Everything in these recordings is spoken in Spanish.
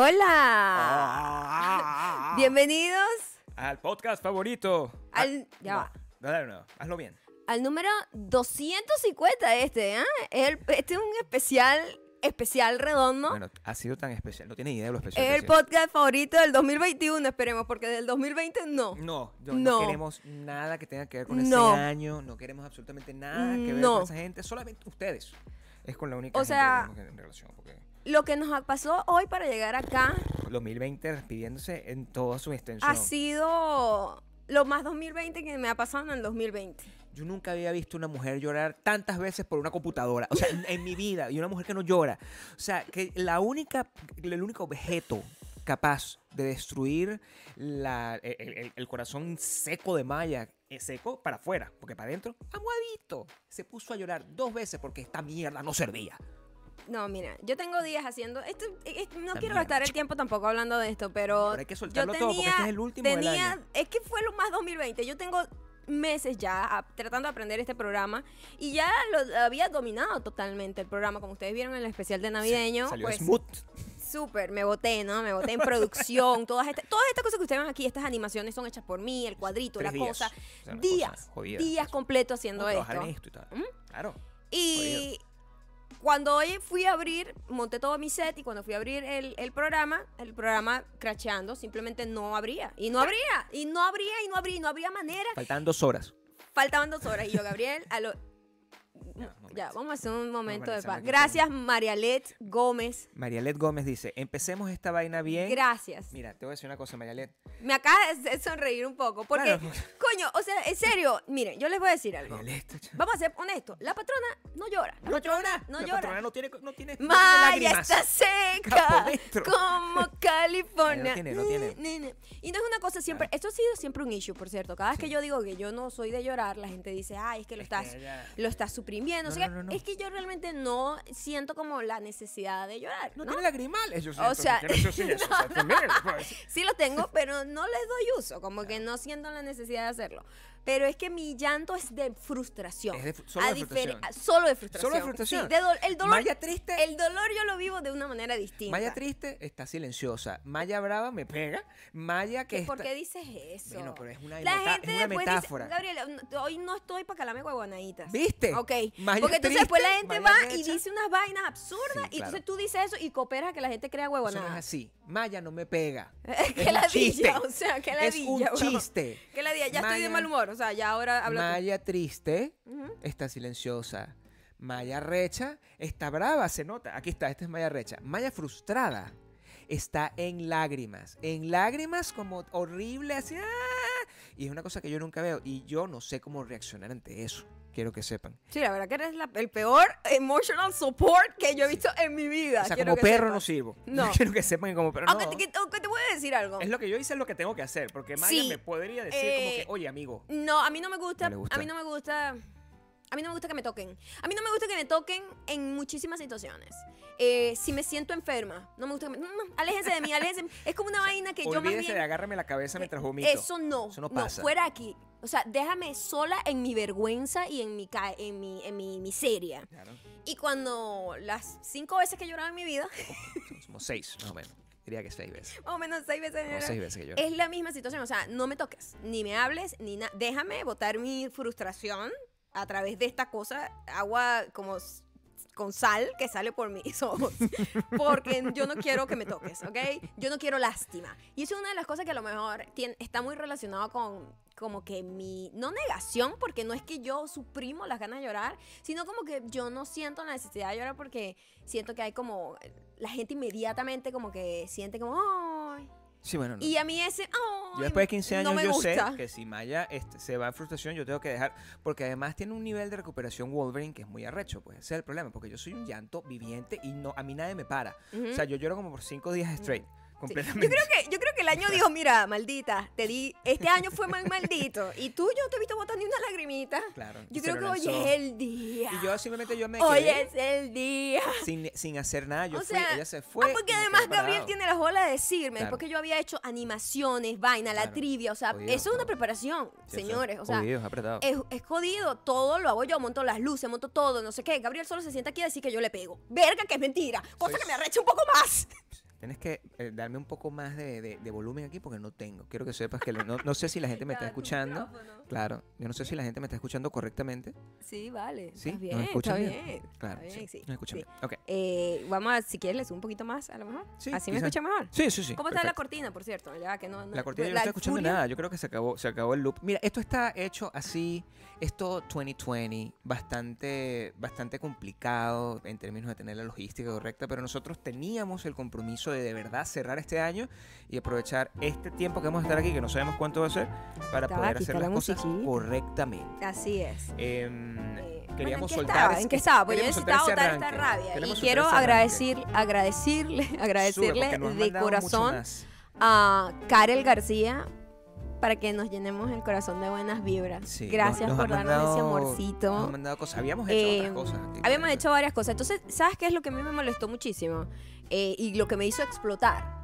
Hola. Bienvenidos Al podcast favorito. al, ya va, hazlo bien. al número 250 este, ¿ah? Es el- Este es un especial, especial redondo. Bueno, ha sido tan especial. No tienes idea de lo especial. es el podcast favorito del 2021, esperemos, porque del 2020 no. No, no, No. no queremos nada que tenga que ver con No. ese año. No queremos absolutamente nada que ver con esa gente. Solamente ustedes. Es con la única O gente sea- que tenemos en relación. Porque Lo que nos pasó hoy para llegar acá 2020 despidiéndose en toda su extensión. ha sido lo más 2020 que me ha pasado en el 2020. Yo nunca había visto una mujer llorar tantas veces por una computadora. O sea, en, en mi vida. Y una mujer que no llora. O sea, que la única, el único objeto capaz de destruir la- el, el- el corazón seco de Maya, es seco para afuera, porque para adentro, amuadito, se puso a llorar dos veces porque esta mierda no servía. No, mira, yo tengo días haciendo. Esto, es- no La quiero gastar el tiempo tampoco hablando de esto, pero. Pero hay que soltarlo yo todo, porque este es el último del tenía, año. Es que fue lo más 2020. Yo tengo meses ya a- tratando de aprender este programa y ya lo había dominado totalmente el programa, como ustedes vieron en el especial de navideño. Salió pues, smooth. Súper, me boté, ¿no? Me boté en producción, todas estas, todas estas cosas que ustedes ven aquí, estas animaciones son hechas por mí, el cuadrito, Tres la días. cosa, O sea, días, cosa jodida. días completos haciendo esto. esto y tal. Claro. Y cuando hoy fui a abrir, monté todo mi set y cuando fui a abrir el, el programa, el programa cracheando, simplemente no abría. Y no abría, y no abría, y no abría, y no había manera. Faltan dos horas. Faltaban dos horas y yo, Gabriel, a lo... Ya, un Ya, vamos a hacer un momento de paz. Gracias, Marialet Gómez. Marialet Gómez dice, empecemos esta vaina bien. Gracias. Mira, te voy a decir una cosa, Marialet. Me acaba de sonreír un poco. Porque, Claro. coño, o sea, en serio, miren, yo les voy a decir algo. Marialet, Vamos a ser honestos. La patrona no llora. La No llora. No la llora. patrona no tiene, no tiene, no tiene Maya está seca como California. No tiene, no tiene. Y no es una cosa siempre. Esto ha sido siempre un issue, por cierto. Cada vez que yo digo que yo no soy de llorar, la gente dice, ay, es que lo Es que estás, ella- lo estás suprimiendo. No, o sea, no, no, no. es que yo realmente no siento como la necesidad de llorar. No, tiene lagrimales, yo O siento, sea, que eso sí, eso, o sea, también, pues. Sí lo tengo, pero no les doy uso, como que no siento la necesidad de hacerlo. Pero es que mi llanto es de frustración. Es de solo A de frustración. Solo de frustración. Solo de frustración. Sí, de dol- el dolor, Maya triste. el dolor yo lo vivo de una manera distinta. Maya triste está silenciosa. Maya brava me pega. Maya que ¿Por está... qué dices eso? Bueno, pero es una La gente es una después metáfora. dice, Gabriela, hoy no estoy para calarme huevonaditas. ¿Viste? Ok. Maya Porque entonces después la gente Maya va y dice unas vainas absurdas Sí, y entonces claro. tú dices eso y cooperas a que la gente crea Eso no es huevonadas. así. Maya no me pega. que Es un chiste. o sea, que Es ladilla. un chiste. Que ladilla, ya estoy de Maya- mal humor, o sea, ya ahora hablo tú. Maya triste está silenciosa. Maya recha está brava, se nota. Aquí está, esta es Maya recha. Maya frustrada está en lágrimas. En lágrimas como horrible, así. ¡ah! Y es una cosa que yo nunca veo. Y yo no sé cómo reaccionar ante eso. Quiero que sepan. Sí, la verdad que eres la- el peor emotional support que yo he visto en mi vida. O sea, quiero como perro no sirvo. No. Quiero que sepan que como perro Aunque, no. te, que- aunque te voy a decir algo. Es lo que yo hice, es lo que tengo que hacer. Porque Maya Sí. me podría decir Eh, como que, oye, amigo. No, a mí no me gusta, No. A mí no me gusta. A mí no me gusta que me toquen. A mí no me gusta que me toquen en muchísimas situaciones. Eh, si me siento enferma, no me gusta que me. No, no, aléjense de mí, aléjense. Es como una vaina que yo más bien. de agárrame la cabeza mientras vomito. Eso no, Eso no no, pasa. fuera aquí. O sea, déjame sola en mi vergüenza y en mi, ca- en mi, en mi miseria. Claro. Y cuando las cinco veces que he llorado en mi vida, Somos- seis, más o menos. Diría que seis veces. más o menos seis veces, Como seis veces que lloro. es la misma situación. O sea, no me toques, ni me hables, ni nada. Déjame botar mi frustración a través de esta cosa, agua como con sal que sale por mis ojos. Porque yo no quiero que me toques, ¿ok? Yo no quiero lástima. Y eso es una de las cosas que a lo mejor tien- está muy relacionado con como que mi, no negación, porque no es que yo suprimo las ganas de llorar, sino como que yo no siento la necesidad de llorar porque siento que hay como, la gente inmediatamente como que siente como. Sí, bueno, no. Y a mí ese, ¡ay! Yo después de 15 no años me yo gusta. sé que si Maya este, se va en frustración yo tengo que dejar, porque además tiene un nivel de recuperación Wolverine que es muy arrecho, pues ese es el problema, porque yo soy un llanto viviente y no a mí nadie me para. O sea, yo lloro como por 5 días straight, Sí. completamente. Yo creo que yo el año dijo, mira, maldita, te di, este año fue más maldito y tú yo no te he visto botar ni una lagrimita. Claro, Yo creo que lo hoy lanzó. es el día. Y yo simplemente yo me Hoy quedé es el día. sin, sin hacer nada, yo o fui, sea, ella se fue. ah, porque además Gabriel tiene las bolas de decirme, Claro. porque yo había hecho animaciones, vaina, la Claro. trivia, o sea, Jodido, eso es una preparación, Sí, señores, o sea, jodido, apretado. es, es jodido, todo lo hago yo, monto las luces, monto todo, no sé qué. Gabriel solo se sienta aquí a decir que yo le pego. Verga, que es mentira, cosa Soy- que me arrecha un poco más. Tienes que eh, darme un poco más de, de- de volumen aquí porque no tengo. Quiero que sepas que no, no sé si la gente me está escuchando. Claro, yo no sé si la gente me está escuchando correctamente. Sí, vale. ¿Sí? Está ¿Nos bien, escuchan está bien? bien. Claro, Está bien, sí, nos escuchan sí. bien. Ok. Eh, vamos a, si quieres, le subo un poquito más, a lo mejor. Sí, Así me escucha mejor. Sí, sí, sí. ¿Cómo está la cortina, por cierto? Ya que no, no- La cortina yo no estoy escuchando furia- nada. Yo creo que se acabó, se acabó el loop. Mira, esto está hecho así. Esto 2020, bastante, bastante complicado en términos de tener la logística correcta, pero nosotros teníamos el compromiso de de verdad cerrar este año y aprovechar este tiempo que vamos a estar aquí, que no sabemos cuánto va a ser, para poder hacer las la cosas correctamente. Así es. Em, Eh, bueno, queríamos ¿en qué soltar estaba? ¿En qué estaba? Pues yo necesitaba botar esta rabia. Queremos Y quiero agradecer, agradecerle, Sube, agradecerle han de corazón a Karel García para que nos llenemos el corazón de buenas vibras. Sí, Gracias nos por darnos ese amorcito. Nos han mandado cosas. Habíamos hecho Eh, otras cosas. Habíamos hecho varias cosas. Entonces, ¿sabes qué es lo que a mí me molestó muchísimo? Eh, y lo que me hizo explotar.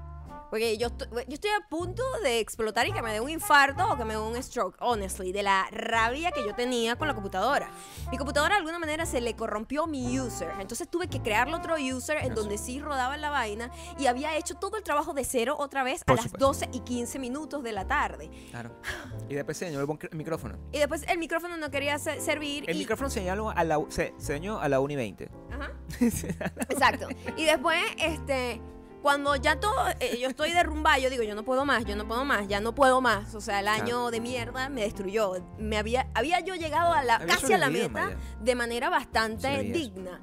Porque yo, estoy- yo estoy a punto de explotar y que me dé un infarto o que me dé un stroke, honestly, de la rabia que yo tenía con la computadora. Mi computadora de alguna manera se le corrompió mi user. Entonces tuve que crearle otro user en Eso. donde sí rodaba la vaina y había hecho todo el trabajo de cero otra vez a Por las supuesto. 12 y 15 minutos de la tarde. Claro. Y después se dañó el, micrófono. Y después el micrófono no quería se- servir. El y, micrófono se dañó a la, se, se dañó a la 1 y 20. Ajá. Exacto. Y después, este, cuando ya todo, eh, yo estoy derrumbada, yo digo, yo no puedo más, yo no puedo más, ya no puedo más. O sea, el año de mierda me destruyó. Me había, había yo llegado a la, casi a la meta de manera bastante digna.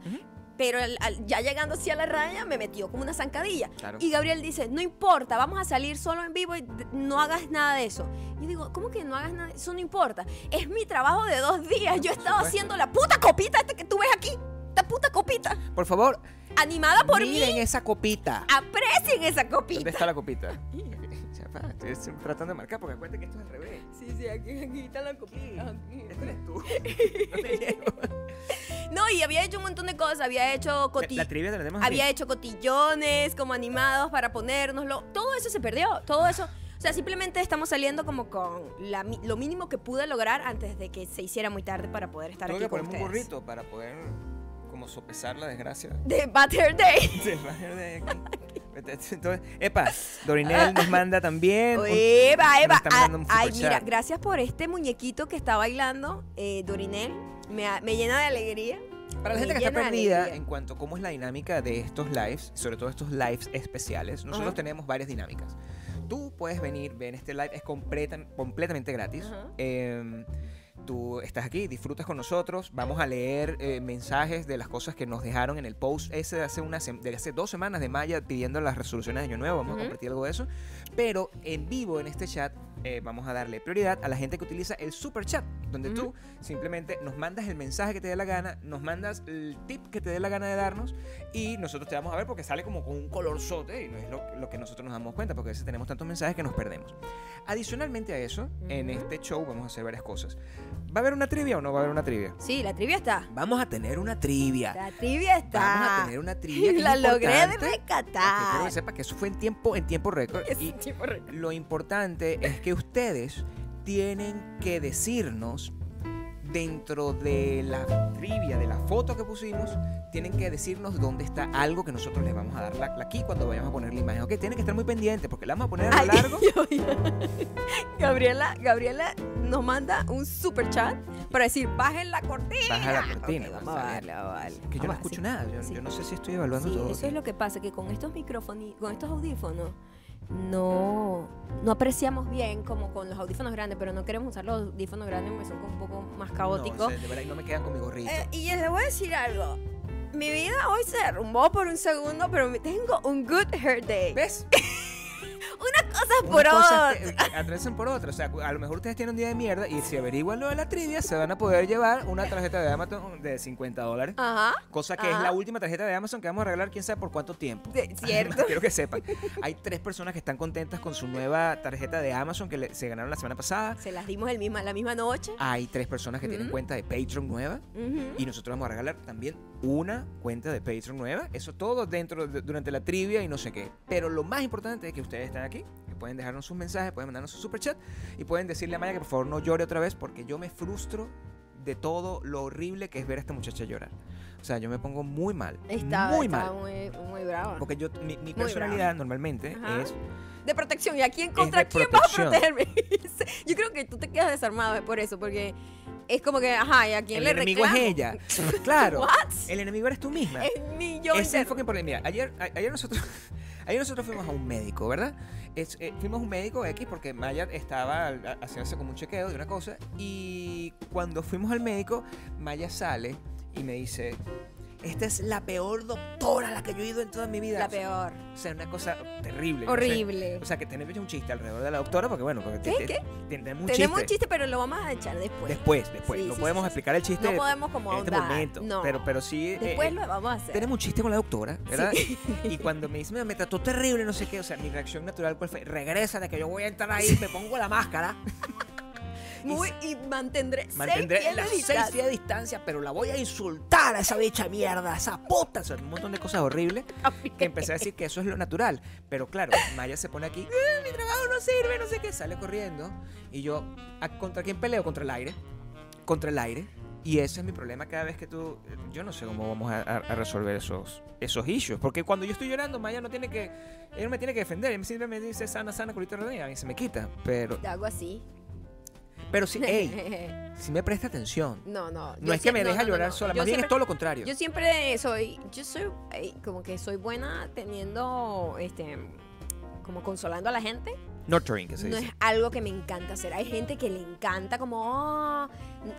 Pero al- al- ya llegando así a la raya me metió como una zancadilla. Claro. Y Gabriel dice, no importa, vamos a salir solo en vivo y no hagas nada de eso. Y digo, ¿cómo que no hagas nada? Eso no importa. Es mi trabajo de dos días. Yo he estado haciendo la puta copita esta que tú ves aquí. Esta puta copita. Por favor, Animada por miren mí. esa copita. Aprecien esa ¿Dónde copita. está la copita? Estoy tratando de marcar porque acuérdate que esto es al revés. Sí, sí, aquí, aquí está la Aquí. copita. Este eres tú. No te llego. No, y había hecho un montón de cosas. Había hecho La, coti- la trivia la tenemos había hecho cotillones como animados para ponérnoslo. Todo eso se perdió. Todo eso. O sea, simplemente estamos saliendo como con la lo mínimo que pude lograr antes de que se hiciera muy tarde para poder estar Tengo aquí que con un burrito para poder como sopesar la desgracia. De Butter Day. De aquí. Entonces, epa, Dorinel nos manda también. un- Eva, un Ay, mira, gracias por este muñequito que está bailando, eh, Dorinel. Me, me llena de alegría. Para la gente que está perdida en cuanto a cómo es la dinámica de estos lives, sobre todo estos lives especiales, nosotros tenemos varias dinámicas. Tú puedes venir, ven este live, es completa- completamente gratis. Em, tú estás aquí, disfrutas con nosotros, vamos a leer eh, mensajes de las cosas que nos dejaron en el post ese de hace, una de hace dos semanas de Maya pidiendo las resoluciones de Año Nuevo, vamos a compartir algo de eso. Pero en vivo en este chat eh, vamos a darle prioridad a la gente que utiliza el super chat, donde tú simplemente nos mandas el mensaje que te dé la gana, nos mandas el tip que te dé la gana de darnos y nosotros te vamos a ver porque sale como con un colorzote y no es lo, lo que nosotros nos damos cuenta porque a veces tenemos tantos mensajes que nos perdemos. Adicionalmente a eso, en este show vamos a hacer varias cosas. ¿Va a haber una trivia o no va a haber una trivia? Sí, la trivia está. Vamos a tener una trivia. La trivia está. Vamos a tener una trivia. la logré de que Quiero rescatar. que sepa que eso fue en tiempo, en tiempo récord. Y tipo re- lo importante es que ustedes tienen que decirnos dentro de la trivia, de la foto que pusimos, tienen que decirnos dónde está algo que nosotros les vamos a dar la, la aquí cuando vayamos a poner la imagen. Ok, tienen que estar muy pendientes porque la vamos a poner a Ay, lo largo. yo- yo- Gabriela, Gabriela nos manda un super chat para decir, bajen la cortina. Baja la cortina, Ok, pues, vamos a darle, darle. Que yo no Vamos a- escucho sí. nada. Yo, sí. yo no sé si estoy evaluando Sí, todo. eso es lo que pasa, que con estos micrófonos, con estos audífonos, no, no apreciamos bien como con los audífonos grandes, pero no queremos usar los audífonos grandes porque son un poco más caóticos. No, sé, de verdad, y no me quedan con mi gorrito. Eh, y les voy a decir algo. Mi vida hoy se derrumbó por un segundo, pero me- tengo un good hair day. ¿Ves? Unas cosas Unas por otras. que- atraviesan por otras. O sea, a lo mejor ustedes tienen un día de mierda y si averiguan lo de la trivia, se van a poder llevar una tarjeta de Amazon de 50 dólares. Ajá. Cosa que es la última tarjeta de Amazon que vamos a regalar quién sabe por cuánto tiempo. De- cierto. Quiero que sepan. Hay tres personas que están contentas con su nueva tarjeta de Amazon que le- se ganaron la semana pasada. Se las dimos el misma, la misma noche. Hay tres personas que tienen cuenta de Patreon nueva. Y nosotros vamos a regalar también una cuenta de Patreon nueva. Eso todo dentro de- durante la trivia y no sé qué. Pero lo más importante es que ustedes están aquí, que pueden dejarnos sus mensajes, pueden mandarnos su super chat y pueden decirle a Maya que por favor no llore otra vez porque yo me frustro de todo lo horrible que es ver a esta muchacha llorar. O sea, yo me pongo muy mal. Está, muy estaba mal. muy, muy brava. Porque yo, mi, mi brava. personalidad normalmente Ajá. es De protección. ¿Y a quién contra quién vas a protección. protegerme? Yo creo que tú te quedas desarmado por eso, porque es como que, ajá, ¿y a quién el le enemigo reclamo? es ella. claro. What? El enemigo eres tú misma. Es mi yo Ese el fucking problema. Mira, ayer, a- ayer nosotros, ayer nosotros fuimos a un médico, ¿verdad? Es- eh, fuimos a un médico X porque Maya estaba haciéndose como un chequeo de una cosa y cuando fuimos al médico, Maya sale y me dice, esta es la peor doctora a la que yo he ido en toda mi vida. La O sea, peor. O sea, una cosa terrible. no sé. Horrible. O sea, que tenemos un chiste alrededor de la doctora porque, bueno, porque ¿Qué? te- ¿Qué? te- tenemos un Tenemos chiste. un chiste, pero lo vamos a echar después. Después, después. Sí, no sí, podemos sí, explicar el chiste No podemos como en este ahondar. momento. No. Pero, pero sí. eh, Después eh, lo vamos a hacer. tenemos un chiste con la doctora, ¿verdad? Y cuando me dice, "Mira, me trató terrible, no sé qué, o sea, mi reacción natural, ¿cuál fue? Regresa de que yo voy a entrar ahí, me pongo la máscara, Muy, y mantendré, mantendré seis las seis distancia. pies de distancia, pero la voy a insultar a esa bicha mierda, a esa puta, o sea, un montón de cosas horribles que empecé a decir que eso es lo natural. Pero claro, Maya se pone aquí, "Ah, mi trabajo no sirve, no sé qué, sale corriendo. Y yo, ¿a- ¿contra quién peleo? Contra el aire. Contra el aire. Y ese es mi problema cada vez que tú... Yo no sé cómo vamos a, resolver esos, esos issues. Porque cuando yo estoy llorando, Maya no tiene que... No me tiene que defender. Ella simplemente me dice sana, sana, culito rodilla. Mí se me quita. Pero, Te hago así. Pero sí, ey, sí me presta atención. no, no. No es que me no, deja no, no, llorar no. sola. Yo Más bien es todo lo contrario. Yo siempre soy, yo soy eh, como que soy buena teniendo, este, como consolando a la gente. Nurturing, que se No dice. es algo que me encanta hacer. Hay gente que le encanta como, "Ah",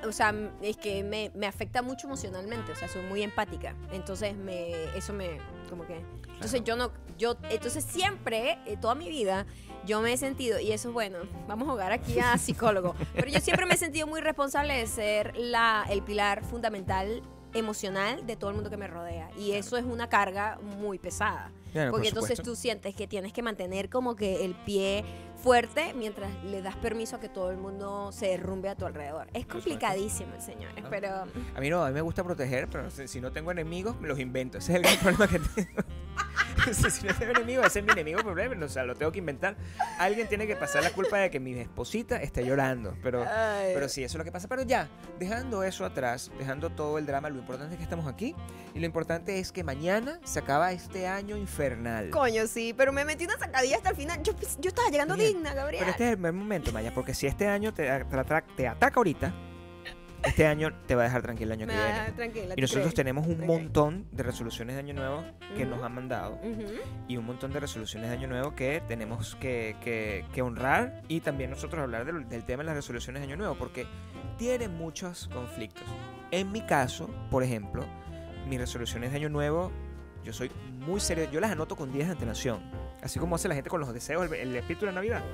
o sea, es que me, me afecta mucho emocionalmente. O sea, soy muy empática. Entonces me, eso me, como que, entonces yo no, yo, entonces siempre, eh, toda mi vida, yo me he sentido, y eso es bueno, vamos a jugar aquí a psicólogo, pero yo siempre me he sentido muy responsable de ser la, el pilar fundamental emocional de todo el mundo que me rodea. Y eso es una carga muy pesada. Claro, por Porque entonces tú sientes que tienes que mantener como que el pie fuerte mientras le das permiso a que todo el mundo se derrumbe a tu alrededor. Es complicadísimo, señores, Ah. pero A mí no, a mí me gusta proteger, pero si no tengo enemigos, me los invento. Ese es el gran problema que tengo. Si no tengo enemigos, ese es mi enemigo problema. O sea, lo tengo que inventar. Alguien tiene que pasar la culpa de que mi esposita esté llorando. Pero, Ay. pero sí, eso es lo que pasa. Pero ya, dejando eso atrás, dejando todo el drama, lo importante es que estamos aquí. Y lo importante es que mañana se acaba este año infernal. coño, sí, pero me metí una sacadilla hasta el final. Yo, yo estaba llegando Bien. Digna, Gabriel. Pero este es el buen momento, Maya, porque si este año te, ataca ahorita, este año te va a dejar tranquilo el año me que va viene. tranquila. Y ¿tú nosotros crees? tenemos un montón de resoluciones de año nuevo que nos han mandado y un montón de resoluciones de año nuevo que tenemos que, que- que honrar y también nosotros hablar del tema de las resoluciones de año nuevo porque tiene muchos conflictos. En mi caso, por ejemplo, mis resoluciones de año nuevo, yo soy muy serio, yo las anoto con días de antelación. Así como hace la gente con los deseos, el, el espíritu de la Navidad.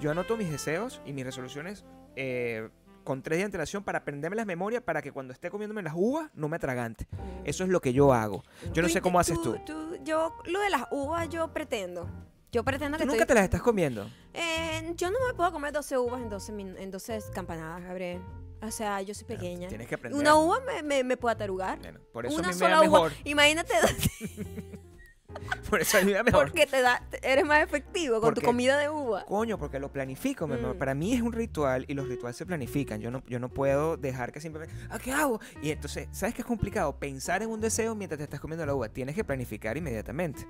Yo anoto mis deseos y mis resoluciones eh, con tres días de antelación para aprenderme las memorias para que cuando esté comiéndome las uvas no me atragante. Eso es lo que yo hago. Yo no sé cómo haces tú. Yo, lo de las uvas, yo pretendo. Yo pretendo Tú que nunca estoy- te las estás comiendo. Eh, yo no me puedo comer 12 uvas en 12, min- en 12 campanadas, Gabriel. O sea, yo soy pequeña. Tienes que aprender. Una uva me, me, me puede atarugar. Bueno, por eso Una me sola uva. Imagínate, Por eso a mí me da mejor. porque te da, eres más efectivo con tu comida de uva. Coño, porque lo planifico. Mm. Para mí es un ritual y los rituales se planifican. Yo no, yo no puedo dejar que simplemente, ¿a qué hago? Y entonces, ¿sabes qué es complicado? Pensar en un deseo mientras te estás comiendo la uva. Tienes que planificar inmediatamente.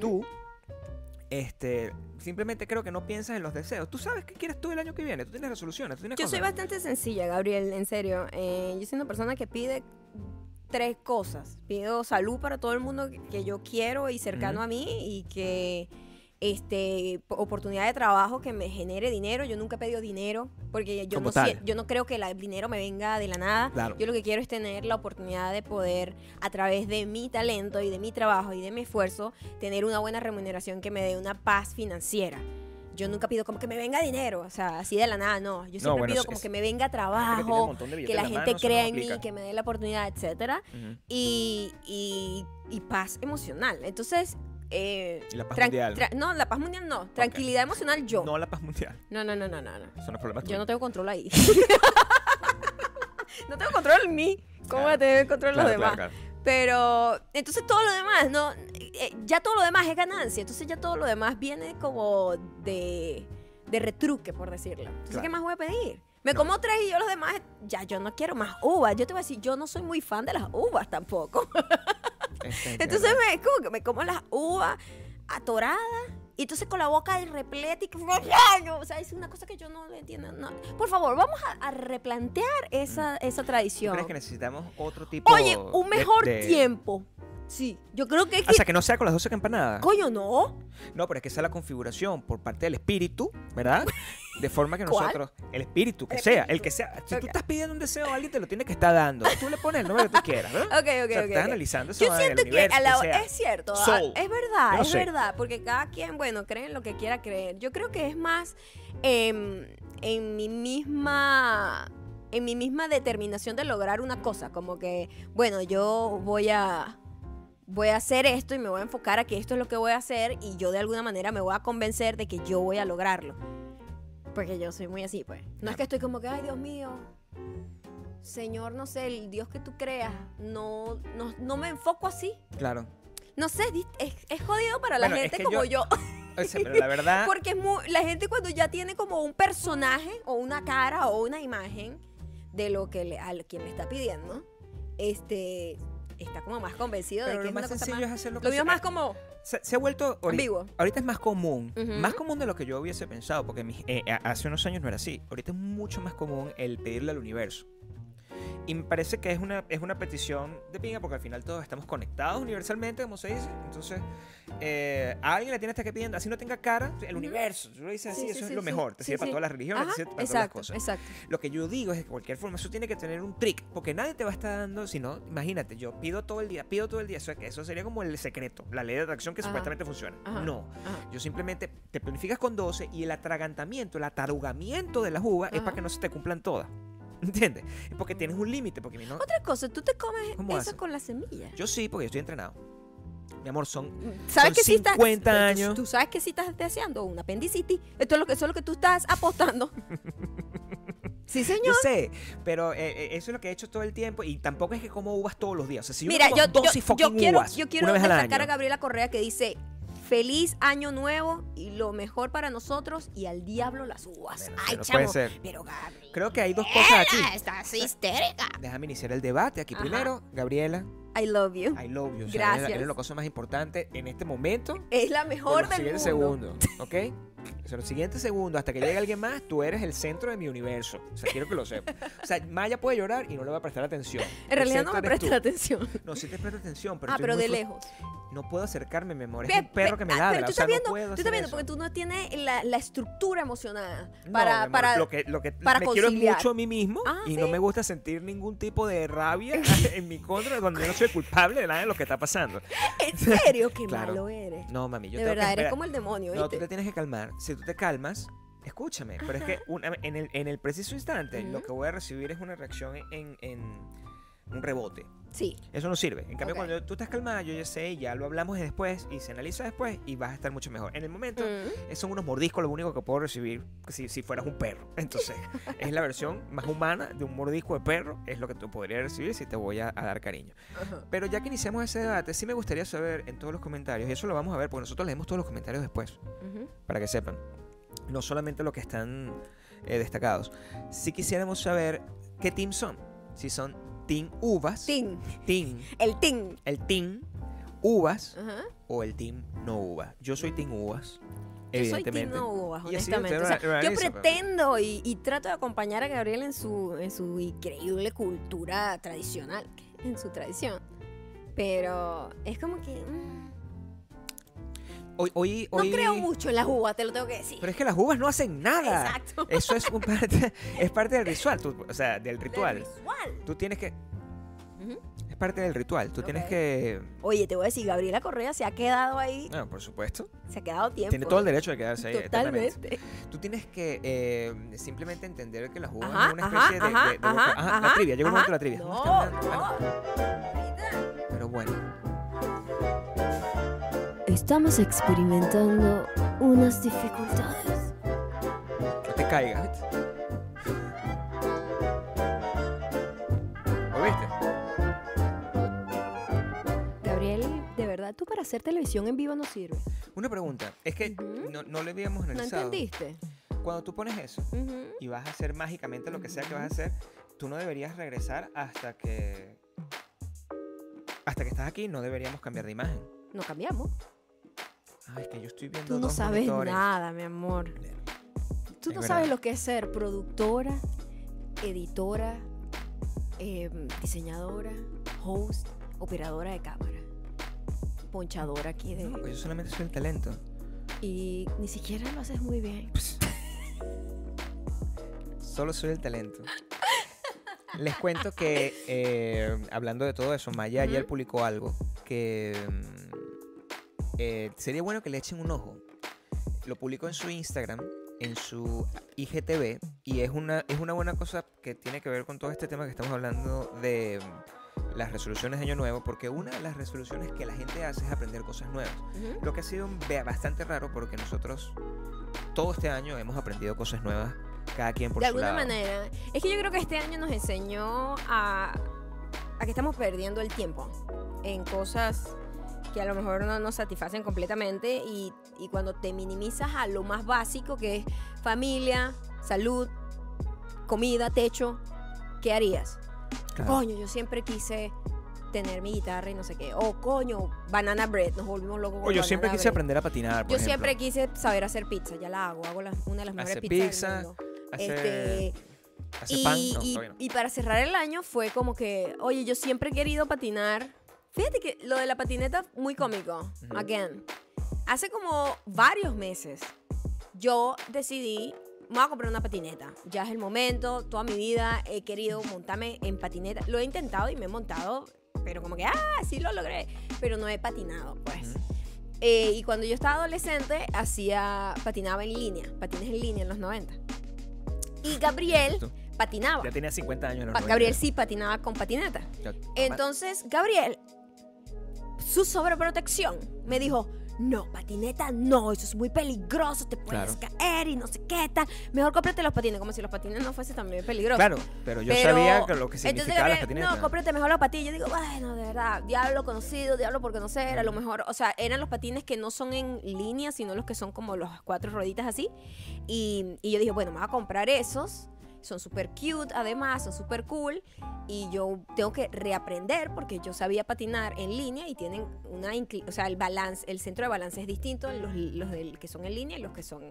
Tú, este, simplemente creo que no piensas en los deseos. Tú sabes qué quieres tú el año que viene. Tú tienes resoluciones. Tú tienes Yo soy bastante sencilla, Gabriel, en serio. Eh, yo soy una persona que pide tres cosas. Pido salud para todo el mundo que- yo quiero y cercano a mí y que este po- oportunidad de trabajo que me genere dinero. Yo nunca he pedido dinero porque yo Como no, tal. yo no creo que la- el dinero me venga de la nada. Claro. Yo lo que quiero es tener la oportunidad de poder, a través de mi talento y de mi trabajo y de mi esfuerzo, tener una buena remuneración que me dé una paz financiera. Yo nunca pido como que me venga dinero, o sea, así de la nada, no. Yo siempre bueno, pido como es- que me venga que trabajo, que la en gente mano, crea en mí, que me dé la oportunidad, etcétera. Ujú. Y, y, y paz emocional. Entonces, eh, la paz mundial. no, la paz mundial no. Tranquilidad emocional yo. No la paz mundial. No, no, no, no, no. no. Son los problemas Yo no tuyos. tengo control ahí. no tengo control en mí. ¿Cómo voy a Claro. tener control en los Claro, demás? claro, claro. Pero entonces todo lo demás, no, Eh, ya todo lo demás es ganancia. Entonces ya todo lo demás viene como de, de retruque, por decirlo. Entonces, Claro. ¿qué más voy a pedir? Me No. como tres y yo los demás, ya yo no quiero más uvas. Yo te voy a decir, yo no soy muy fan de las uvas tampoco. Este, Entonces me, es como que me como las uvas atoradas y entonces con la boca repleta y o sea, es una cosa que yo no le entiendo. no. Por favor, vamos a, a replantear esa, esa ¿Tú tradición. crees que necesitamos otro tipo Oye, un de- mejor de- tiempo. Sí, yo creo que, O que- que no sea con las 12 campanadas. coño, no. No, pero es que esa es la configuración por parte del espíritu, ¿verdad? De forma que nosotros, el espíritu, que El sea, el que sea. Si tú estás pidiendo un deseo, alguien te lo tiene que estar dando. Tú le pones el nombre que tú quieras, ¿verdad? Ok, ok, O sea, ok. estás analizando eso Yo del siento que universo, a la- que sea. es cierto, ah, Soul. es verdad, no es sé. verdad, porque cada quien, bueno, cree en lo que quiera creer. Yo creo que es más em, en mi misma en mi misma determinación de lograr una cosa, como que, bueno, yo voy a voy a hacer esto y me voy a enfocar a que esto es lo que voy a hacer y yo de alguna manera me voy a convencer de que yo voy a lograrlo. Porque yo soy muy así, pues. No es que estoy como que, ay, Dios mío, Señor, no sé, el Dios que tú creas, no, no, no me enfoco así. Claro. No sé, es, es jodido para la Bueno, es gente que como yo- yo. O sea, pero la verdad, Porque es muy- la gente cuando ya tiene como un personaje o una cara o una imagen de lo que le, al quien le está pidiendo, este está como más convencido pero de que lo es más una cosa sencillo más. es hacerlo Lo mío es más como se, se ha vuelto ambiguo. ahorita es más común, Ujú. más común de lo que yo hubiese pensado, porque mis- eh, hace unos años no era así. Ahorita es mucho más común el pedirle al universo. Y me parece que es una, es una petición de pinga, porque al final todos estamos conectados universalmente, como se dice. Entonces, eh, a alguien le tienes que pidiendo, así no tenga cara, el universo. Tú lo dices así, Sí, eso sí, es sí, lo mejor. Te sirve para todas las religiones, Ajá, te sirve para todas las exacto, cosas. exacto. Lo que yo digo es que de cualquier forma eso tiene que tener un trick, porque nadie te va a estar dando, si no, imagínate, yo pido todo el día, pido todo el día, eso, eso sería como el secreto, la ley de atracción que Ajá. supuestamente funciona. Ajá. No, yo simplemente te planificas con 12 y el atragantamiento, el atarugamiento de las uvas es para que no se te cumplan todas. ¿Entiendes? Es porque tienes un límite, porque no, Otra cosa, tú te comes ¿Cómo eso haces? con las semillas. yo sí, porque yo estoy entrenado. Mi amor, son ¿Sabes Son que si estás 50 tú- años. Tú sabes que si estás deseando una apendicitis, esto es lo que eso es lo que tú estás apostando. sí, Yo señor. sé, pero eh, eh, eso es lo que he hecho todo el tiempo y tampoco es que como uvas todos los días. O sea, si yo Mira, como yo, yo, 12 yo fucking quiero, uvas yo quiero una vez al destacar a. Gabriela Correa que dice feliz año nuevo y lo mejor para nosotros y al diablo las uvas. Bueno, Ay, chamo, puede ser. pero Gabriela, Creo que hay dos cosas aquí. estás histérica. Déjame iniciar el debate aquí Ajá. primero. Gabriela, I love you. I love you. O sea, Gracias. Eres, la cosa más importante en este momento. Es la mejor del mundo. segundos, ¿ok? O sea, los siguientes segundos, hasta que llegue alguien más, tú eres el centro de mi universo. O sea, quiero que lo sepas. O sea, Maya puede llorar y no le va a prestar atención. En realidad no me presta atención. No, sí te presto atención, pero ah, pero de lejos. No puedo acercarme, mi amor. Es Pe- un perro pe- que me ah, ladra. Pero tú o sea, estás viendo, no puedo tú estás viendo, porque tú no tienes la, la estructura emocional No, para, mi amor, para lo que, lo que para me quiero conciliar. mucho a mí mismo Ah, y ¿sí? no me gusta sentir ningún tipo de rabia en mi contra cuando yo no soy culpable de nada de lo que está pasando. En serio, qué Claro. malo eres. No, mami, yo de verdad, que eres como el demonio, No, tú te tienes que calmar. Si tú te calmas, escúchame. Pero es que una- en, el, en el preciso instante, lo que voy a recibir es una reacción en, en un rebote. Sí. Eso no sirve. En cambio, Ok. cuando tú estás calmada, yo ya sé, ya lo hablamos después y se analiza después y vas a estar mucho mejor. En el momento, Mm. son unos mordiscos lo único que puedo recibir si, si fueras un perro. Entonces, es la versión más humana de un mordisco de perro, es lo que tú podrías recibir si te voy a, a dar cariño. Ajá. Pero ya que iniciamos ese debate, sí me gustaría saber en todos los comentarios, y eso lo vamos a ver, porque nosotros leemos todos los comentarios después, Ujú. para que sepan. No solamente los que están eh, destacados. Si quisiéramos saber qué team son. Si son team uvas, Tin. team, El tin. el team uvas Ajá. o el team no uvas. Yo soy team uvas, Yo soy. Team no uvas, honestamente. O sea, yo pretendo y, y trato de acompañar a Gabriel en su, en su increíble cultura tradicional, en su tradición. Pero es como que mm, Hoy, hoy, no creo mucho en las uvas, te lo tengo que decir. Pero es que las uvas no hacen nada. Exacto. Eso es, un parte, es parte del ritual, tú- o sea, del ritual. Del. Tú tienes que... Es parte del ritual. Tú tienes que... Oye, te voy a decir, Gabriela Correa se ha quedado ahí, No, por supuesto. se ha quedado tiempo. Tiene todo el derecho de quedarse ahí. Totalmente. Tú tienes que eh, simplemente entender que las uvas Ajá, es una especie de, ajá, de- de ajá, la trivia. Llegó el momento de la trivia. No, no. Pero bueno. Estamos experimentando unas dificultades. No te caigas. ¿viste? ¿Oíste? Gabriel, de verdad, tú para hacer televisión en vivo no sirves. Una pregunta. Es que Ujú. no, no le habíamos ¿No analizado. entendiste? cuando tú pones eso y vas a hacer mágicamente lo que sea que vas a hacer, tú no deberías regresar hasta que. Hasta que estás aquí, no deberíamos cambiar de imagen. No cambiamos. Ay, es que yo estoy viendo Tú no dos sabes monitores. nada, mi amor. Tú Es no verdad. sabes lo que es ser productora, editora, eh, diseñadora, host, operadora de cámara, ponchadora aquí de... No, pues yo solamente soy el talento. Y ni siquiera lo haces muy bien. Solo soy el talento. Les cuento que, eh, hablando de todo eso, Maya ayer Ujú. publicó algo que mm, eh, sería bueno que le echen un ojo. Lo publicó en su Instagram, en su IGTV, y es una, es una buena cosa que tiene que ver con todo este tema que estamos hablando de mm, las resoluciones de Año Nuevo, porque una de las resoluciones que la gente hace es aprender cosas nuevas. Ujú. Lo que ha sido bastante raro porque nosotros todo este año hemos aprendido cosas nuevas, cada quien por de su alguna lado. manera. Es que yo creo que este año nos enseñó a, a que estamos perdiendo el tiempo en cosas que a lo mejor no nos satisfacen completamente y, y cuando te minimizas a lo más básico que es familia, salud, comida, techo, ¿qué harías? Claro. Coño, yo siempre quise tener mi guitarra y no sé qué. O coño, banana bread, nos volvimos locos con O yo siempre quise bread. aprender a patinar. por Yo ejemplo. siempre quise saber hacer pizza, ya la hago, hago la- una de las mejores Hace pizzas pizza, del mundo. hacer, Este, hacer y, pan. No, y- todavía no. y para cerrar el año fue como que, oye, yo siempre he querido patinar. Fíjate que lo de la patineta, muy cómico. Ujú. Again. Hace como varios meses, yo decidí, me voy a comprar una patineta. Ya es el momento, toda mi vida he querido montarme en patineta. Lo he intentado y me he montado, pero como que, ah, sí lo logré. Pero no he patinado, pues. Ujú. Eh, y cuando yo estaba adolescente, hacía, patinaba en línea, patines en línea en los 90. Y Gabriel Tú. patinaba. Ya tenía 50 años. en los Pa- 90. Gabriel sí patinaba con patineta. Entonces, Gabriel, su sobreprotección, me dijo, no, patineta no, eso es muy peligroso, te puedes caer y no sé qué tal. Mejor cómprate los patines, como si los patines no fuesen también peligrosos. Claro, pero yo Pero- sabía que lo que significaba la Gabriel, patineta. no, cómprate mejor los patines. Yo digo, bueno, de verdad, diablo conocido, diablo por conocer, a lo mejor, o sea, eran los patines que no son en línea, sino los que son como los cuatro rueditas así. Y, y yo dije, bueno, me voy a comprar esos. Son súper cute, además, son súper cool. Y yo tengo que reaprender porque yo sabía patinar en línea y tienen una. O sea, el balance, el centro de balance es distinto en los, los del, que son en línea y los que son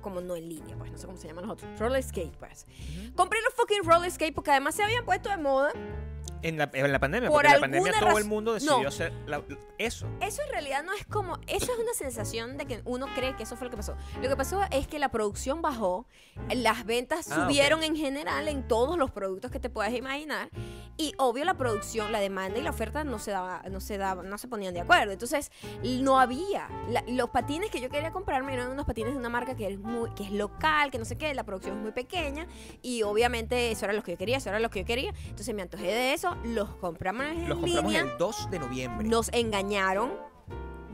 como no en línea, pues no sé cómo se llaman los otros. Roller skate, pues. Compré los fucking roller skate porque además se habían puesto de moda. En la, en la pandemia, Por porque en la pandemia todo el mundo decidió No. hacer la- eso. Eso en realidad no es como, eso es una sensación de que uno cree que eso fue lo que pasó. Lo que pasó es que la producción bajó, las ventas Ah, subieron en general en todos los productos que te puedas imaginar y obvio la producción, la demanda y la oferta no se daba, no se daba, no se ponían de acuerdo. Entonces no había la- los patines que yo quería comprarme eran unos patines de una marca que es muy, que es local, que no sé qué, la producción es muy pequeña y obviamente eso era lo que yo quería, eso era lo que yo quería. Entonces me antojé de eso, los compramos en Los compramos línea. el 2 de noviembre. Nos engañaron.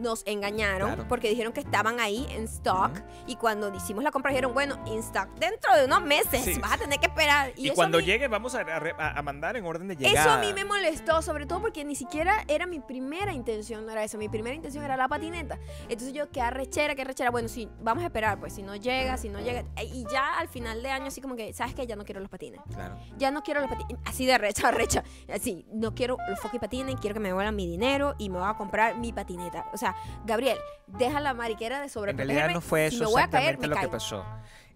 Nos engañaron Claro. porque dijeron que estaban ahí en stock y cuando hicimos la compra dijeron, bueno, in stock dentro de unos meses, Sí. vas a tener que esperar. Y, y eso cuando mí- llegue vamos a, a- a mandar en orden de Eso llegada. a mí me molestó, sobre todo porque ni siquiera era mi primera intención, no era eso. Mi primera intención era la patineta. Entonces yo, qué arrechera, qué arrechera. Bueno, sí, vamos a esperar, pues si no llega, si no llega. Y ya al final de año, así como que, ¿sabes qué? Ya no quiero los patines. Claro. Ya no quiero los patines. Así de recha, recha. Así, no quiero los fucking patines, quiero que me devuelvan mi dinero y me voy a comprar mi patineta. O sea, Gabriel, deja la mariquera de En sobreprotegerme. realidad no fue si eso me voy a caer, exactamente me lo que pasó.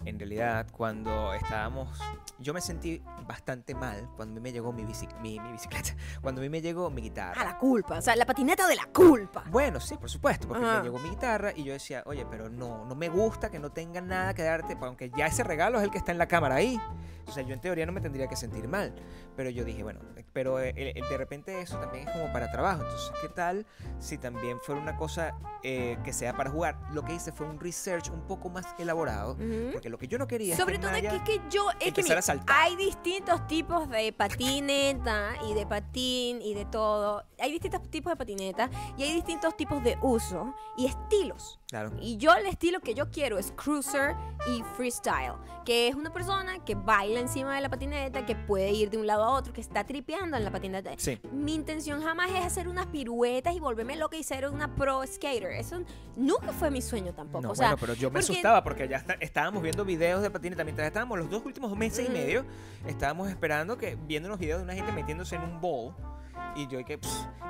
En realidad, cuando estábamos. Yo me sentí bastante mal cuando a mí me llegó mi, bici- mi, mi bicicleta. Cuando a mí me llegó mi guitarra. A la culpa. O sea, la patineta de la culpa. Bueno, sí, por supuesto, porque Ajá. me llegó mi guitarra y yo decía, oye, pero no, no me gusta que no tenga nada que darte, aunque ya ese regalo es el que está en la cámara ahí. O sea, yo en teoría no me tendría que sentir mal. Pero yo dije, bueno, pero eh, eh, de repente eso también es como para trabajo. Entonces, ¿qué tal si también fuera una cosa eh, que sea para jugar? Lo que hice fue un research un poco más elaborado, porque lo que yo no quería Sobre es que todo es Naya- que, que yo es que mira, a saltar. hay distintos tipos de patineta y de patín y de todo. Hay distintos tipos de patineta y hay distintos tipos de uso y estilos. Claro. Y yo el estilo que yo quiero es cruiser y freestyle, que es una persona que baila encima de la patineta, que puede ir de un lado a otro, que está tripeando en la patineta. Sí. Mi intención jamás es hacer unas piruetas y volverme loca y ser una pro skater. Eso nunca fue mi sueño tampoco. No, o sea, bueno, pero yo me porque- asustaba porque ya está- estábamos viendo videos de patineta. Mientras estábamos los dos últimos meses y medio, estábamos esperando que, viendo los videos de una gente metiéndose en un bowl. Y yo que,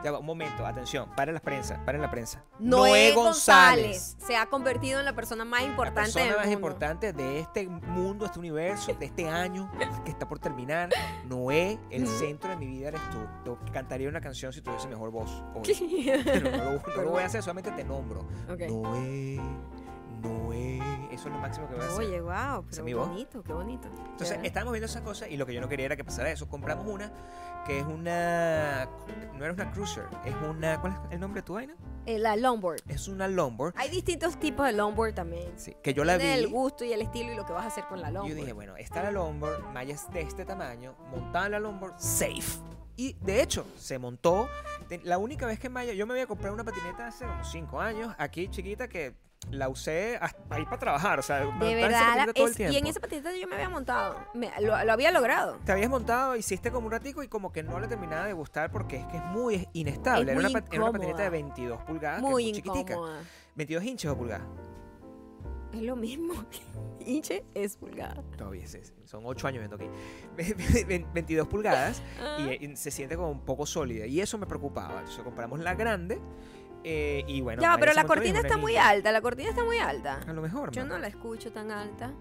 ya va, un momento, atención, paren la prensa, paren la prensa. Noé González se ha convertido en la persona más La importante persona del más mundo. importante de este mundo, este universo, de este año que está por terminar. Noé, el centro de mi vida eres tú. Te cantaría una canción si tuviese mejor voz. hoy. Pero no, lo, no lo voy a hacer, solamente te nombro. Ok. Noé, Noé. Eso es lo máximo que voy a hacer. Oye, wow, pero qué bonito, qué bonito. Entonces, estábamos viendo esa cosa y lo que yo no quería era que pasara eso. Compramos una que es una. No era una cruiser, es una. ¿Cuál es el nombre de tu vaina? Eh, la longboard. Es una longboard. Hay distintos tipos de longboard también. Sí, que yo la vi. El gusto y el estilo y lo que vas a hacer con la Yo longboard. dije, bueno, está la longboard, Maya es de este tamaño, montada en la longboard, safe. Y de hecho, se montó. La única vez que Maya, yo me había comprado una patineta hace unos 5 años, aquí chiquita, que la usé hasta ahí para trabajar. O sea, de esa verdad, la- patineta todo el es- y en tiempo. esa patineta yo me había montado. Me- lo, lo había logrado. Te habías montado, hiciste como un ratico y como que no le terminaba de gustar porque es que es muy inestable. Es era, muy una, era una patineta de incómoda. 22 pulgadas, Muy que es muy chiquitica. incómoda. 22 inches o pulgadas. Es lo mismo. Inche es pulgada. Todavía es- es- son 8 años viendo aquí. 22 pulgadas. Ah. y, eh, se siente como un poco sólida. Y eso me preocupaba. Entonces compramos la grande eh, y bueno. ya, pero la cortina está muy alta. La cortina está muy alta. A lo mejor. Yo mamá. no la escucho tan alta.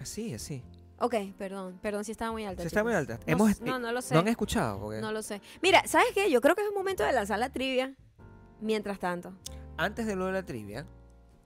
Así, así. Ok, perdón, perdón si estaba muy alta. Se está muy alta. No, Hemos, no, no lo sé. ¿No han escuchado? Porque No lo sé. Mira, ¿sabes qué? Yo creo que es un momento de lanzar la trivia. Mientras tanto. Antes de lo de la trivia,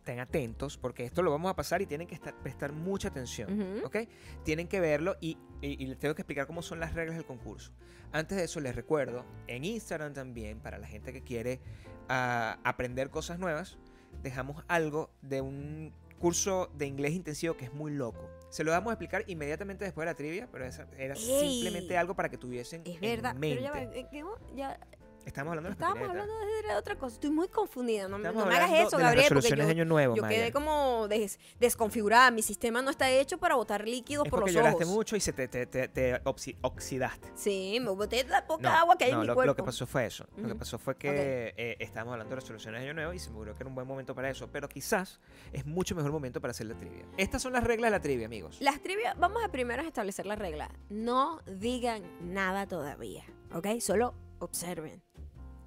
estén atentos porque esto lo vamos a pasar y tienen que estar- prestar mucha atención. ¿Ok? Tienen que verlo y, y- y les tengo que explicar cómo son las reglas del concurso. Antes de eso, les recuerdo, en Instagram también, para la gente que quiere ah, aprender cosas nuevas, dejamos algo de un curso de inglés intensivo que es muy loco. Se lo vamos a explicar inmediatamente después de la trivia, pero esa era Ey. simplemente algo para que tuviesen Es en verdad. Pero ya, va, mente. eh, ¿qué mo- ya Estamos hablando de estábamos hablando de otra cosa. Estoy muy confundida. No, no me hagas eso, de las Gabriel, porque yo, de Año Nuevo, yo Maya. quedé como des- desconfigurada. Mi sistema no está hecho para botar líquidos Es por porque los lloraste ojos. mucho y se te, te- te- te oxi- oxidaste. Sí, me boté la poca No, agua que hay no, en mi lo, cuerpo. lo que pasó fue eso. Lo que pasó fue que eh, estábamos hablando de resoluciones de Año Nuevo y se me ocurrió que era un buen momento para eso. Pero quizás es mucho mejor momento para hacer la trivia. Estas son las reglas de la trivia, amigos. Las trivias, vamos a primero establecer la regla. No digan nada todavía, ¿ok? Solo observen,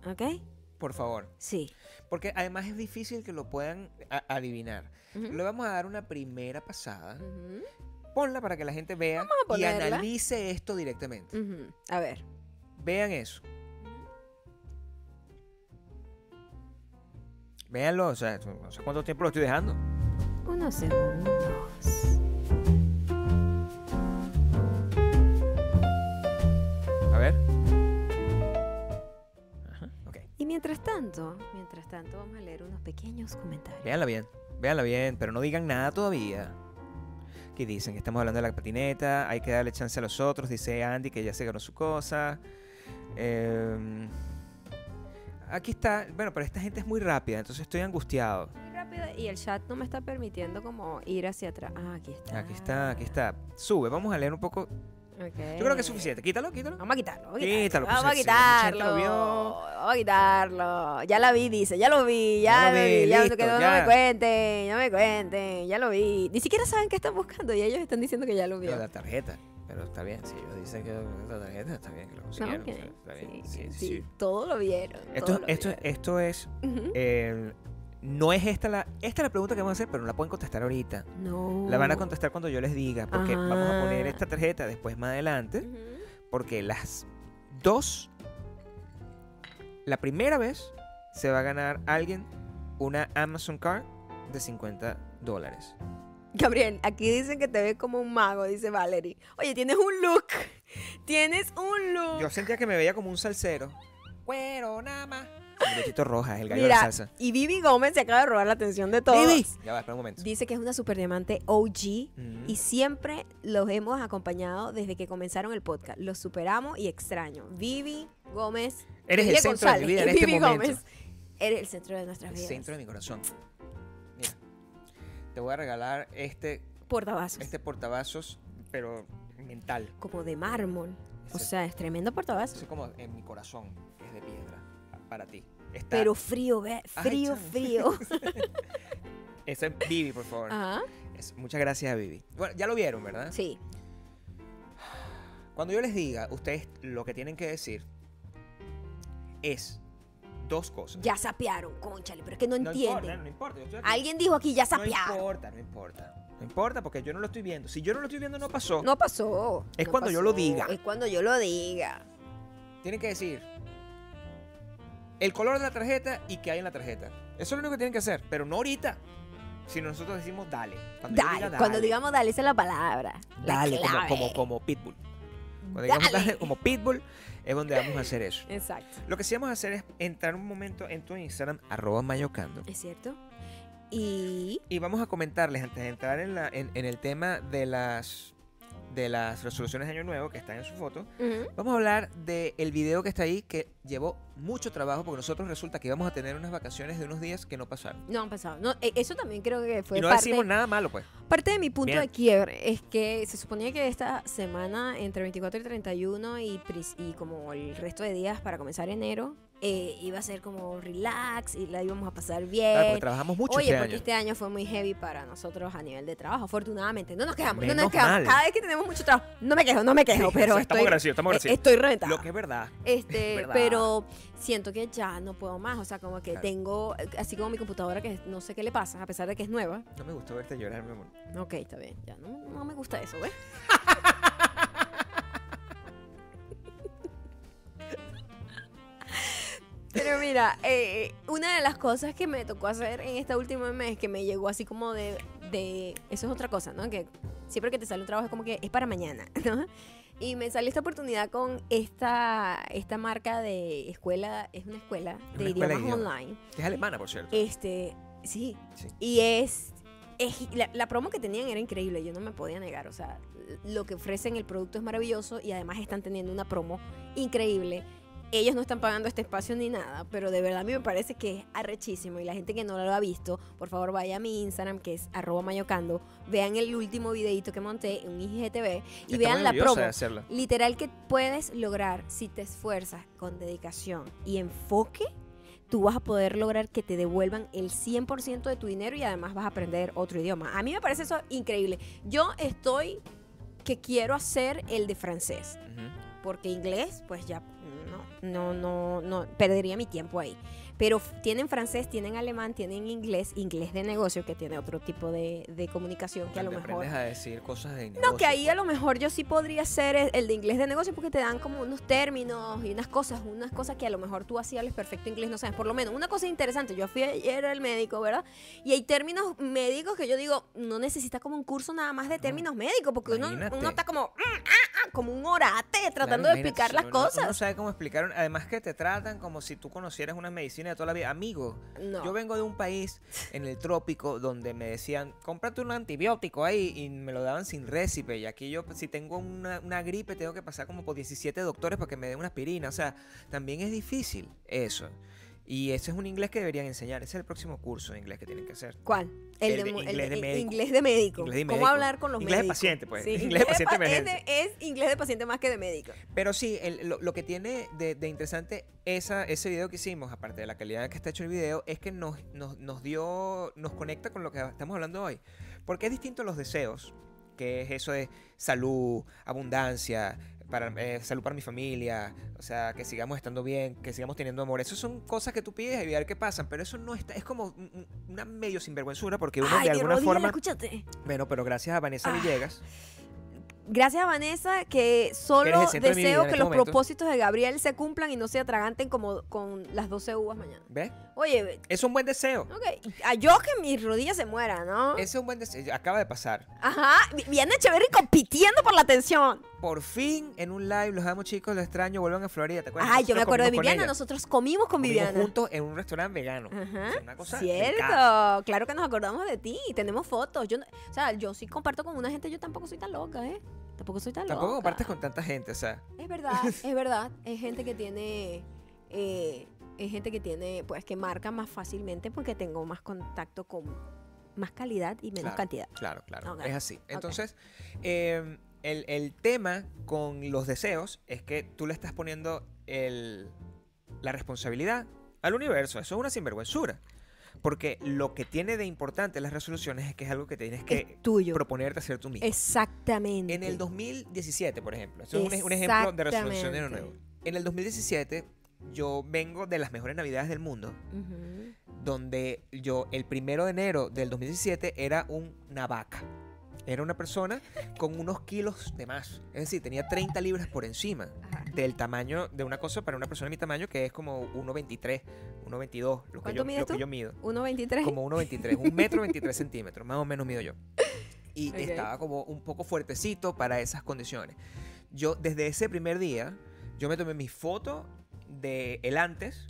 ¿ok? Por favor. Sí. Porque además es difícil que lo puedan adivinar. Ujú. Le vamos a dar una primera pasada. Ponla para que la gente vea y analice esto directamente. A ver. Vean eso. Véanlo, o sea, no sé cuánto tiempo lo estoy dejando. Unos segundos. A ver. Y mientras tanto, mientras tanto, vamos a leer unos pequeños comentarios. Véanla bien, véanla bien, pero no digan nada todavía. Que dicen que estamos hablando de la patineta, hay que darle chance a los otros, dice Andy que ya se ganó su cosa. Em, aquí está, bueno, pero esta gente es muy rápida, entonces estoy angustiado. Muy rápido y el chat no me está permitiendo como ir hacia atrás. Ah, aquí está. Aquí está, aquí está. Sube, vamos a leer un poco. Ok. Yo creo que es suficiente. Quítalo, quítalo. Vamos a quitarlo. Vamos a Quítalo, quitarlo. pues, Vamos a quitarlo. Vamos a quitarlo. Ya la vi, dice. Ya lo vi. Ya, Ya lo vi. vi, Ya, listo, que no, no ya. me cuenten. No me cuenten. Ya lo vi. Ni siquiera saben qué están buscando y ellos están diciendo que ya lo vio. la tarjeta. Pero está bien, si ellos dicen que la tarjeta está bien, que lo No, consiguieron. ok. o sea, está bien. Sí, Sí, sí, sí. Todo lo vieron. Esto, todo lo esto, vieron. esto es no es esta la, esta es la pregunta que vamos a hacer, pero no la pueden contestar ahorita. No. La van a contestar cuando yo les diga, porque Ajá. vamos a poner esta tarjeta después más adelante, porque las dos, la primera vez se va a ganar alguien una Amazon Card de 50 dólares. Gabriel, aquí dicen que te ves como un mago, dice Valerie. Oye, tienes un look. Tienes un look. Yo sentía que me veía como un salsero. Cuero, nada más. Roja, el gallo Mira, de la salsa. y Vivi Gómez se acaba de robar la atención de todos. Vivi. Ya va, espera un momento. Dice que es una super diamante OG Mm. y siempre los hemos acompañado desde que comenzaron el podcast. Los superamos y extraño. Vivi Gómez. Eres el centro de mi vida en este Vivi momento. Gómez. Eres el centro de nuestras El vidas. centro de mi corazón. Mira, te voy a regalar este, Portavasos. este portavasos, pero mental. Como de mármol. O sea, es tremendo portavasos. es como en mi corazón, que es de piedra, para ti. Está, Pero frío, ve, Ay, frío, frío. Esa es Vivi, por favor. Ajá. Es- muchas gracias a Vivi. Bueno, ya lo vieron, ¿verdad? Sí. Cuando yo les diga, ustedes lo que tienen que decir es dos cosas. Ya sapearon, conchale, pero es que no, no entienden. importa, no importa. yo. Alguien dijo aquí, ya No sapearon. importa, no importa. No importa porque yo no lo estoy viendo. Si yo no lo estoy viendo, no pasó. No pasó. Es no cuando yo lo diga. Es cuando yo lo diga. Tienen que decir el color de la tarjeta y qué hay en la tarjeta. Eso es lo único que tienen que hacer, pero no ahorita. Si nosotros decimos dale. Cuando Dale, diga Cuando dale, digamos dale, esa es la palabra. la dale, como, como, como pitbull. Cuando digamos Dale. dale como pitbull, es donde vamos a hacer eso. Exacto. Lo que sí vamos a hacer es entrar un momento en tu Instagram, arroba mayocando. ¿Es cierto? Y. Y vamos a comentarles antes de entrar en, la, en, en el tema de las, de las resoluciones de Año Nuevo que están en su foto. Vamos a hablar del video que está ahí que llevó mucho trabajo porque nosotros resulta que íbamos a tener unas vacaciones de unos días que no pasaron. No han pasado. No, eh, eso también creo que fue y no parte, decimos nada malo, pues. parte de mi punto Bien. de quiebre. Es que se suponía que esta semana, entre 24 y 31, y, y como el resto de días para comenzar enero, eh, iba a ser como relax y la íbamos a pasar bien. Claro, porque trabajamos mucho Oye, este porque año. este año fue muy heavy para nosotros a nivel de trabajo, afortunadamente. No nos quejamos, no Menos nos quejamos. mal. Cada vez que tenemos mucho trabajo, no me quejo, no me quejo, Sí, pero sí, estamos estoy, agradecidos, estamos eh, agradecidos. estoy reventada. Lo que es verdad. Este, ¿Verdad? pero siento que ya no puedo más. O sea, como que Claro. tengo, así como mi computadora que no sé qué le pasa, a pesar de que es nueva. No me gustó verte llorar, mi amor. Ok, está bien. Ya no, no me gusta eso, ¿ves? Pero mira, eh, una de las cosas que me tocó hacer en este último mes que me llegó así como de, de... Eso es otra cosa, ¿no? Que siempre que te sale un trabajo es como que es para mañana, ¿no? Y me salió esta oportunidad con esta, esta marca de escuela, es una escuela de Una escuela idiomas idiomas. online. Es alemana, por cierto. Este, sí. Sí. Y es, es- la, la promo que tenían era increíble, yo no me podía negar, o sea, lo que ofrecen el producto es maravilloso y además están teniendo una promo increíble. Ellos no están pagando este espacio ni nada, pero de verdad a mí me parece que es arrechísimo y la gente que no lo ha visto, por favor vaya a mi Instagram que es arroba mayocando, vean el último videito que monté en un IGTV y Está vean la promo. Literal que puedes lograr si te esfuerzas con dedicación y enfoque, tú vas a poder lograr que te devuelvan el 100% de tu dinero y además vas a aprender otro idioma. A mí me parece eso increíble. Yo estoy que quiero hacer el de francés, Ujú. porque inglés, pues ya no, no, no, perdería mi tiempo ahí. Pero tienen francés, tienen alemán, tienen inglés, inglés de negocio, que tiene otro tipo de, de comunicación que a lo mejor... a decir cosas de No, negocio, que ahí a pues. lo mejor yo sí podría ser el, el de inglés de negocio porque te dan como unos términos y unas cosas, unas cosas que a lo mejor tú así hables perfecto inglés, no sabes. Por lo menos, una cosa interesante, yo fui ayer al médico, ¿verdad? Y hay términos médicos que yo digo, no necesita como un curso nada más de términos médicos porque uno, uno está como, mm, ah, ah, como un orate tratando Claro, de explicar las uno- cosas. Uno sabe cómo explicar. Además que te tratan como si tú conocieras una medicina de toda la vida. Amigo, No. yo vengo de un país en el trópico donde me decían, cómprate un antibiótico ahí y me lo daban sin récipe. Y aquí yo, si tengo una, una gripe, tengo que pasar como por 17 doctores para que me den una aspirina. O sea, también es difícil eso. Y ese es un inglés que deberían enseñar. Ese es el próximo curso de inglés que tienen que hacer. ¿Cuál? El, El de, de el inglés de- de médico. inglés de médico. Inglés de ¿Cómo hablar con los Inglés de médicos? paciente, pues. Sí, Inglés de paciente pa- es, de- inglés de paciente más que de médico. Pero sí, el- lo, lo que tiene de, de interesante esa, ese video que hicimos, aparte de la calidad que está hecho el video, es que nos, nos, nos dio, nos conecta con lo que estamos hablando hoy. Porque es distinto a los deseos, que es eso de salud, abundancia, para, eh, salud para mi familia, o sea, que sigamos estando bien, que sigamos teniendo amor. Esas son cosas que tú pides y ver qué pasan, pero eso no está, es como un- un- una medio sinvergüenzura porque uno Ay, de alguna rodilla, forma... escúchate. Bueno, pero gracias a Vanessa Ah. Villegas, Gracias a Vanessa que solo deseo que este los propósitos de Gabriel se cumplan y no se atraganten como con las 12 uvas mañana. ¿ves? Oye, Es un buen deseo. ok, a yo que mi rodilla se muera, ¿no? Ese es un buen deseo. Acaba de pasar. Ajá, vi- viene Echeverry compitiendo por la atención. Por fin, en un live, los amo chicos, los extraño, vuelvan a Florida. ¿te acuerdas? Ay, yo me acuerdo de Viviana, nosotros comimos con Comimos Viviana. juntos en un restaurante vegano. Ajá, O sea, una cosa Cierto, claro que nos acordamos de ti, tenemos fotos. Yo, no- o sea, yo sí comparto con una gente, yo tampoco soy tan loca, ¿eh? Tampoco soy tan Tampoco loca. compartes con tanta gente, o sea. Es verdad, es verdad. Es gente que tiene. eh, es gente que tiene, pues, que marca más fácilmente porque tengo más contacto con más calidad y menos Claro. cantidad. Claro, claro. Es así. Entonces, eh, el, el tema con los deseos es que tú le estás poniendo el, la responsabilidad al universo. Eso es una sinvergüenzura. Porque lo que tiene de importante las resoluciones es que es algo que tienes que tuyo. proponerte hacer tú mismo. Exactamente. En el 2017, por ejemplo, esto es un, un ejemplo de resolución de nuevo. En el 2017 yo vengo de las mejores navidades del mundo, donde yo el primero de enero del 2017 era un- una vaca. Era una persona con unos kilos de más. Es decir, tenía 30 libras por encima Ajá. del tamaño de una cosa para una persona de mi tamaño que es como 1,23, 1,22, lo, que ¿Cuánto yo, mides lo que yo mido. 1.23. Como 1,23, un metro 23 centímetros, más o menos mido yo. Y Ok. estaba como un poco fuertecito para esas condiciones. Yo, desde ese primer día, yo me tomé mi foto de el antes,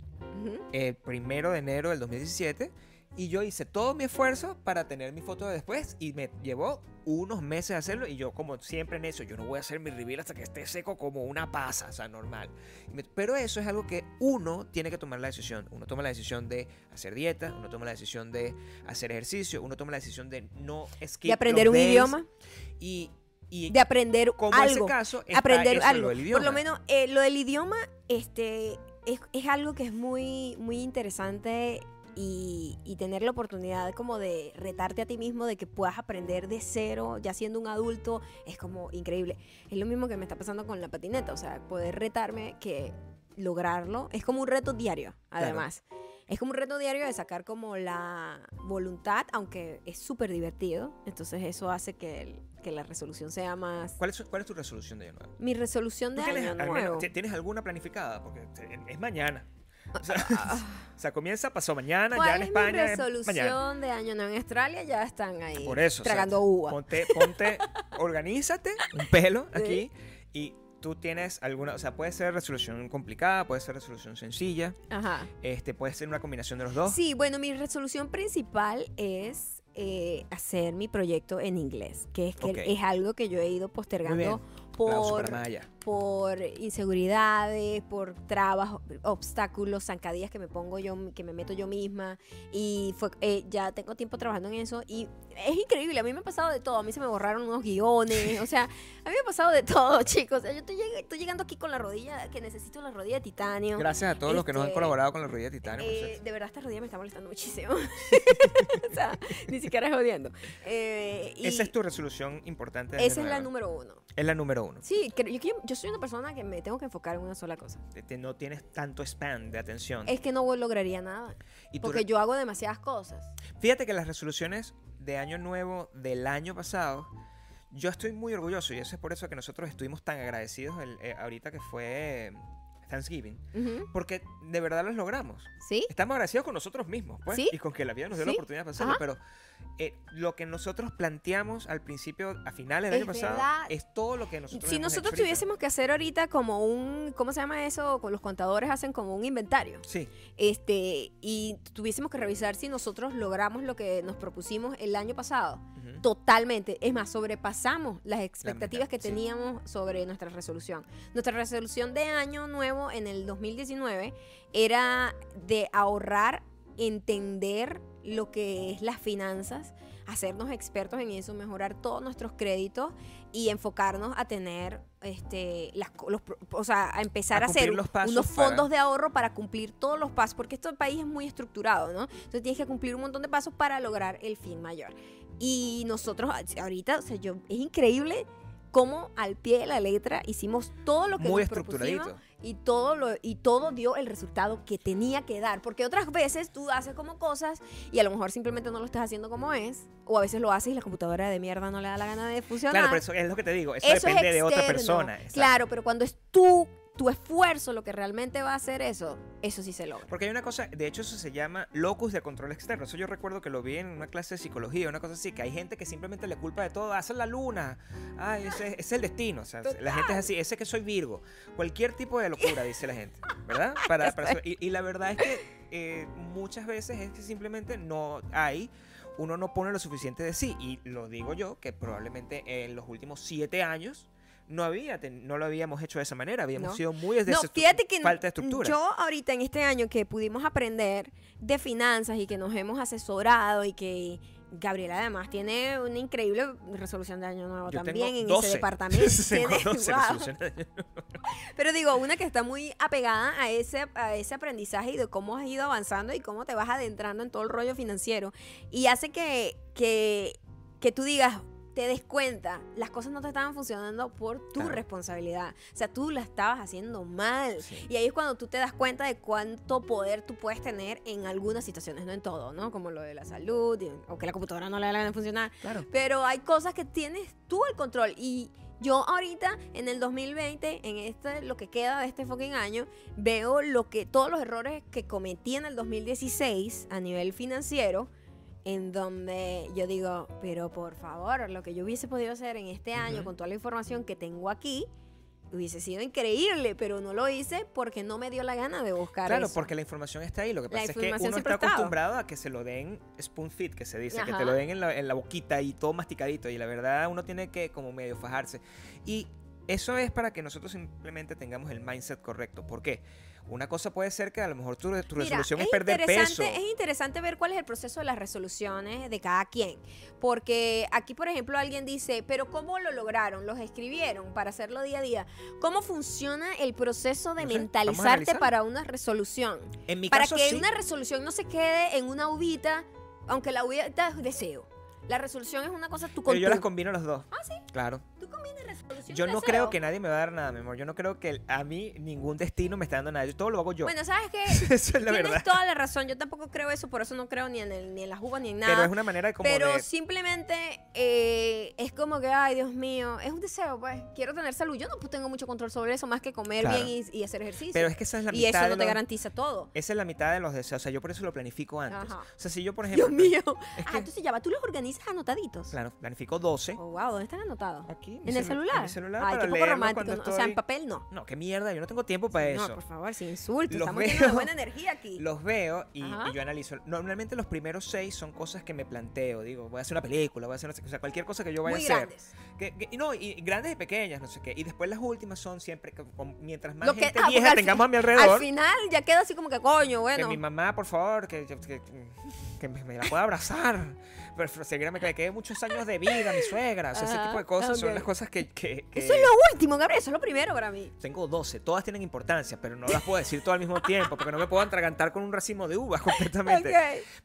el primero de enero del 2017, y yo hice todo mi esfuerzo para tener mi foto de después, y me llevó unos meses hacerlo, y yo como siempre en eso, yo no voy a hacer mi reveal hasta que esté seco como una pasa, o sea, normal. Y Pero eso es algo que uno tiene que tomar la decisión. Uno toma la decisión de hacer dieta, uno toma la decisión de hacer ejercicio, uno toma la decisión de no skip De aprender un days, idioma. Y, y De aprender como ese algo. caso, está aprender eso, algo. lo del Por lo menos eh, lo del idioma este, es, es algo que es muy, muy interesante y, y tener la oportunidad como de retarte a ti mismo, de que puedas aprender de cero, ya siendo un adulto, es como increíble. Es lo mismo que me está pasando con la patineta, o sea, poder retarme que lograrlo es como un reto diario, además. Es como un reto diario de sacar como la voluntad, aunque es súper divertido. Entonces eso hace que, el- que la resolución sea más... ¿Cuál es, ¿Cuál es tu resolución de año nuevo? Mi resolución de ¿Tú tienes, año alguna- nuevo. ti- ¿Tienes alguna planificada? Porque es mañana. O sea, o sea, comienza, pasó mañana, ya ¿Cuál en es España. mi es mañana. resolución de año nuevo? En Australia ya están ahí Por eso. o sea, tragando uva. Ponte, ponte, organízate un pelo aquí y tú tienes alguna, o sea, puede ser resolución complicada, puede ser resolución sencilla, Ajá. este, puede ser una combinación de los dos. Sí, bueno, mi resolución principal es eh, hacer mi proyecto en inglés, que es que es algo que yo he ido postergando por. Por inseguridades, por trabas, obstáculos, zancadillas que me pongo yo, que me meto yo misma. Y fue, eh, ya tengo tiempo trabajando en eso y es increíble. A mí me ha pasado de todo. A mí se me borraron unos guiones. O sea, a mí me ha pasado de todo, chicos. O sea, yo estoy, lleg- estoy llegando aquí con la rodilla, que necesito la rodilla de titanio. Gracias a todos los que nos han Este, colaborado con la rodilla de titanio. Eh, de verdad, esta rodilla me está molestando muchísimo. o sea, ni siquiera es jodiendo. Eh, Esa es tu resolución importante. esa es la número uno. Es la número uno. Sí, creo- yo, yo soy una persona que me tengo que enfocar en una sola cosa. No tienes tanto span de atención. Es que no lograría nada. y Porque yo hago demasiadas cosas. Fíjate que las resoluciones de año nuevo del año pasado, yo estoy muy orgulloso y eso es por eso que nosotros estuvimos tan agradecidos el- eh, ahorita que fue eh, Thanksgiving, Ujú. porque de verdad los logramos. ¿Sí? Estamos agradecidos con nosotros mismos, pues, Sí. y con que la vida nos dio la oportunidad de hacerlo, Ajá. pero eh, lo que nosotros planteamos al principio, a finales del Es año pasado, verdad. es todo lo que nosotros Si hemos nosotros hecho tuviésemos que hacer ahorita como un, ¿cómo se llama eso? Con los contadores hacen como un inventario. Sí, Este, y tuviésemos que revisar si nosotros logramos lo que nos propusimos el año pasado. Totalmente. Es más, sobrepasamos las expectativas que sí. teníamos sobre nuestra resolución. Nuestra resolución de año nuevo en el 2019 era de ahorrar, entender lo que es las finanzas, hacernos expertos en eso, mejorar todos nuestros créditos y enfocarnos a tener este las los o sea, a empezar A a, hacer unos para- fondos de ahorro para cumplir todos los pasos, porque este país es muy estructurado, ¿no? Entonces tienes que cumplir un montón de pasos para lograr el fin mayor. Y nosotros a- ahorita, o sea, yo es increíble cómo al pie de la letra hicimos todo lo que muy nos propusimos y todo lo y todo dio el resultado que tenía que dar porque otras veces tú haces como cosas y a lo mejor simplemente no lo estás haciendo como es o a veces lo haces y la computadora de mierda no le da la gana de funcionar Claro, pero eso es lo que te digo, eso, Eso es depende de otra persona. exacto. claro pero cuando es tú tu esfuerzo lo que realmente va a hacer eso eso sí se logra Porque hay una cosa, de hecho eso se llama locus de control externo. Eso yo recuerdo que lo vi en una clase de psicología, una cosa así, que hay gente que simplemente le culpa de todo, hace la luna, ay, ese, ese es el destino. O sea, la gente es así, ese que soy Virgo. Cualquier tipo de locura, dice la gente, ¿verdad? Para, para so- y, y la verdad es que eh, muchas veces es que simplemente no hay, uno no pone lo suficiente de sí. Y lo digo yo, que probablemente en los últimos siete años no había, no lo habíamos hecho de esa manera, habíamos No. sido muy desde no fíjate que falta de estructura. yo ahorita en este año que pudimos aprender de finanzas y que nos hemos asesorado y que Gabriela además tiene una increíble resolución de año nuevo Yo también en 12. ese departamento Tengo Tiene- 12 wow. resoluciones de año nuevo. Pero digo, una que está muy apegada a ese, a ese aprendizaje y de cómo has ido avanzando y cómo te vas adentrando en todo el rollo financiero. Y hace que, que, que tú digas, te des cuenta, las cosas no te estaban funcionando por tu Claro. responsabilidad. O sea, tú la estabas haciendo mal. Sí. Y ahí es cuando tú te das cuenta de cuánto poder tú puedes tener en algunas situaciones, no en todo, ¿no? Como lo de la salud, y- o que la computadora no le da la gana funcionar. Claro. Pero hay cosas que tienes tú el control. Y yo ahorita, en el 2020, en este, lo que queda de este fucking año, veo lo que, todos los errores que cometí en el 2016 a nivel financiero. En donde yo digo, pero por favor, lo que yo hubiese podido hacer en este año con toda la información que tengo aquí, hubiese sido increíble, pero no lo hice porque no me dio la gana de buscar Claro, eso. porque la información está ahí. Lo que pasa es que uno está acostumbrado a que se lo den spoon feed, que se dice, que te lo den en la, en la boquita y todo masticadito. Y la verdad, uno tiene que como medio fajarse. Y eso es para que nosotros simplemente tengamos el mindset correcto. ¿Por qué? Una cosa puede ser que a lo mejor tu, tu Mira, resolución es, perder peso. Es interesante ver cuál es el proceso de las resoluciones de cada quien. Porque aquí, por ejemplo, alguien dice, pero ¿cómo lo lograron? ¿Los escribieron para hacerlo día a día? ¿Cómo funciona el proceso de No sé, mentalizarte para una resolución? En mi para caso, que sí. una resolución no se quede en una uvita, aunque la uvita es deseo. La resolución es una cosa Pero yo las combino los dos. Ah, sí. Claro. Resolución y Yo no deseo. creo que nadie me va a dar nada, mi amor. Yo no creo que a mí ningún destino me está dando nada. Yo todo lo hago yo. Bueno, ¿sabes qué? Eso es la Tienes verdad. toda la razón. Yo tampoco creo eso, por eso no creo ni en, el, ni en las uvas ni en nada. Pero es una manera de como Pero de... simplemente eh, es como que, ay, Dios mío, es un deseo, pues. Quiero tener salud. Yo no pues, tengo mucho control sobre eso, más que comer Claro. bien y, y hacer ejercicio. Pero es que esa es la y mitad eso de no te los- garantiza todo. Esa es la mitad de los deseos. O sea, yo por eso lo planifico antes. Ajá. O sea, si yo, por ejemplo... Dios mío. Es Ah, que, entonces ya va, tú los organizas anotaditos. claro, planifico 12. Oh, wow, ¿dónde están anotados? Aquí. Mi ¿En el celu- celular? En mi celular Ay, para qué poco romántico. ¿no? O sea, en estoy- papel no. No, qué mierda, yo no tengo tiempo para No, eso. por favor, sin insultos. Los Estamos veo. buena energía aquí. Los veo y, y yo analizo. Normalmente los primeros seis son cosas que me planteo. Digo, voy a hacer una película, voy a hacer una- o sea, cualquier cosa que yo vaya Muy a hacer. grandes. Que, que- y no, y grandes y pequeñas, no sé qué. Y después las últimas son siempre, que mientras más Lo gente ah, vieja al tengamos a mi Al alrededor, final ya queda así como que coño, bueno. que mi mamá, por favor, que, que, me la pueda abrazar. Pero seguirá me quede muchos años de vida, mi suegra. O sea, ese tipo de cosas son las cosas que, que- que- Eso es lo último, Gabriel. Eso es lo primero para mí. Tengo 12, todas tienen importancia, pero no las puedo decir todo al mismo tiempo, porque no me puedo atragantar con un racimo de uvas completamente.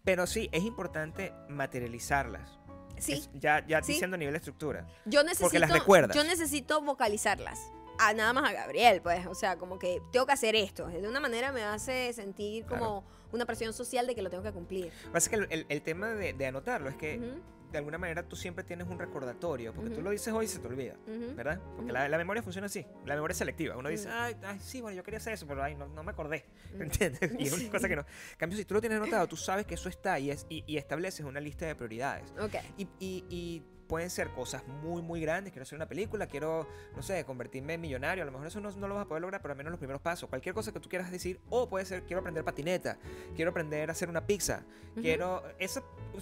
Pero sí, es importante materializarlas. Sí. Es- ya ya Sí. diciendo a nivel de estructura. Yo necesito, las recuerdas. Yo necesito vocalizarlas. A nada más a Gabriel, pues. O sea, como que tengo que hacer esto. De una manera me hace sentir como una presión social de que lo tengo que cumplir. Pasa que el, el- el tema de, de anotarlo es que Ujú, de alguna manera tú siempre tienes un recordatorio, porque tú Ujú. lo dices hoy y se te olvida. ujú. ¿Verdad? Porque la, la memoria funciona así. La memoria es selectiva. Uno dice, ay, ay, sí, bueno, yo quería hacer eso, pero ay, no, no me acordé. ¿Entiendes? Y es una cosa que no. En cambio, si tú lo tienes anotado, tú sabes que eso está y, es, y, y estableces una lista de prioridades. Ok. Y, y- y pueden ser cosas muy, muy grandes. Quiero hacer una película, quiero, no sé, convertirme en millonario. A lo mejor eso no, no lo vas a poder lograr, pero al menos los primeros pasos. Cualquier cosa que tú quieras decir. O puede ser, quiero aprender patineta, quiero aprender a hacer una pizza, quiero... Esa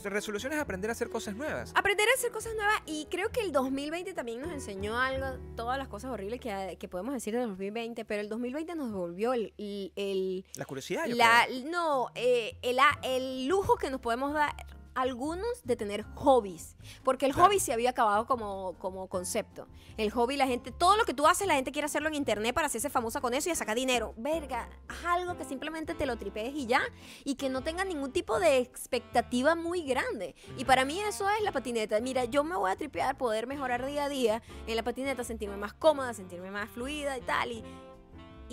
resolución es aprender a hacer cosas nuevas. Aprender a hacer cosas nuevas y creo que el 2020 también nos enseñó algo, todas las cosas horribles que, que podemos decir del 2020, pero el 2020 nos devolvió el, el- el- La curiosidad, yo la, creo. no, eh, el, a- el lujo que nos podemos dar algunos de tener hobbies, porque el Claro. hobby se había acabado como, como concepto. El hobby, la gente, todo lo que tú haces, la gente quiere hacerlo en internet para hacerse famosa con eso y sacar dinero. Verga, haz algo que simplemente te lo tripees y ya, y que no tenga ningún tipo de expectativa muy grande. Y para mí eso es la patineta. Mira, yo me voy a tripear, poder mejorar día a día en la patineta, sentirme más cómoda, sentirme más fluida y tal, y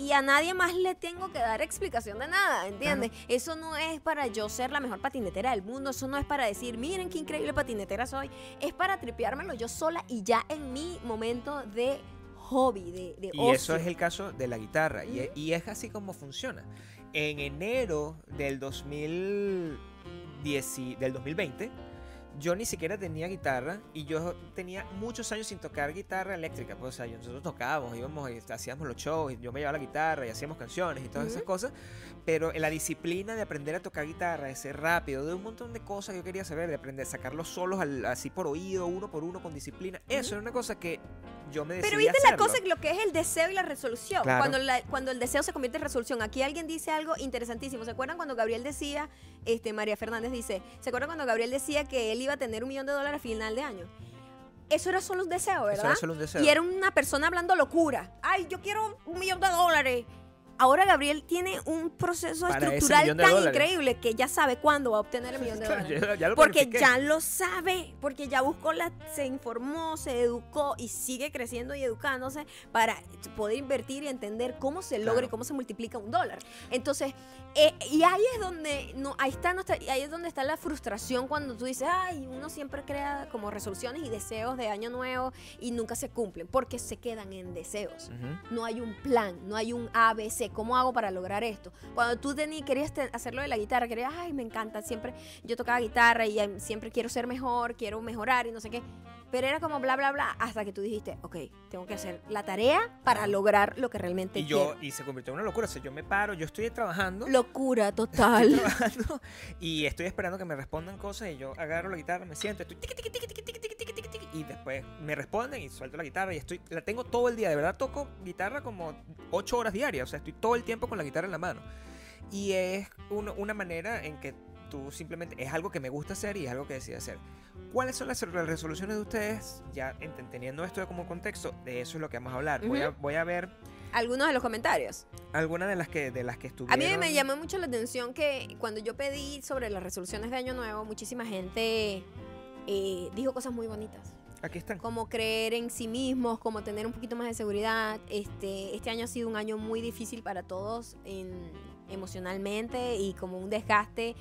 y a nadie más le tengo que dar explicación de nada, ¿entiendes? Eso no es para yo ser la mejor patinetera del mundo, eso no es para decir, miren qué increíble patinetera soy, es para tripeármelo yo sola y ya en mi momento de hobby, de, de Y eso es el caso de la guitarra. y, es así como funciona. En enero del 2010, y- del 2020, yo ni siquiera tenía guitarra y yo tenía muchos años sin tocar guitarra eléctrica. Pues, o sea, nosotros tocábamos, íbamos y hacíamos los shows, y yo me llevaba la guitarra y hacíamos canciones y todas esas Ujú. cosas. Pero la disciplina de aprender a tocar guitarra, de ser rápido, de un montón de cosas que yo quería saber, de aprender a sacarlos solos al- así por oído, uno por uno, con disciplina. Eso Ujú. era una cosa que yo me decidí Pero viste la hacerlo. cosa, lo que es el deseo y la resolución. Claro. Cuando, la- cuando el deseo se convierte en resolución. Aquí alguien dice algo interesantísimo. ¿Se acuerdan cuando Gabriel decía, este, María Fernández dice, ¿se acuerdan cuando Gabriel decía que él iba a tener un millón de dólares a final de año? eso era solo un deseo, ¿verdad? Eso era solo un deseo. Y era una persona hablando locura. Ay, yo quiero un millón de dólares. Ahora Gabriel tiene un proceso Para estructural tan increíble que ya sabe cuándo va a obtener el millón de dólares. ya- ya lo Porque ya lo sabe, porque ya buscó la, se informó, se educó y sigue creciendo y educándose para poder invertir y entender cómo se logra Claro. y cómo se multiplica un dólar. Entonces, eh, y ahí es donde no, ahí está nuestra, ahí es donde está la frustración cuando tú dices, ay, uno siempre crea como resoluciones y deseos de año nuevo y nunca se cumplen, porque se quedan en deseos no hay un plan, no hay un ABC. ¿Cómo hago para lograr esto? Cuando tú tení- querías hacerlo de la guitarra, querías, ay, me encanta, siempre yo tocaba guitarra y em, siempre quiero ser mejor, quiero mejorar y no sé qué. Pero era como bla, bla, bla, hasta que tú dijiste, ok, tengo que hacer la tarea para lograr lo que realmente Y yo, quiero. y se convirtió en una locura. O sea, yo me paro, yo estoy trabajando. Locura Estoy total. trabajando y estoy esperando que me respondan cosas y yo agarro la guitarra, me siento, estoy tiqui, tiqui, tiqui, tiqui, tiqui, tiqui, tiqui, tiqui, y después me responden y suelto la guitarra y estoy la tengo todo el día, de verdad toco guitarra como 8 horas diarias, o sea, estoy todo el tiempo con la guitarra en la mano. Y es un- una manera en que tú simplemente es algo que me gusta hacer y es algo que decido hacer. ¿Cuáles son las las resoluciones de ustedes? Ya ent- teniendo esto como contexto, de eso es lo que vamos a hablar. voy, a, voy a ver Algunos de los comentarios. algunas de las que de las que A estuvieron. mí me llamó mucho la atención que cuando yo pedí sobre las resoluciones de Año Nuevo, muchísima gente eh, dijo cosas muy bonitas. Aquí están. como creer en sí mismos, como tener un poquito más de seguridad. Este, este año ha sido un año muy difícil para todos en- emocionalmente y como un desgaste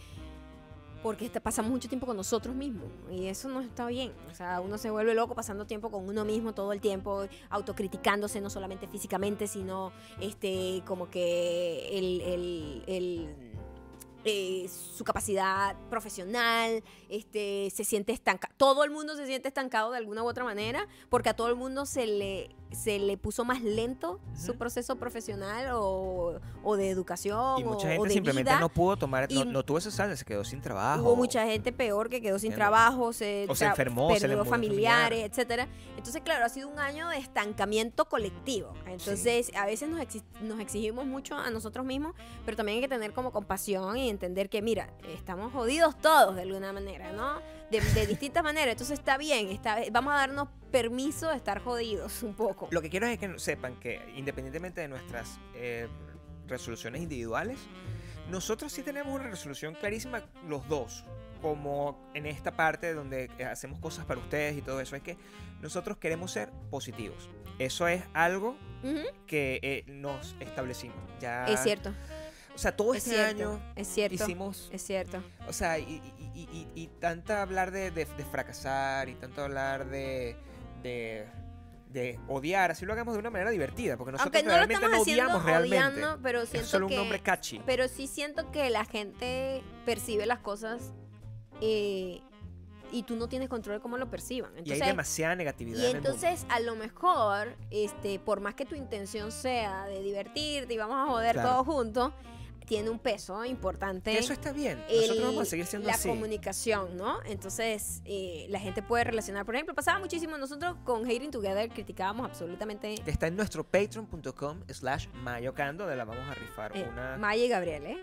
porque pasamos mucho tiempo con nosotros mismos y eso no está bien. O sea, uno se vuelve loco pasando tiempo con uno mismo todo el tiempo, autocriticándose no solamente físicamente, sino este como que el, el- el, eh, su capacidad profesional, este, se siente estancado. Todo el mundo se siente estancado de alguna u otra manera, porque a todo el mundo se le, se le puso más lento su proceso profesional o, o de educación Y mucha o, o gente de simplemente vida. no pudo tomar, no, no tuvo ese saldo, se quedó sin trabajo. Hubo mucha gente peor que quedó sin trabajo, se, O se enfermó, se le perdió familiares, familiar. etcétera. Entonces, claro, ha sido un año de estancamiento colectivo. Entonces, a veces nos, exi- nos exigimos mucho a nosotros mismos, pero también hay que tener como compasión y entender que, mira, estamos jodidos todos de alguna manera, ¿no? De, de distintas maneras. Entonces, está bien, está, vamos a darnos permiso de estar jodidos un poco. Lo que quiero es que sepan que independientemente de nuestras eh, resoluciones individuales, nosotros sí tenemos una resolución clarísima los dos. Como en esta parte donde hacemos cosas para ustedes y todo eso, es que nosotros queremos ser positivos. Eso es algo que eh, nos establecimos. Ya, Es cierto, O sea, todo es este cierto, año es cierto, hicimos es cierto. O sea, y, y, y, y- y tanta hablar de, de- de fracasar y tanto hablar de, de, de odiar, así lo hagamos de una manera divertida, porque nosotros Aunque no lo realmente estamos no haciendo odiamos realmente. odiando, pero es solo que... un nombre catchy. Pero sí siento que la gente percibe las cosas eh, y tú no tienes control de cómo lo perciban. y hay demasiada negatividad y en el mundo. entonces a lo mejor, este, por más que tu intención sea de divertirte y vamos a joder Claro. todos juntos, tiene un peso importante. Eso está bien. el- Nosotros vamos a seguir siendo la así. comunicación, ¿no? Entonces, eh, la gente puede relacionar. Por ejemplo, pasaba muchísimo. Nosotros con Hating Together criticábamos absolutamente Que está en nuestro patreon.com slash mayocando, de la vamos a rifar eh, una... Maya y Gabriel, ¿eh?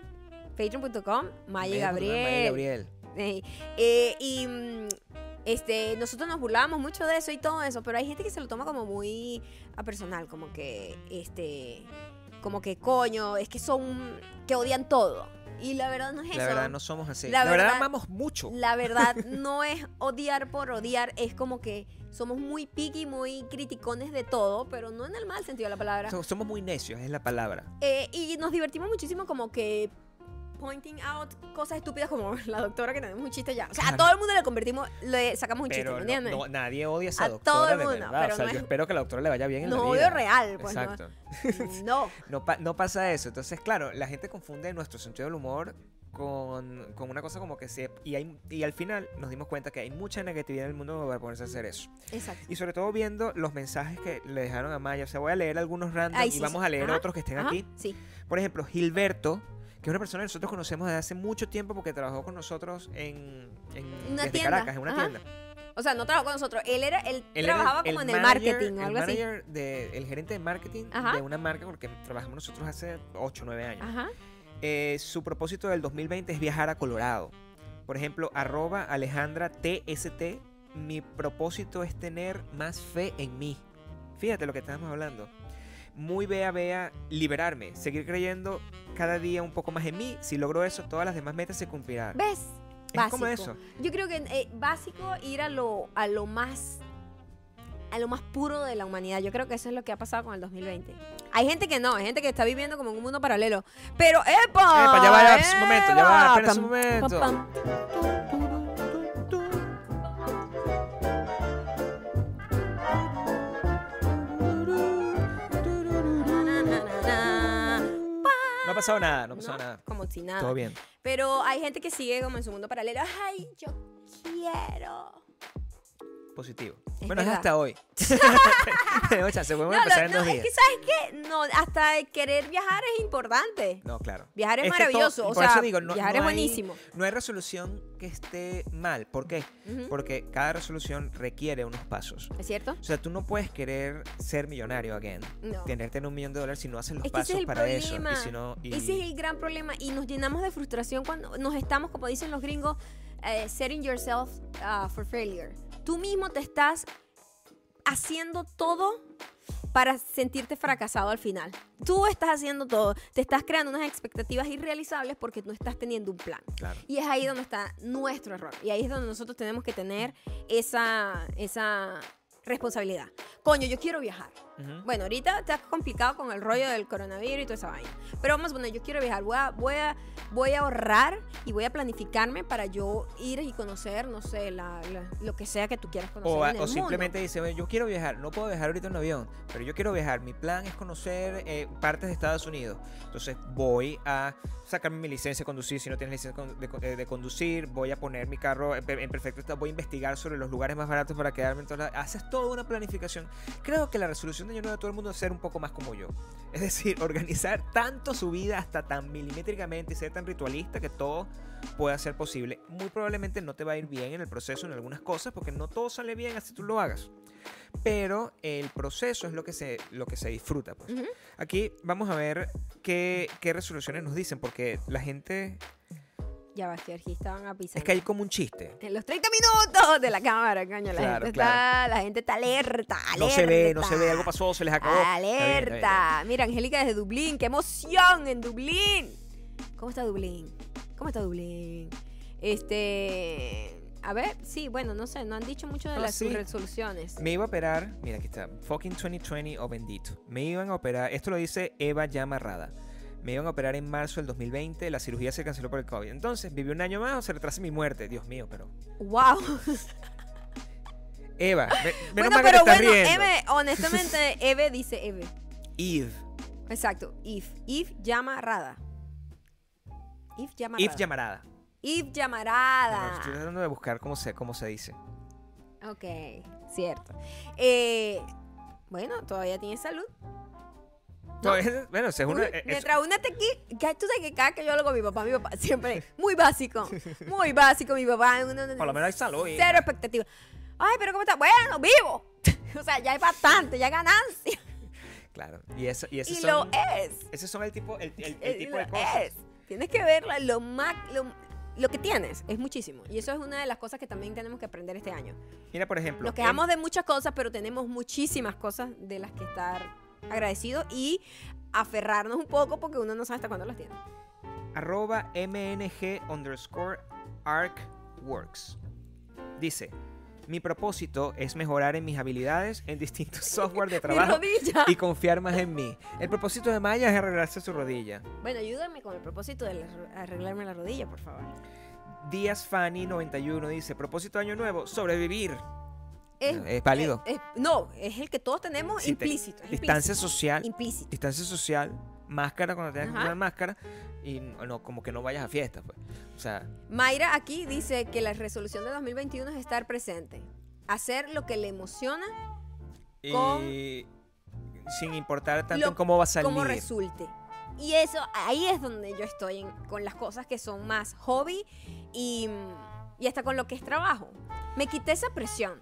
Patreon.com, Maya y Gabriel. Maya y Gabriel. Eh, eh, y mm, este, nosotros nos burlábamos mucho de eso y todo eso, pero hay gente que se lo toma como muy a personal, como que, este, como que coño, es que son, que odian todo. Y la verdad no es La eso. verdad no somos así. La La, verdad, verdad- amamos mucho. La verdad no es odiar por odiar, es como que somos muy picky, muy criticones de todo, pero no en el mal sentido de la palabra. So- Somos muy necios, es la palabra. Eh, y nos divertimos muchísimo como que pointing out cosas estúpidas como la doctora que tenemos un chiste ya. O sea, a todo el mundo le convertimos, le sacamos un chiste, ¿me no- entiendes? no- nadie odia a esa A doctora todo el de mundo, verdad. pero o sea, no yo es- espero que la doctora le vaya bien en no la odio real, pues Exacto. no. No. No, pa- no pasa eso. Entonces, claro, la gente confunde nuestro sentido del humor con, con una cosa como que se... Y, hay, y al final nos dimos cuenta que hay mucha negatividad en el mundo para ponerse a hacer eso. Exacto. Y sobre todo viendo los mensajes que le dejaron a Maya. O sea, voy a leer algunos random Ay, y vamos sí. a leer Ajá, otros que estén Ajá, aquí. Sí. Por ejemplo, Gilberto, que es una persona que nosotros conocemos desde hace mucho tiempo porque trabajó con nosotros en, en Una desde tienda, Caracas, en una ajá. tienda. O sea, no trabajó con nosotros. Él era, él, Él era trabajaba como en el manager- marketing o el algo así. manager de- el gerente de marketing Ajá. de una marca porque trabajamos nosotros hace 8 o 9 años. Ajá. Eh, su propósito del 2020 es viajar a Colorado. Por ejemplo, arroba Alejandra TST mi propósito es tener más fe en mí. Fíjate lo que estamos hablando. Muy vea, vea, liberarme, seguir creyendo cada día un poco más en mí. Si logro eso, todas las demás metas se cumplirán. ¿Ves? Es como eso. Yo creo que eh, básico ir a lo, a lo más a lo más puro de la humanidad. Yo creo que eso es lo que ha pasado con el 2020. Hay gente que no, hay gente que está viviendo como en un mundo paralelo. Pero, ¡epa! Epa, ya va, ya va, un momento, ya va, espera un momento. pam, pasado nada, no ha pasado No, nada. Como si nada. Todo bien. Pero hay gente que sigue como en su mundo paralelo. Ay, yo quiero. Positivo. Es bueno, es hasta hoy. Tenemos chance, podemos No, empezar no, en no, dos es días. que sabes qué, no, hasta querer viajar es importante. No, claro. Viajar es, Es maravilloso, todo- o por sea, eso digo, no- viajar no es hay- buenísimo. No hay resolución que esté mal. ¿Por qué? Ujú. Porque cada resolución requiere unos pasos. ¿Es cierto? O sea, tú no puedes querer ser millonario again. No. Tener tener un millón de dólares si no haces los Es que ese pasos es el para problema. eso. Y si no, y- Ese es el gran problema y nos llenamos de frustración cuando nos estamos, como dicen los gringos, eh, setting yourself uh, for failure. Tú mismo te estás haciendo todo para sentirte fracasado al final. Tú estás haciendo todo, te estás creando unas expectativas irrealizables porque no estás teniendo un plan. Claro. Y es ahí donde está nuestro error. Y ahí es donde nosotros tenemos que tener esa, esa responsabilidad. Coño, yo quiero viajar. Ujú. Bueno, ahorita está complicado con el rollo del coronavirus y toda esa vaina. Pero vamos a poner, yo quiero viajar. Voy a, voy a, voy a ahorrar y voy a planificarme para yo ir y conocer, no sé, la- la- lo que sea que tú quieras conocer. O, en el o simplemente dice, "Oye, yo quiero viajar, no puedo viajar ahorita en un avión, pero yo quiero viajar. Mi plan es conocer eh, partes de Estados Unidos. Entonces voy a sacarme mi licencia de conducir si no tienes licencia de, de conducir, voy a poner mi carro en, pe- en perfecto estado, voy a investigar sobre los lugares más baratos para quedarme. Entonces haces toda una planificación. Creo que la resolución de año nuevo de todo el mundo es ser un poco más como yo. Es decir, organizar tanto su vida hasta tan milimétricamente y ser tan ritualista que todo pueda ser posible. Muy probablemente no te va a ir bien en el proceso en algunas cosas porque no todo sale bien así tú lo hagas. Pero el proceso es lo que se, lo que se disfruta. pues. Aquí vamos a ver qué, qué resoluciones nos dicen porque la gente... Ya va, aquí estaban avisando. Es que hay como un chiste. En los 30 minutos de la cámara, coño. La, Claro, gente, está, la gente está alerta, alerta. No se ve, no se ve, algo pasó, se les acabó. Está bien, está bien, está bien. Alerta. Mira, Angélica desde Dublín. ¡Qué emoción en Dublín! ¿Cómo está Dublín? ¿Cómo está Dublín? Este. A ver, sí, bueno, no sé, no han dicho mucho de las sí. resoluciones. Me iba a operar, mira aquí está, fucking 2020 o bendito. Me iban a operar, esto lo dice Eva Llamarrada. Me iban a operar en marzo del 2020, la cirugía se canceló por el COVID. Entonces, viví un año más o se retrasa mi muerte. Dios mío, pero... ¡Wow! Eva, me- menos bueno, mal que te pero estás bueno, riendo. Eve, honestamente, Eve dice Eve. Eve. Exacto, If. If llama Rada. If llama Eve Rada. Llamarada. Bueno, llamarada. estoy tratando de buscar cómo se, cómo se dice. Ok, cierto. Eh, bueno, todavía tiene salud. No, es- bueno, es una... Uy, es- mientras una te qui- que tú sabes que cada que yo hablo con mi papá, mi papá siempre muy básico, muy básico, mi papá. uno- por lo menos hay salud. cero hija. expectativa. Ay, pero ¿cómo está? Bueno, vivo. o sea, ya hay bastante, ya hay ganancia. Claro. Y, eso, y esos Y son, lo es. esos son el tipo, el, el- el tipo lo de cosas. es. Tienes que verla, lo más, lo, lo que tienes es muchísimo. Y eso es una de las cosas que también tenemos que aprender este año. Mira, por ejemplo. Nos quejamos de muchas cosas, pero tenemos muchísimas cosas de las que estar agradecidos y aferrarnos un poco porque uno no sabe hasta cuándo las tiene. arroba mng underscore arcworks. Dice, mi propósito es mejorar en mis habilidades en distintos software de trabajo y confiar más en mí. El propósito de Maya es arreglarse su rodilla. Bueno, ayúdame con el propósito de la- arreglarme la rodilla, por favor. Díaz Fanny 91 dice, propósito de año nuevo, sobrevivir. Es, Es válido. es- es- no, es el que todos tenemos Sí, te- implícito. es Distancia implícito, social, Implícito. distancia social, máscara cuando tengas que usar máscara y no, no, como que no vayas a fiestas, pues. O sea, Mayra aquí dice que la resolución de 2021 es estar presente. Hacer lo que le emociona, y Con- sin importar tanto Lo- en cómo va a salir. como resulte. Y eso, ahí es donde yo estoy en- con las cosas que son más hobby y, y hasta con lo que es trabajo. Me quité esa presión.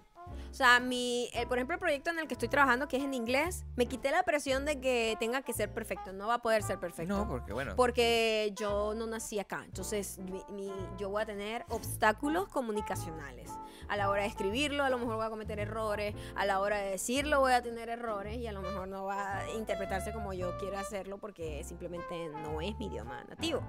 O sea, mi, el- por ejemplo, el proyecto en el que estoy trabajando, que es en inglés, me quité la presión de que tenga que ser perfecto. No va a poder ser perfecto. No, porque bueno. Porque yo no nací acá. Entonces, mi- mi- yo voy a tener obstáculos comunicacionales. A la hora de escribirlo, a lo mejor voy a cometer errores. A la hora de decirlo, voy a tener errores. Y a lo mejor no va a interpretarse como yo quiero hacerlo porque simplemente no es mi idioma nativo.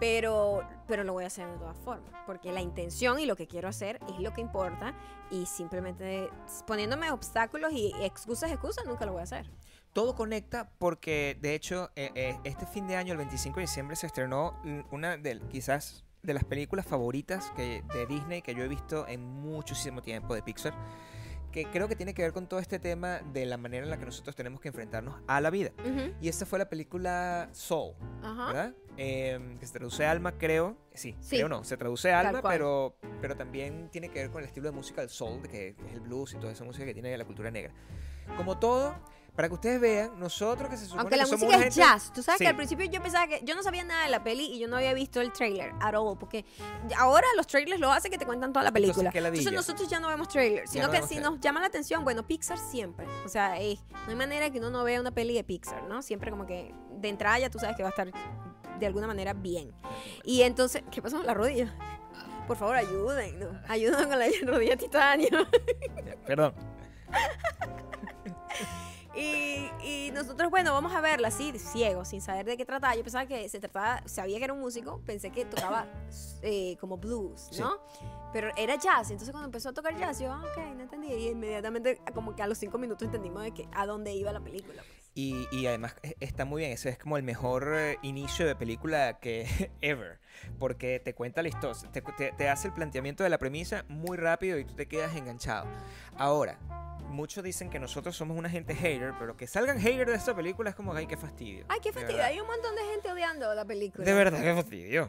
Pero, pero lo voy a hacer de todas formas. Porque la intención y lo que quiero hacer es lo que importa. Y simplemente poniéndome obstáculos y excusas, excusas, nunca lo voy a hacer. Todo conecta porque, de hecho, eh, eh, este fin de año, el 25 de diciembre, se estrenó una de quizás de las películas favoritas que, de Disney que yo he visto en muchísimo tiempo de Pixar, que creo que tiene que ver con todo este tema de la manera en la que nosotros tenemos que enfrentarnos a la vida. Y esta fue la película Soul. ¿verdad? Em, que se traduce alma, creo. Sí, Sí. creo no, se traduce alma, pero, pero también tiene que ver con el estilo de música del soul, que es el blues y toda esa música que tiene la cultura negra. Como todo, para que ustedes vean, nosotros que se supone Aunque la que somos música es gente- jazz. Tú sabes Sí. que al principio yo pensaba que yo no sabía nada de la peli y yo no había visto el trailer at all. Porque ahora los trailers lo hacen que te cuentan toda la Entonces, película. qué Entonces, ladilla. nosotros ya no vemos trailers. Sino no que si nos llama la atención, bueno, Pixar siempre. O sea, eh, no hay manera que uno no vea una peli de Pixar, ¿no? Siempre como que de entrada ya tú sabes que va a estar de alguna manera bien. Y entonces, ¿qué pasó con la rodilla? Por favor, ayuden, ¿no? Ayuden con la rodilla titanio. Perdón. Y, y nosotros, bueno, vamos a verla así, ciego, sin saber de qué trataba. Yo pensaba que se trataba, sabía que era un músico, pensé que tocaba eh, como blues, ¿no? Pero era jazz, entonces cuando empezó a tocar jazz, yo, ah, ok, no entendí. Y inmediatamente, como que a los cinco minutos entendimos de que, a dónde iba la película. pues. Y, y además e- está muy bien, ese es como el mejor eh, inicio de película que ever, porque te cuenta la historia, te, te- te hace el planteamiento de la premisa muy rápido y tú te quedas enganchado. Ahora, muchos dicen que nosotros somos una gente hater, pero que salgan haters de esta película es como, ay, qué fastidio. Ay, qué fastidio, hay un montón de gente odiando la película. De verdad, qué fastidio.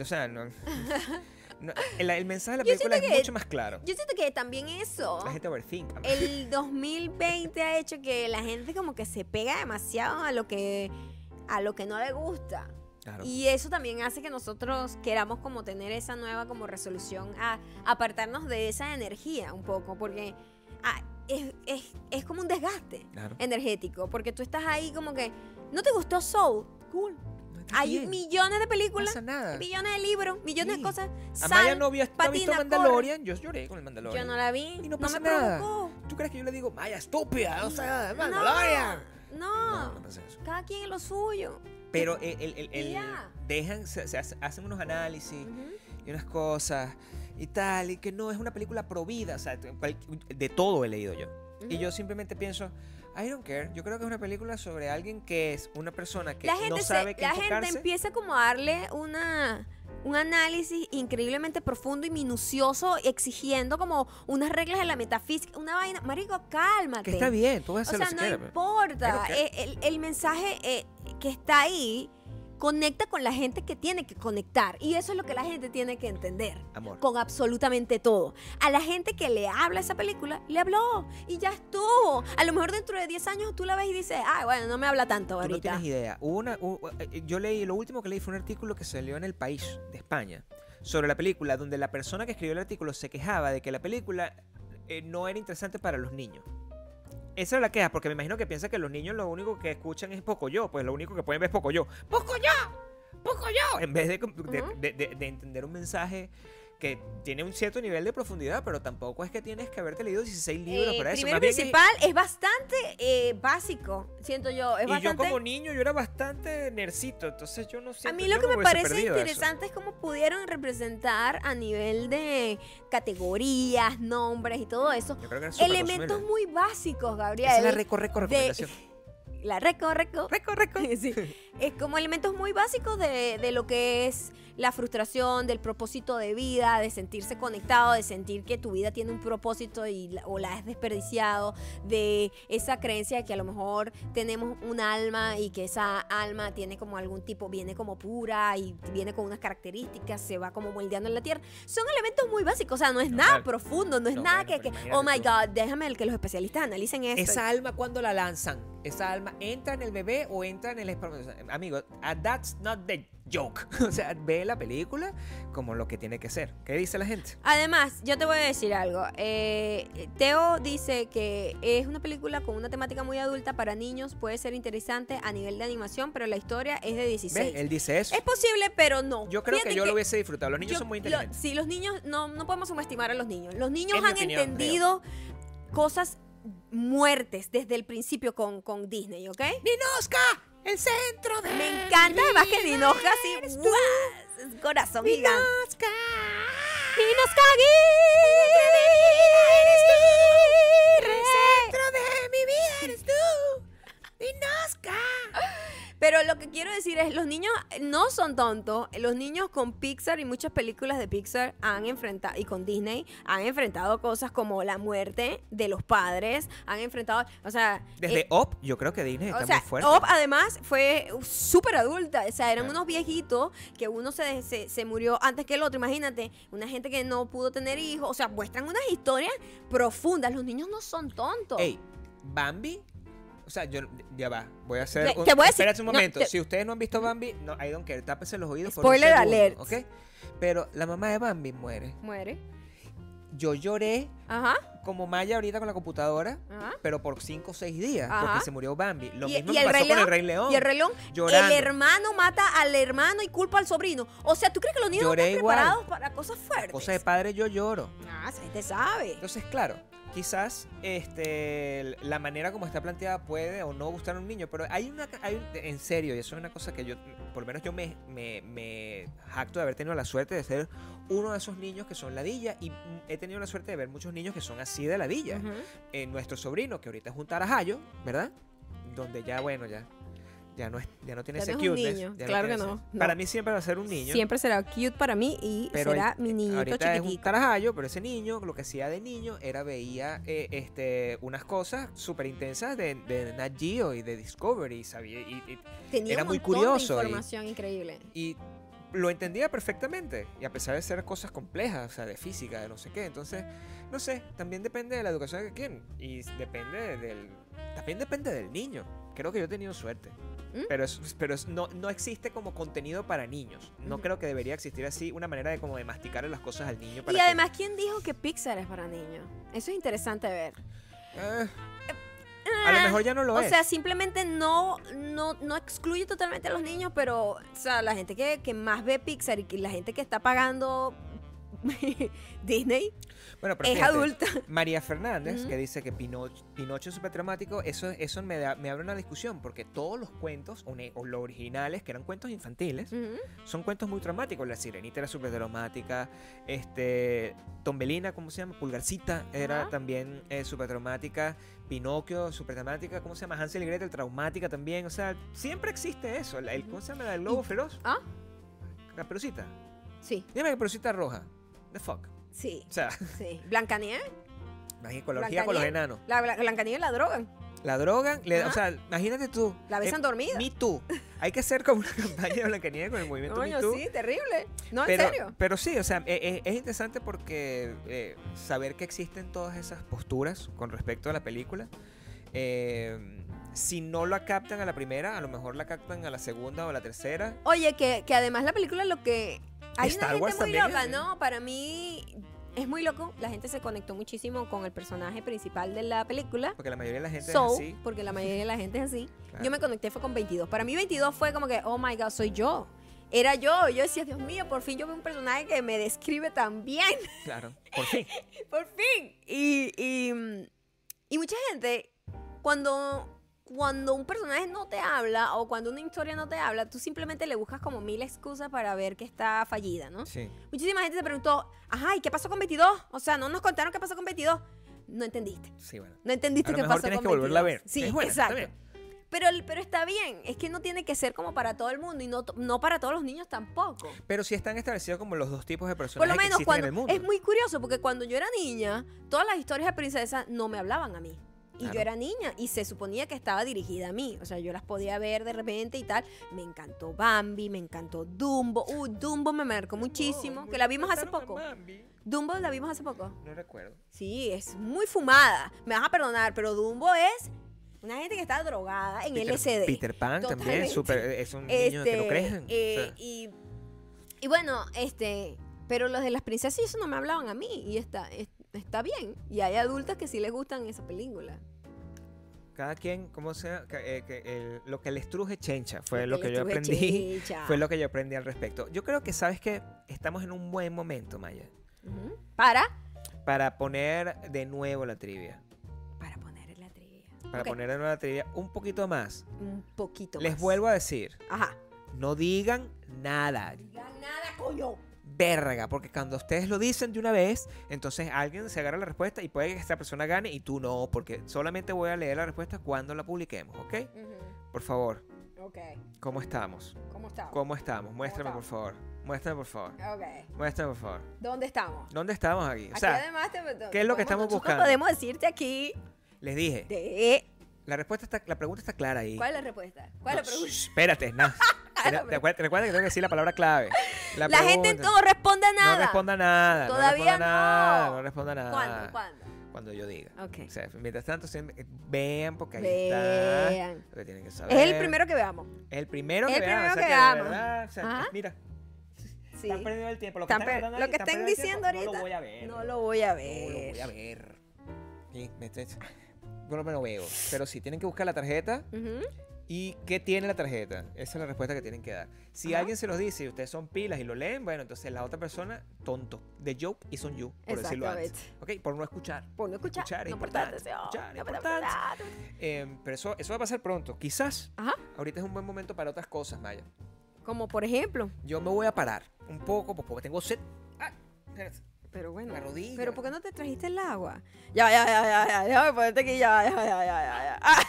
O sea, no, no- el, el mensaje de la película es que- mucho más claro. Yo siento que también eso... La gente overthink. el 2020 ha hecho que la gente como que se pega demasiado a lo que a lo que no le gusta. Claro. Y eso también hace que nosotros queramos como tener esa nueva como resolución a apartarnos de esa energía un poco, porque ah, es, es- es como un desgaste Claro. energético, porque tú estás ahí como que, ¿no te gustó Soul? Cool. No Hay bien, millones de no películas, pasa nada. millones de libros, millones Sí. de cosas. Amaya no, vio- no ha visto patina, Mandalorian, yo lloré con el corre. Mandalorian. Yo no la vi, Y no no, pasa me nada. provocó. ¿Tú crees que yo le digo, Maya, estúpida? O sea, No, Mandalorian. no, No, no eso. cada quien en lo suyo. Pero el, el- el- dejan, se, se hace- hacen unos análisis Ujú. y unas cosas y tal, y que no es una película pro vida, o sea, de todo he leído yo. Y yo simplemente pienso, I don't care, yo creo que es una película sobre alguien que es una persona que la gente, no sabe qué la gente enfocarse. empieza como a darle una un análisis increíblemente profundo y minucioso exigiendo como unas reglas de la metafísica, una vaina, marico, cálmate. que está bien, tú puedes O hacer sea, lo no pero- importa. Care. Eh, El, el mensaje eh, que está ahí conecta con la gente que tiene que conectar. Y eso es lo que la gente tiene que entender. Amor. Con absolutamente todo. A la gente que le habla esa película, le habló. Y ya estuvo. A lo mejor dentro de 10 años tú la ves y dices, ah, bueno, no me habla tanto Tú no ahorita. tienes idea. Hubo Una, eh, yo leí, lo último que leí fue un artículo que salió en El País de España sobre la película, donde la persona que escribió el artículo se quejaba de que la película eh, no era interesante para los niños. Esa era la queja, porque me imagino que piensa que los niños lo único que escuchan es poco yo, pues lo único que pueden ver es poco yo. ¡Poco yo! ¡Poco yo! En vez de- de entender un mensaje que tiene un cierto nivel de profundidad, pero tampoco es que tienes que haberte leído 16 libros Eh, para eso. primero bien es- principal es bastante eh, básico, siento yo. Es y yo bastante... como niño, yo era bastante nercito, entonces yo no A siento mí yo lo que me hubiese parece perdido eso. interesante es cómo pudieron representar a nivel de categorías, nombres y todo eso. Yo creo que era Elementos muy básicos, Gabriel. Esa es la reco, reco de- recomendación. La reco, reco. Reco, reco. Sí. Es como elementos muy básicos de, de lo que es la frustración, del propósito de vida, de sentirse conectado, de sentir que tu vida tiene un propósito y o la has desperdiciado, de esa creencia de que a lo mejor tenemos un alma y que esa alma tiene como algún tipo, viene como pura y viene con unas características, se va como moldeando en la tierra. Son elementos muy básicos, o sea, no es nada profundo, no es No, nada bueno, que, oh my. God, déjame el que los especialistas analicen esto. Esa alma cuando la lanzan, esa alma entra en el bebé o entra en el espermatozoide. amigo, ah, that's not the joke. o sea, ve la película como lo que tiene que ser. ¿Qué dice la gente? Además, yo te voy a decir algo. Eh, Teo dice que es una película con una temática muy adulta para niños, puede ser interesante a nivel de animación, pero la historia es de 16. ¿Ves? Él dice eso. Es posible, pero no. Yo creo que yo lo hubiese disfrutado. Los niños yo- son muy lo- inteligentes. sí, los niños, no, no podemos subestimar a los niños. Los niños En han opinión, entendido cosas muertes desde el principio con, con Disney, ¿ok? ¡Ninoska! ¡El centro de Me encanta además que Dinoja así, ¡guau! Corazón gigante. ¡Ninoska! Dinoska Aguirre. centro de mi vida eres tú! ¡Ninoska! Pero lo que quiero decir es, los niños no son tontos. Los niños con Pixar y muchas películas de Pixar han enfrentado, y con Disney, han enfrentado cosas como la muerte de los padres, han enfrentado, o sea... Desde eh, Op, yo creo que Disney está o sea, muy fuerte. Op además fue súper adulta, o sea, eran Claro. unos viejitos que uno se, se, se murió antes que el otro, imagínate, una gente que no pudo tener hijos, o sea, muestran unas historias profundas, los niños no son tontos. Ey, Bambi. O sea, yo ya va, voy a hacer. Un- te voy a decir- Espérate un no, momento. te- Si ustedes no han visto Bambi, no, I don't care. Tápense los oídos. por Spoiler un segundo, alert. ¿Ok? Pero la mamá de Bambi muere. Muere. Yo lloré Ajá, como Maya ahorita con la computadora, ajá. pero por 5 o 6 días, Ajá. porque se murió Bambi. Lo Y- mismo y me el pasó Rey con el León, Rey León. Y el reloj, Llorando. el hermano mata al hermano y culpa al sobrino. O sea, ¿tú crees que los niños están igual. preparados para cosas fuertes? Cosa de padre, yo lloro. Ah, se te sabe. Entonces, claro, quizás este, la manera como está planteada puede o no gustar a un niño, pero hay una, hay un- en serio, y eso es una cosa que yo, por lo menos yo me, me, me jacto de haber tenido la suerte de ser uno de esos niños que son ladilla y he tenido la suerte de ver muchos niños que son así de ladilla. Eh, nuestro sobrino, que ahorita es un tarajayo, ¿verdad? Donde ya, bueno, ya. Ya no, es, ya no tiene Ya ese no es un niño, ya claro tiene que ese- no, no. Para mí siempre va a ser un niño. Siempre será cute para mí y Pero será el- mi niñito ahorita es un tarajayo, pero ese niño lo que hacía de niño era veía eh, este, unas cosas súper intensas de, de Nat Geo y de Discovery y sabía, y, y- Tenía era un muy curioso de y- información increíble. y lo entendía perfectamente. Y a pesar de ser cosas complejas, o sea, de física, de no sé qué. Entonces, no sé, también depende de la educación de quien. Y depende del... También depende del niño. Creo que yo he tenido suerte. ¿Mm? Pero, es, pero es- no, no existe como contenido para niños. No creo que debería existir así una manera de como de masticar las cosas al niño. Para Y que- además, ¿quién dijo que Pixar es para niños? Eso es interesante ver. Eh, a lo mejor ya no lo o es. sea, simplemente no, no, no excluye totalmente a los niños, pero o sea, la gente que, que más ve Pixar y que la gente que está pagando Disney bueno, pero es fíjate, adulta. María Fernández, que dice que Pinocho, Pinocho es súper dramático, eso, eso me, da- me abre una discusión, porque todos los cuentos, o, los originales, que eran cuentos infantiles, son cuentos muy dramáticos. La Sirenita era súper dramática, este, Tombelina, ¿cómo se llama? Pulgarcita era también eh, súper dramática, Pinocchio, súper dramática, ¿cómo se llama? Hansel y Gretel, traumática también, o sea, siempre existe eso. El, ¿Cómo se llama? El lobo feroz. ¿Ah? Caperucita. Sí, Dime Caperucita roja. The fuck. sí, O sea, sí. Blancanieves. ecología con los Blancanieves. enanos. La, Bla- Blancanieves la drogan. La drogan, le- o sea, imagínate tú. La besan eh, dormida. Me Too. Hay que hacer como una campaña de Blancanieves con el movimiento Me Coño, Too. sí, terrible. No, pero, en serio. pero sí, o sea, e- e- es, interesante porque eh, saber que existen todas esas posturas con respecto a la película. eh, si no la captan a la primera, a lo mejor la captan a la segunda o a la tercera. Oye, que, que además la película lo que... Hay Star una gente Wars muy es loca. ¿no? Para mí es muy loco. La gente se conectó muchísimo con el personaje principal de la película. Porque la mayoría de la gente es así. porque la mayoría de la gente es así. Claro. Yo me conecté fue con 22. Para mí 22 fue como que, oh my God, soy yo. Era yo. Yo decía, Dios mío, por fin yo veo un personaje que me describe tan bien. Claro, por fin. por fin. Y, y, y mucha gente, cuando, cuando un personaje no te habla o cuando una historia no te habla, tú simplemente le buscas como mil excusas para ver que está fallida, ¿no? Sí. Muchísima gente se preguntó, ajá, ¿y qué pasó con 22? O sea, no nos contaron qué pasó con 22. No entendiste. Sí, bueno. No entendiste A lo qué mejor pasó tienes con que volverla a 22. ver. Sí, Es buena, está exacto. bien. Pero, pero está bien, es que no tiene que ser como para todo el mundo y no, no para todos los niños tampoco. Pero sí están establecidos como los dos tipos de Por personajes lo menos que existen cuando en el mundo. es muy curioso porque cuando yo era niña, todas las historias de princesa no me hablaban a mí. Y yo era niña y se suponía que estaba dirigida a mí. O sea, yo las podía ver de repente y tal. Me encantó Bambi, me encantó Dumbo. Uh, Dumbo me marcó muchísimo. Que la vimos hace poco. Dumbo la vimos hace poco. No recuerdo. Sí, es muy fumada. Me vas a perdonar, pero Dumbo es Una gente que está drogada en Peter, LSD. Peter Pan también, súper, es un niño que Este, creen. eh, y, y bueno, este, pero los de las princesas y eso no me hablaban a mí y está, es- está bien. Y hay adultas que sí les gustan esa película. Cada quien, como sea, que, eh, que el- lo que les truje chencha fue Lo lo que que les yo aprendí. chencha. Fue lo que yo aprendí al respecto. Yo creo que, ¿sabes que Estamos en un buen momento, Maya. Para, para poner de nuevo la trivia. para poner la trivia. Para poner de nuevo la trivia un poquito más. un poquito Les más. vuelvo a decir, Ajá. no digan nada. Digan nada, coño. Verga, porque cuando ustedes lo dicen de una vez, entonces alguien se agarra la respuesta y puede que esa persona gane y tú no, porque solamente voy a leer la respuesta cuando la publiquemos, ¿ok? Por favor, Ok. ¿cómo estamos? ¿Cómo estamos? ¿Cómo estamos? Muéstrame, por estamos? favor. Muéstrame, por favor. Ok. Muéstrame, por favor. ¿Dónde estamos? ¿Dónde estamos aquí? O sea, además te- te- ¿qué es lo que estamos buscando? podemos decirte aquí les dije, de... la respuesta está, la pregunta está clara ahí. ¿Cuál es la respuesta? ¿Cuál es la pregunta? shh, espérate, no. Recuerda, que tengo que decir la palabra clave. La, La, gente no responde a nada. No responda nada. Todavía no responda nada. no. No responda nada. ¿Cuándo? ¿Cuándo? Cuando yo diga. Ok. O sea, mientras tanto, siempre- vean porque ahí Vean. está lo que tienen que saber. Es el primero que veamos. Es el primero Es que el vean. o primero sea, que veamos. o sea, Ajá. mira, Sí. están perdiendo el tiempo. Lo que Están lo que el diciendo tiempo. ahorita. No lo voy a ver. No lo voy a No ver. lo voy a ver. Sí, me estoy- Yo no me lo veo. Pero sí, tienen que buscar la tarjeta. Ujú. ¿Y qué tiene la tarjeta? Esa es la respuesta que tienen que dar. Si Ajá. alguien se los dice y ustedes son pilas y lo leen, bueno, entonces la otra persona, tonto. The joke is on you, por decirlo antes. Ok, por no escuchar. Por no escuchar. Escuchar es no importante, escuchar es no importante. Eh, pero eso, eso va a pasar pronto. Quizás Ajá. ahorita es un buen momento para otras cosas, Maya. Como por ejemplo. Yo me voy a parar un poco pues, porque tengo sed. ¡Ah! Pero bueno. La rodilla. Pero ¿por qué no te trajiste el agua? Ya, ya, ya, ya, ya. Déjame ponerte aquí. Ya, ya, ya, ya, ya. ya. Ah.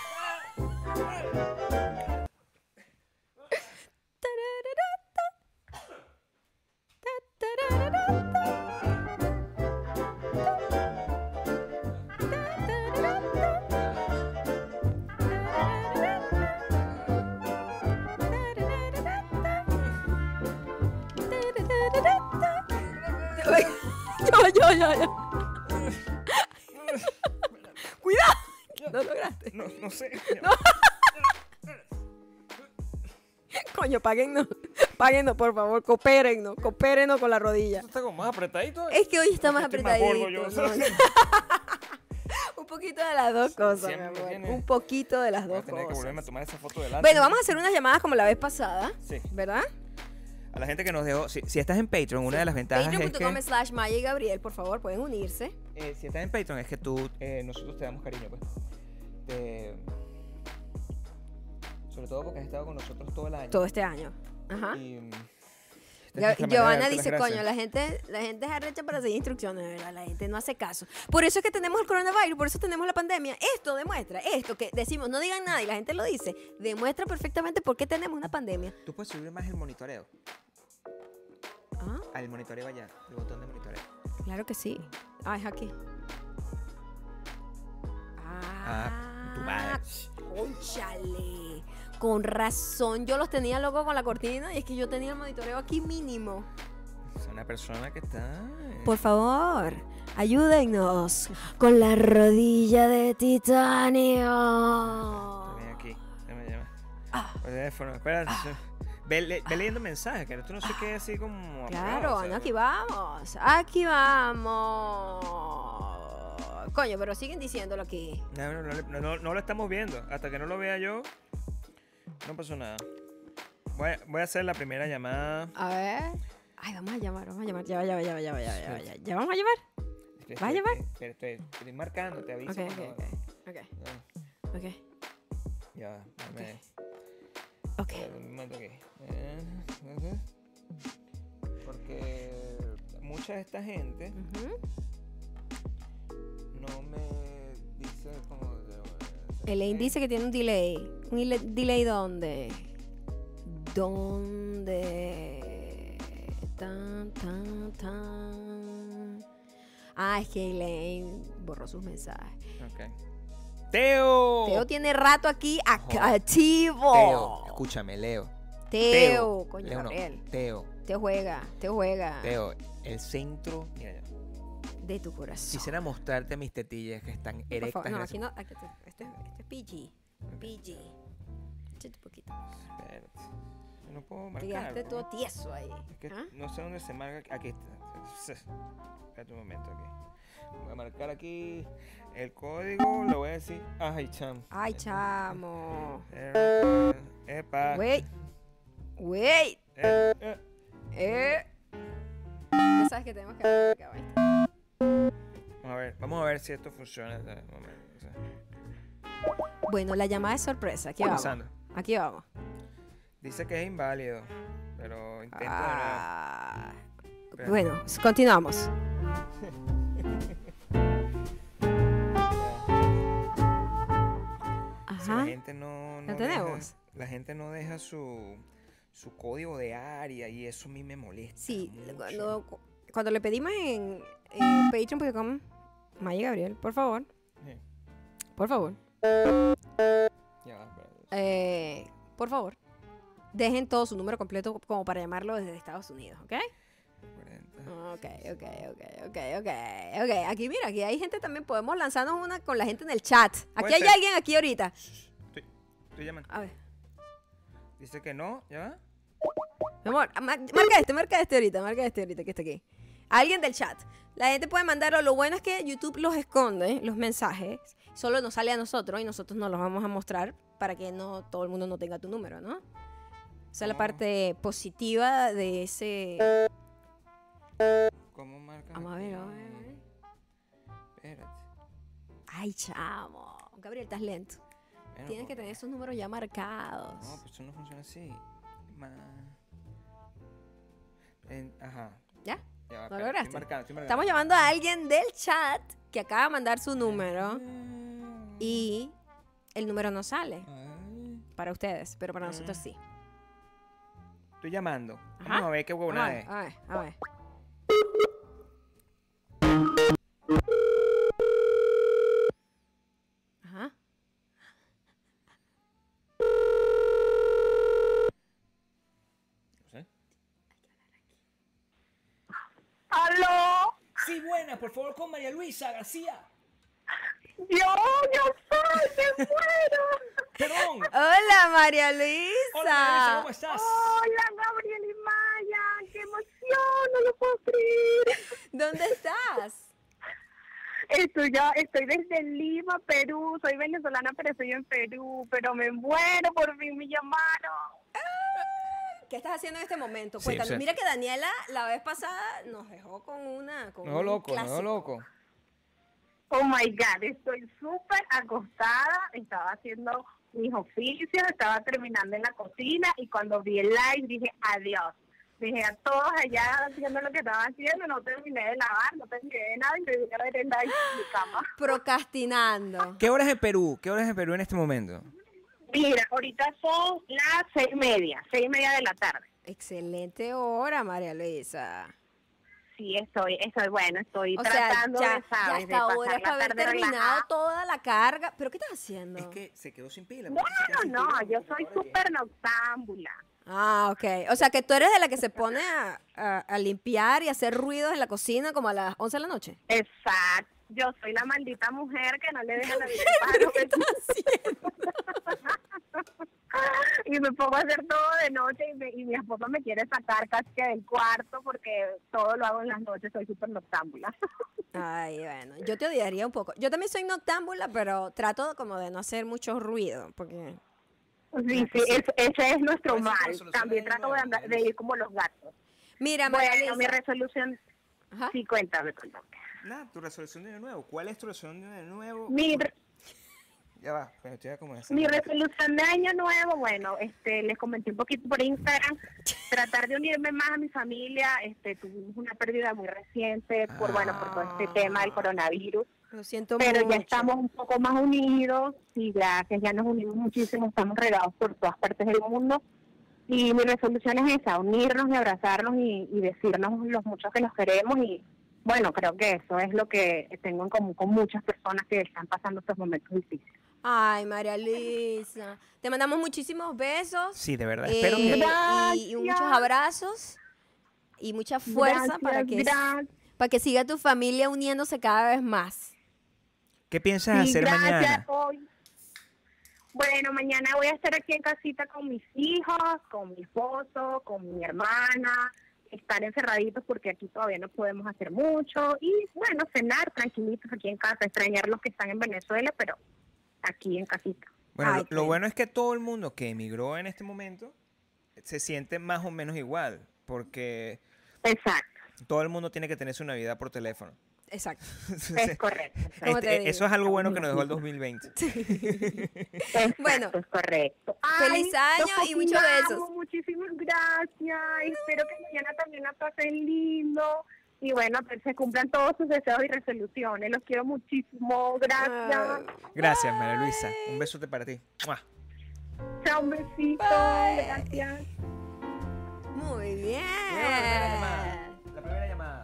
Yo, yo, yo. Cuidado. No lograste. No, no sé. Coño, páguennos. Páguennos, por favor. Coopérennos. Coopérennos con la rodilla. Está como más apretadito. Es que hoy está más apretadito. Un poquito de las dos cosas, mi amor. Un poquito de las Voy a dos tener que volverme a cosas. tomar esa foto. Bueno, vamos a hacer unas llamadas como la vez pasada, Sí. ¿verdad? A la gente que nos dejó. Si, si estás en Patreon, una de las ventajas es Patreon.com que. slash Maya y Gabriel, por favor, pueden unirse. eh, si estás en Patreon, es que tú. eh, nosotros te damos cariño, pues. Te- Sobre todo porque has estado con nosotros todo el año. Todo este año. Ajá. Y, mm, Giovanna dice, coño, la gente, la gente es arrecha para seguir instrucciones, ¿verdad? La gente no hace caso. Por eso es que tenemos el coronavirus, por eso tenemos la pandemia. Esto demuestra, esto que decimos, no digan nada y la gente lo dice, demuestra perfectamente por qué tenemos una pandemia. Tú puedes subir más el monitoreo. Ah, Al monitoreo allá, el botón de monitoreo. claro que sí. Ah, es aquí. Ah, tu madre. Cónchale. Con razón, yo los tenía loco con la cortina y es que yo tenía el monitoreo aquí mínimo. Es una persona que está. eh, Por favor, ayúdennos con la rodilla de titanio. Ven aquí, déjame llamar. Ah. Por teléfono. Ve, le- ve leyendo mensajes, que tú no sé qué así como. Claro, apurado, o sea, no, aquí vamos, aquí vamos. Coño, pero siguen diciéndolo aquí. No, no, no, no lo estamos viendo. Hasta que no lo vea yo, no pasó nada. Voy a, voy a hacer la primera llamada. A ver. Ay, vamos a llamar, vamos a llamar. Ya va, ya va, ya va, ya va, ya va, ya ya va. ¿Ya vamos a llamar? ¿Vas a llamar? Estoy, estoy, estoy- marcando, te aviso. Ok, ok, ok. Ok, Ah, ok, Ya, va, dame- ok. aquí. Eh. Porque mucha de esta gente Ujú. no me dice como. Elaine dice que tiene un delay. ¿Un delay dónde? ¿Dónde? Tan, tan, tan. Ah, es que Elaine borró sus mensajes. Teo. Teo tiene rato aquí activo. Teo, escúchame, Leo. Teo, coño, Leo no. Teo, Teo juega, Teo juega Teo, el centro. Mira, de tu corazón. Quisiera mostrarte mis tetillas que están Por erectas. favor, no, aquí no, aquí, esto, esto es, esto es PG. PG. Un poquito. Espérate. Yo no puedo marcar. quedaste ¿no? todo tieso ahí. Es que ¿Ah? no sé dónde se marca. Aquí está. Espérate un momento aquí. Voy a marcar aquí el código. Le voy a decir. Ay, cham. Ay, chamo. Eh, Epa. Wait. Wait. Eh, eh. Eh. Ya sabes que tenemos que. Vamos a ver, vamos a ver si esto funciona. Bueno, la llamada es sorpresa. Aquí vamos. Aquí vamos. Dice que es inválido, pero intento Ah, bueno, continuamos. Si la Ajá. gente no, no ¿La deja- tenemos? la gente no deja su, su código de área y eso a mí me molesta. Sí, cuando, cuando le pedimos en, en patreon.com, Maya Gabriel, por favor, Sí. por favor, Ya. Eh, por favor, dejen todo su número completo como para llamarlo desde Estados Unidos, ¿ok? 40. Ok, ok, ok, ok, ok, ok. Aquí, mira, aquí hay gente también. Podemos lanzarnos una con la gente en el chat. Aquí hay ser. alguien aquí ahorita. Estoy, estoy llamando. A ver, Dice que no, ¿ya mi amor, mar- marca este, marca este ahorita, marca este ahorita que está aquí. Alguien del chat. La gente puede mandarlo. Lo bueno es que YouTube los esconde, los mensajes. Solo nos sale a nosotros y nosotros nos los vamos a mostrar para que no todo el mundo no tenga tu número, ¿no? Esa es la Oh. parte positiva de ese. ¿Cómo marca? Vamos a ver, vamos a ver. Espérate. Ay, chamo. Gabriel, estás lento. Bueno, Tienes que tener esos números ya marcados. No, pues eso no funciona así. Ma- En- ajá. ¿Ya? Ya va, ¿Lo espera, lograste? Estoy marcando, estoy marcando. Estamos llamando a alguien del chat que acaba de mandar su número Mm. y el número no sale Ay. para ustedes, pero para nosotros sí. Estoy llamando. Ajá. Vamos a ver qué a huevona es. a ver, a ver. Ajá. No sé. ¡Aló! Sí, buena, por favor, con María Luisa García. ¡Yo, yo Hola, María Hola, María Luisa, Luisa. ¿cómo estás? ¡Hola, Gabriel y Maya! ¡Qué emoción! ¡No lo puedo creer! ¿Dónde estás? Estoy, ya, estoy desde Lima, Perú. Soy venezolana, pero estoy en Perú. Pero me muero, por fin me llamaron. ¿Qué estás haciendo en este momento? Sí, Cuéntanos. sí. Mira que Daniela la vez pasada nos dejó con una. Con No un loco, no loco. Oh my God, estoy súper acostada. Estaba haciendo mis oficios, estaba terminando en la cocina y cuando vi el live dije adiós. Dije a todos allá haciendo lo que estaba haciendo, no terminé de lavar, no terminé de nada y me vine a ver el live en mi cama. Procrastinando. ¿Qué horas en Perú? ¿Qué horas en Perú en este momento? Mira, ahorita son las seis y media, seis y media de la tarde. Excelente hora, María Luisa. Sí, estoy, estoy bueno, estoy O sea, tratando ya, de, ya ¿sabes? de hasta ahora pasar es haber terminado relajada. toda la carga. ¿Pero qué estás haciendo? Es que se quedó sin pila. No, no, pila no, la yo soy súper noctámbula. Ah, ok. O sea, que tú eres de la que se pone a, a- a limpiar y hacer ruidos en la cocina como a las 11 de la noche. Exacto. Yo soy la maldita mujer que no le deja la vida en paz, y me pongo a hacer todo de noche y, me- y mi esposo me quiere sacar casi que del cuarto porque todo lo hago en las noches, soy súper noctámbula. Ay, bueno, yo te odiaría un poco. Yo también soy noctámbula, pero trato como de no hacer mucho ruido, porque... Sí, sí, es- ese es nuestro ¿Cuál es tu mal. También trato de, andar, de ir como los gatos. Mira, María Bueno, mi resolución, Ajá. sí, cuéntame, cuéntame. Nada, tu resolución de año nuevo. ¿Cuál es tu resolución de año nuevo? Mi, re- Ya va, pero estoy. Mi resolución de año nuevo, bueno, este, les comenté un poquito por Instagram, tratar de unirme más a mi familia, este, tuvimos una pérdida muy reciente por, bueno, por todo este tema del coronavirus, Lo siento pero mucho. ya estamos un poco más unidos y gracias, ya nos unimos muchísimo, estamos regados por todas partes del mundo y mi resolución es esa, unirnos y abrazarnos y, y decirnos los muchos que nos queremos y bueno, creo que eso es lo que tengo en común con muchas personas que están pasando estos momentos difíciles. Ay, María Luisa. Te mandamos muchísimos besos. Sí, de verdad. eh, Espero que. y, y muchos abrazos. Y mucha fuerza para, que, gracias. para que siga tu familia uniéndose cada vez más. ¿Qué piensas Sí, hacer gracias. mañana? Hoy, Bueno, mañana voy a estar aquí en casita con mis hijos, con mi esposo, con mi hermana, estar encerraditos porque aquí todavía no podemos hacer mucho y bueno, cenar tranquilitos aquí en casa, extrañar los que están en Venezuela, pero aquí en casita. Bueno, Ay, lo, lo bueno es que todo el mundo que emigró en este momento se siente más o menos igual, porque Exacto, todo el mundo tiene que tener su Navidad por teléfono. Exacto. es correcto. ¿Cómo Este, te eh, eso es algo bueno que nos dejó el 2020. Exacto, Bueno, es correcto. feliz año y muchos besos. Muchísimas gracias. Espero que mañana también la pasen lindo. Y bueno, que se cumplan todos sus deseos y resoluciones. Los quiero muchísimo. Gracias. Ay. Gracias, María Luisa. Un besote para ti. ¡Mua! Chao, un besito. Bye. Gracias. Muy bien. La primera llamada. La primera llamada.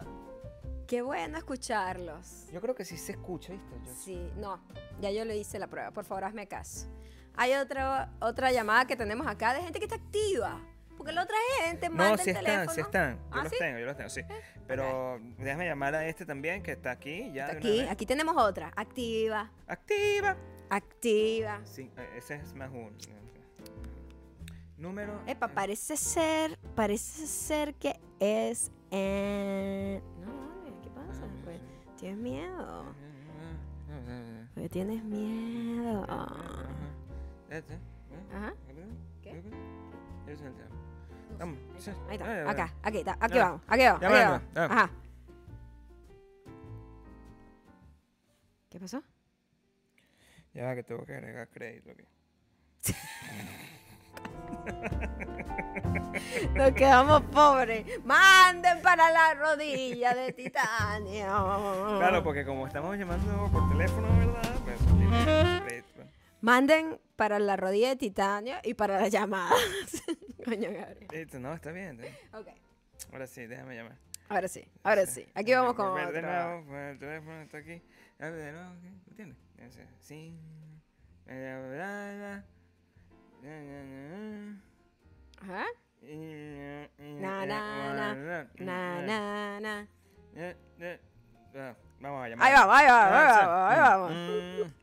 Qué bueno escucharlos. Yo creo que sí se escucha, ¿viste? Yo- Sí, no, ya yo le hice la prueba, por favor hazme caso. Hay otra otra llamada que tenemos acá de gente que está activa. Porque la otra gente manda No, el sí están, teléfono. sí están. Yo ¿Ah, los sí? tengo, yo los tengo, sí. Pero déjame llamar a este también, que está aquí. Ya Está Aquí, aquí tenemos otra. Activa, Activa. activa. Sí, eh, ese es más uno. Número. Epa, parece ser, parece ser que es en... tienes miedo. Pues tienes miedo. Ajá. ¿Qué? Vamos. Ahí Ah, está, acá, aquí está, aquí vamos, aquí vamos, aquí va, vamos. Ajá. ¿Qué pasó? Ya que tengo que agregar crédito aquí. Nos quedamos pobres. Manden para la rodilla de titanio. Claro, porque como estamos llamando por teléfono, ¿verdad? Pues tiene. Manden para la rodilla de titanio y para las llamadas. Coño, Gabriel. Listo, no, está bien. Ok. Ahora sí, déjame llamar. Ahora sí, ahora sí. Aquí vamos con Volver De otro. nuevo, pues, el teléfono está aquí. De nuevo, Sí. Na, na, na, Na, Vamos a llamar. Ahí vamos, ahí vamos, ahí Ah, vamos, ahí vamos.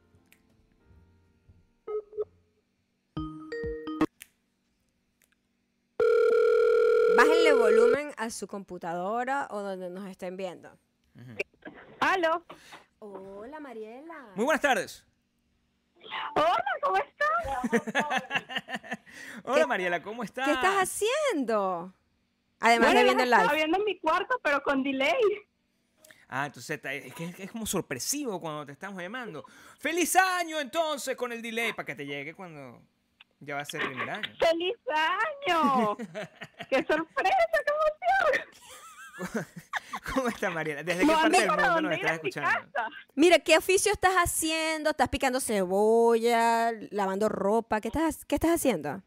Bájenle volumen a su computadora o donde nos estén viendo. Aló. Hola, Mariela. Muy buenas tardes. Hola, ¿cómo estás? Hola Mariela, ¿cómo estás? ¿Qué estás haciendo? Además Bueno, de viendo el estaba live. viendo en mi cuarto, pero con delay. Ah, entonces está- es, que es como sorpresivo cuando te estamos llamando. ¡Feliz año entonces con el delay! Para que te llegue cuando ya va a ser el primer año. ¡Feliz año! ¡Qué sorpresa, qué emoción! ¿Cómo está Mariela? ¿Desde qué parte del mundo nos estás escuchando? Mira, ¿qué oficio estás haciendo? ¿Estás picando cebolla, lavando ropa? ¿Qué estás, qué estás haciendo?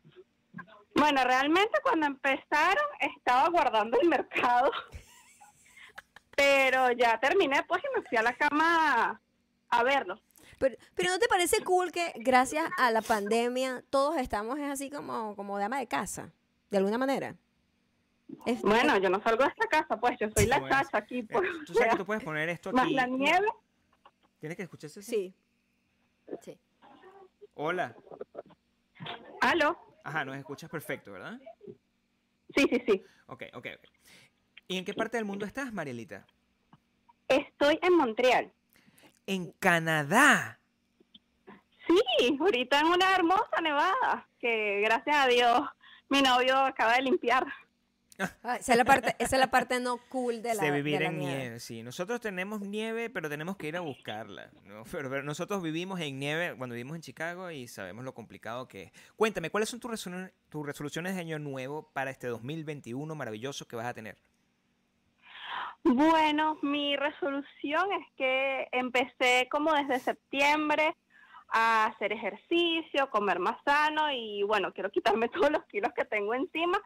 Bueno, realmente cuando empezaron estaba guardando el mercado. Pero ya terminé, pues, y me fui a la cama a verlo. Pero, pero ¿no te parece cool que gracias a la pandemia todos estamos es así como, como de ama de casa? De alguna manera. Es- Bueno, yo no salgo de esta casa, pues, yo soy la Bueno, chacha aquí, Eh, pues. Tú sabes que tú puedes poner esto Más aquí. la nieve. ¿Tienes que escucharse? Sí. Sí. Hola. ¿Aló? Ajá, nos escuchas perfecto, ¿verdad? Sí, sí, sí. Ok, ok, ok. ¿Y en qué parte del mundo estás, Marielita? Estoy en Montreal. En Canadá. Sí, ahorita en una hermosa nevada que gracias a Dios mi novio acaba de limpiar. Ah, esa, es la parte, esa es la parte no cool de la, de vivir de la en nieve. nieve. sí. Nosotros tenemos nieve, pero tenemos que ir a buscarla. ¿no? Pero, pero nosotros vivimos en nieve cuando vivimos en Chicago y sabemos lo complicado que es. Cuéntame, ¿cuáles son tus, resolu- tus resoluciones de año nuevo para este 2021 maravilloso que vas a tener? Bueno, mi resolución es que empecé como desde septiembre a hacer ejercicio, comer más sano y bueno, quiero quitarme todos los kilos que tengo encima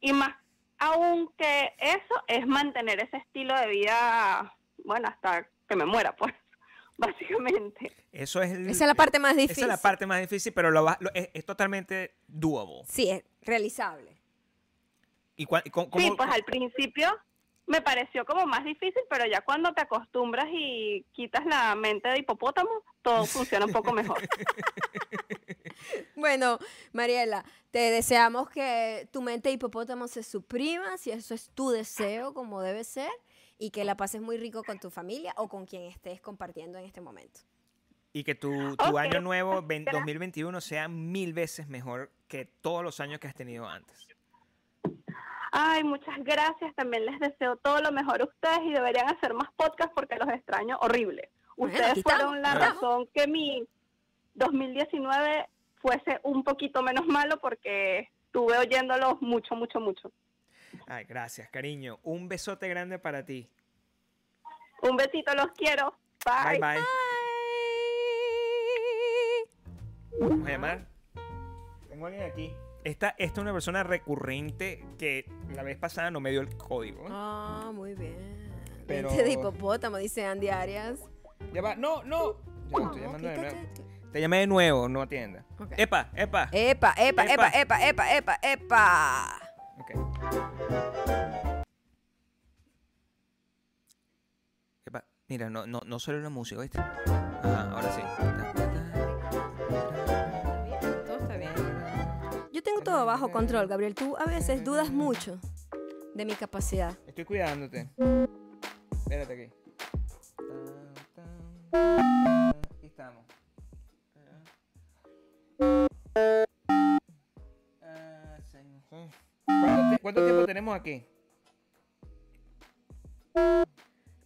y más aún que eso es mantener ese estilo de vida, bueno, hasta que me muera, pues, básicamente. Eso es, el- Esa es la parte más difícil. esa es la parte más difícil, pero lo lo- es, es totalmente doable. Sí, es realizable. ¿Y cua- y cómo- Sí, cómo- pues al principio me pareció como más difícil, pero ya cuando te acostumbras y quitas la mente de hipopótamo, todo funciona un poco mejor. Bueno, Mariela, te deseamos que tu mente hipopótamo se suprima, si eso es tu deseo, como debe ser, y que la pases muy rico con tu familia o con quien estés compartiendo en este momento. Y que tu, tu año nuevo, ven- gracias. 2021, sea mil veces mejor que todos los años que has tenido antes. Ay, muchas gracias. También les deseo todo lo mejor a ustedes y deberían hacer más podcasts porque los extraño horrible. Ustedes fueron estamos, la razón que mi 2019 fuese un poquito menos malo porque estuve oyéndolos mucho, mucho, mucho. Ay, gracias, cariño. Un besote grande para ti. Un besito, los quiero. Bye, Bye. bye. Vamos a llamar. Tengo a alguien aquí. Esta, esta es una persona recurrente que la vez pasada no me dio el código. Ah, muy bien. Pero- Mente de hipopótamo, dice Andy Arias. Ya va. No, no. Ya estoy llamando de nuevo. Te llamé de nuevo, no atienda. Ok. Epa, epa. Epa, epa, epa, Epa. epa, epa, epa, epa. Ok. Epa, mira, no, no, no solo la música, ¿viste? Ajá, ahora sí. Todo está bien. Yo tengo todo bajo control, Gabriel. Tú a veces dudas mucho de mi capacidad. Estoy cuidándote. Espérate aquí. Aquí estamos. ¿Cuánto, ti- cuánto tiempo tenemos aquí?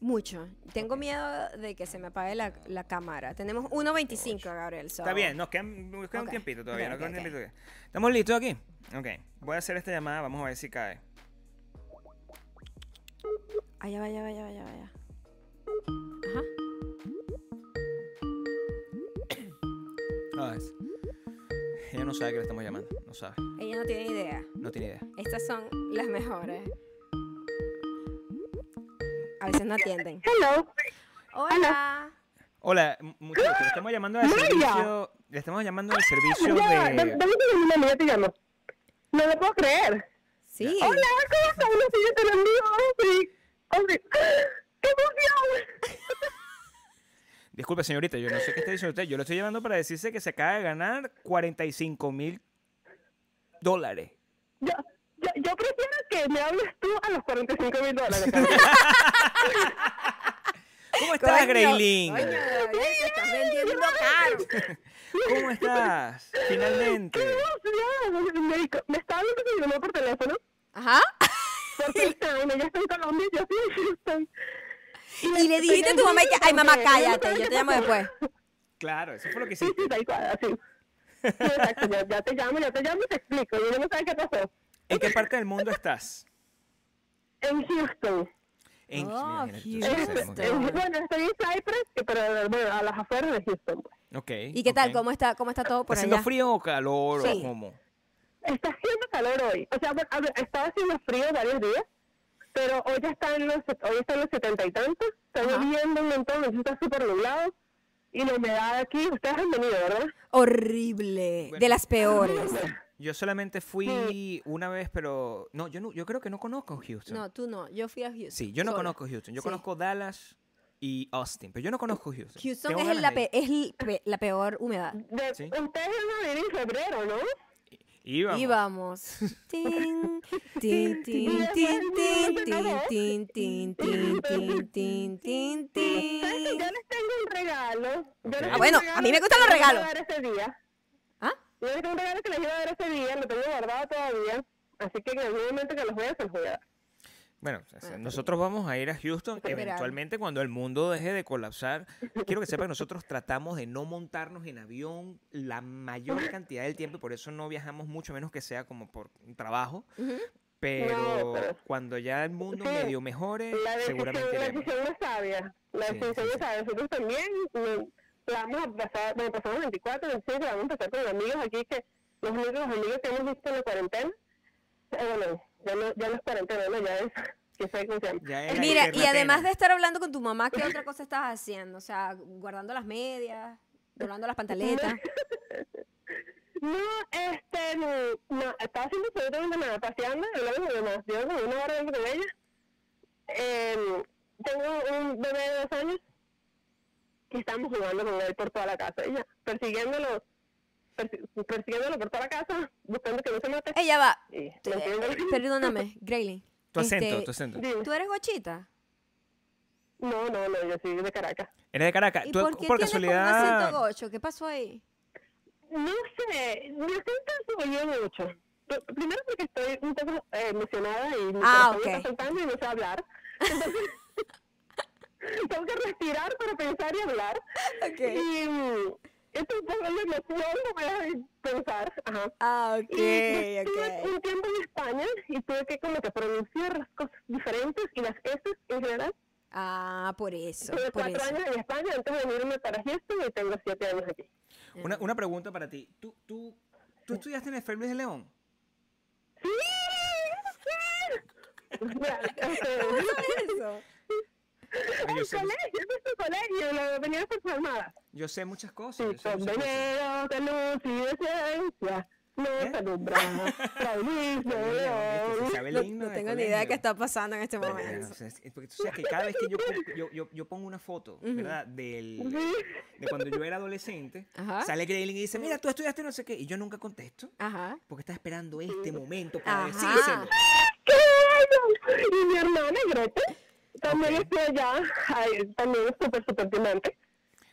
Mucho. Tengo miedo de que se me apague la, la cámara. Tenemos 1.25, Gabriel. so- Está bien, nos queda, nos queda un tiempito todavía. Ok, nos queda ok, un ok. tiempito. ¿Estamos listos aquí? Ok. Voy a hacer esta llamada, vamos a ver si cae. Allá va, allá va, allá va, allá va, allá. Ajá. Es- Ella no sabe que le estamos llamando. No sabe. Ella no tiene idea. No tiene idea. Estas son las mejores. A veces no atienden. Hello. Hola. Hola, muchachos. Le estamos llamando al servicio. Le estamos llamando al servicio de. dame un segundo, ya te llamo. No lo puedo creer. Sí. Hola, ¿cómo estás? Una te la envío. Sí. Hombre, ¡Qué emoción! Disculpe, señorita, yo no sé qué está diciendo usted. Yo le estoy llamando para decirse que se acaba de ganar 45 mil dólares. Yo, yo, yo prefiero que me hables tú a los 45 mil dólares. ¿Cómo estás, Coño, Greylin? Te estás vendiendo caro. ¿Cómo estás? Finalmente. me, me estaba viendo que mi mamá por teléfono. Ajá. Porque ella está en Colombia y yo estoy en Houston. Y le dijiste a tu mamá que, ay mamá, cállate, yo te llamo después. Claro, eso fue lo que Sí, hiciste. sí, exacto, ya, ya te llamo, ya te llamo y te explico. Yo no sé qué pasó. ¿En qué parte del mundo estás? En Houston. En, Oh, Houston. en- bueno, estoy en Cypress, pero bueno, a las afueras de Houston. pues. Ok. ¿Y qué tal? ¿Cómo está, cómo está todo por ¿Está haciendo allá? frío o calor Sí. o cómo? Está haciendo calor hoy. O sea, bueno, a ver, estaba haciendo frío varios días, pero hoy ya está en los, hoy está en los setenta y tantos. Está lloviendo un montón, está súper nublado. Y la humedad aquí, ustedes han venido, ¿verdad? Horrible. Bueno. De las peores. Yo solamente fui una vez, pero no, yo no, yo creo que no conozco Houston. No, tú no. Yo fui a Houston. sí, yo no sola. conozco Houston. Yo Sí. conozco Dallas y Austin, pero yo no conozco Houston. Houston es, la, pe- es el pe- la peor humedad. De- Sí. Ustedes van a venir en febrero, ¿no? Íbamos. Íbamos. Tin, tin, tin, tin, tin, tin, tin, tin, tin, tin, tin, tin, ¿Sabes que tin. Yo les tengo un regalo. Ah, bueno, a mí me gustan los regalos. ¿Ah? Yo les tengo un regalo que les iba a dar ese día, lo tengo guardado todavía. Así que en algún momento que los voy a o sea, Bueno, nosotros vamos a ir a Houston eventualmente cuando el mundo deje de colapsar. Quiero que sepan que nosotros tratamos de no montarnos en avión la mayor cantidad del tiempo y por eso no viajamos mucho menos que sea como por trabajo. Pero pero- cuando ya el mundo Sí, medio mejore, La decisión, seguramente la decisión es sabia. La Sí, decisión sí, es sabia. Nosotros también la vamos a pasar, bueno, pasamos 24, 25, la vamos a pasar con amigos aquí que los únicos amigos que hemos visto en la cuarentena. Eh, bueno, ya no, ya no es cuarentena, ¿no? Ya es, que. Ya Mira, y además de estar hablando con tu mamá, ¿qué otra cosa estás haciendo? O sea, guardando las medias, doblando las pantaletas. No, este, no, no, estaba haciendo absolutamente nada, paseando, hablando con mi mamá, yo como una hora hablando con ella. Eh, tengo un bebé de dos años y estamos jugando con él por toda la casa, ya, persiguiéndolo, persi- persiguiéndolo por toda la casa, buscando que no se mate. Ella va. Metiéndole- Perdóname, Graylin. Tu acento, Este, tu acento. Dime. ¿Tú eres guachita? No, no, no, yo soy de Caracas. Eres de Caracas. ¿Y ¿Tú, por qué por tienes como un casualidad. acento gocho? ¿Qué pasó ahí? No sé, mi acento se volvió mucho. Primero porque estoy un poco eh, emocionada y mi Ah, corazón ok. está saltando y no sé hablar. Entonces, tengo que respirar para pensar y hablar. Y esto un poco de emoción no me deja pensar. Ajá. Ah, ok, Y estuve ok. un tiempo en España y tuve que como que pronunciar las cosas diferentes y las S en general. Ah, por eso, Tuve por cuatro eso. años en España antes de venirme para Houston y tengo siete años aquí. Una, una pregunta para ti. ¿Tú, tú, tú estudiaste en el Fer Luis de León? ¡Sí! ¡Sí! Mira, este, Eso. Porque Yo el sé, colegio, es tu colegio, la venía Armadas. yo sé muchas cosas. Sí, con veneno, de luz y de ciencia, no ¿Eh? se León. se el No, tengo ni idea de qué está pasando en este momento. o sea, es- porque tú sabes que cada vez que yo, pongo- yo, yo, yo pongo una foto, ¿verdad? Del, de cuando yo era adolescente, Ajá. sale Graylin y dice, mira, tú estudiaste no sé qué, y yo nunca contesto, Ajá. porque está esperando este momento para decírselo. ¡Qué bueno! Y mi hermana Grete también estuvo allá, ay, también es súper, súper diamante.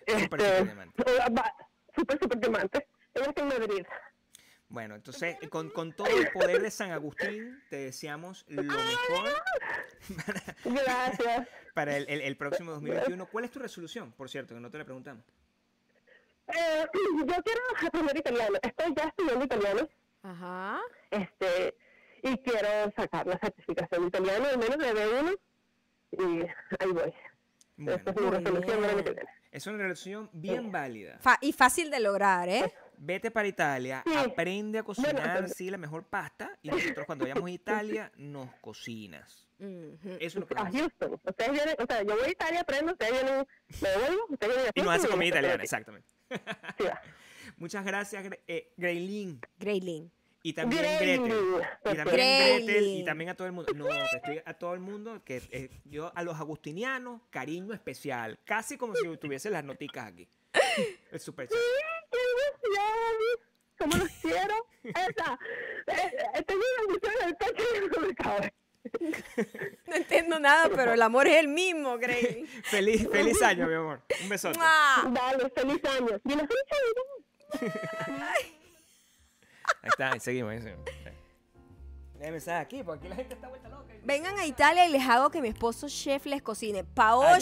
Súper, Este, súper diamante. va, Súper, súper diamante. Ella está en Madrid. Bueno, entonces, con, con todo el poder de San Agustín, te deseamos lo mejor Gracias. para el, el- el próximo 2021. ¿Cuál es tu resolución, por cierto, que no te la preguntamos? Eh, yo quiero aprender italiano. Estoy ya estudiando italiano. Ajá. este y quiero sacar la certificación de italiano, al menos de B1. Y ahí voy. Bueno, Esta es mi resolución que una resolución bien válida. Fa- y fácil de lograr, ¿eh? Vete para Italia, Sí. aprende a cocinar, pero- sí, la mejor pasta, y nosotros cuando vayamos a Italia, nos cocinas. Ujú. Eso es lo que A vamos a hacer. Houston. Ustedes vienen, o sea, yo voy a Italia, aprendo, ustedes vienen, me devuelvo, ustedes vienen a Y nos Houston hace comida italiana, exactamente. Sí, va. Muchas gracias, Gre- eh. Graylin. Y también Gretel. Y también Gretel. Y también a todo el mundo. No, te estoy a todo el mundo. que eh, Yo a los agustinianos, cariño especial. Casi como si tuviese las noticas aquí. El super. ¿Cómo los quiero? Esa, eh, tengo una emoción en el pecho y no me cabe. No entiendo nada, pero el amor es el mismo, Graylin. Feliz, feliz año, mi amor. Un besote. Dale, feliz año. Y feliz año. Ahí está, ahí seguimos. Ahí seguimos. Déjame mensaje aquí, porque aquí la gente está vuelta loca. Vengan a Italia y les hago que mi esposo chef les cocine. Ah, ya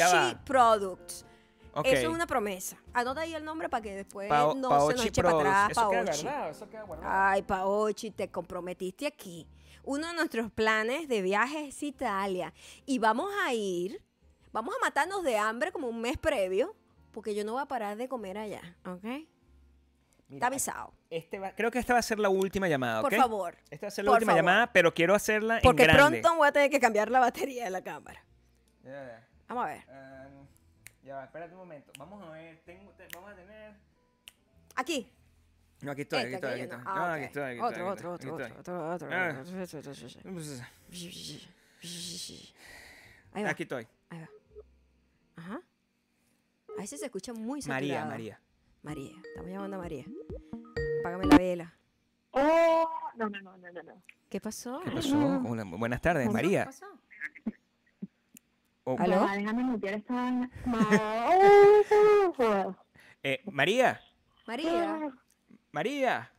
Paochi va. Products. Ok. Eso es una promesa. Anota ahí el nombre para que después Pao- no se nos Paochi eche para atrás. Eso queda Paochi. guardado, eso queda guardado. Ay, Paochi, te comprometiste aquí. Uno de nuestros planes de viaje es Italia. Y vamos a ir, vamos a matarnos de hambre como un mes previo, porque yo no voy a parar de comer allá, ¿ok? Mira, Está avisado. Este va- creo que esta va a ser la última llamada, ¿ok? Por favor. Esta va a ser la última favor. llamada, pero quiero hacerla Porque en grande. pronto voy a tener que cambiar la batería de la cámara. Ya, ya. Vamos a ver. Ah, ya va, espérate un momento. Vamos a ver, tengo, te- vamos a tener... Aquí. No, aquí estoy, aquí Este, estoy, aquí aquello, estoy. no. No, Ah, aquí ok. estoy, aquí Otro, estoy, otro, aquí otro, otro, otro, Ah. otro. Ahí va. Aquí estoy. Ahí va. Ajá. A veces se escucha muy saturado. María, María. María. Estamos llamando a María. Apágame la vela. Oh, no, no, no, no, no, no. ¿Qué pasó? ¿Qué pasó? Hola, buenas tardes, ¿Qué María. pasó? Oh, ¿Aló? Ah, déjame mutear esta eh, María, María. María.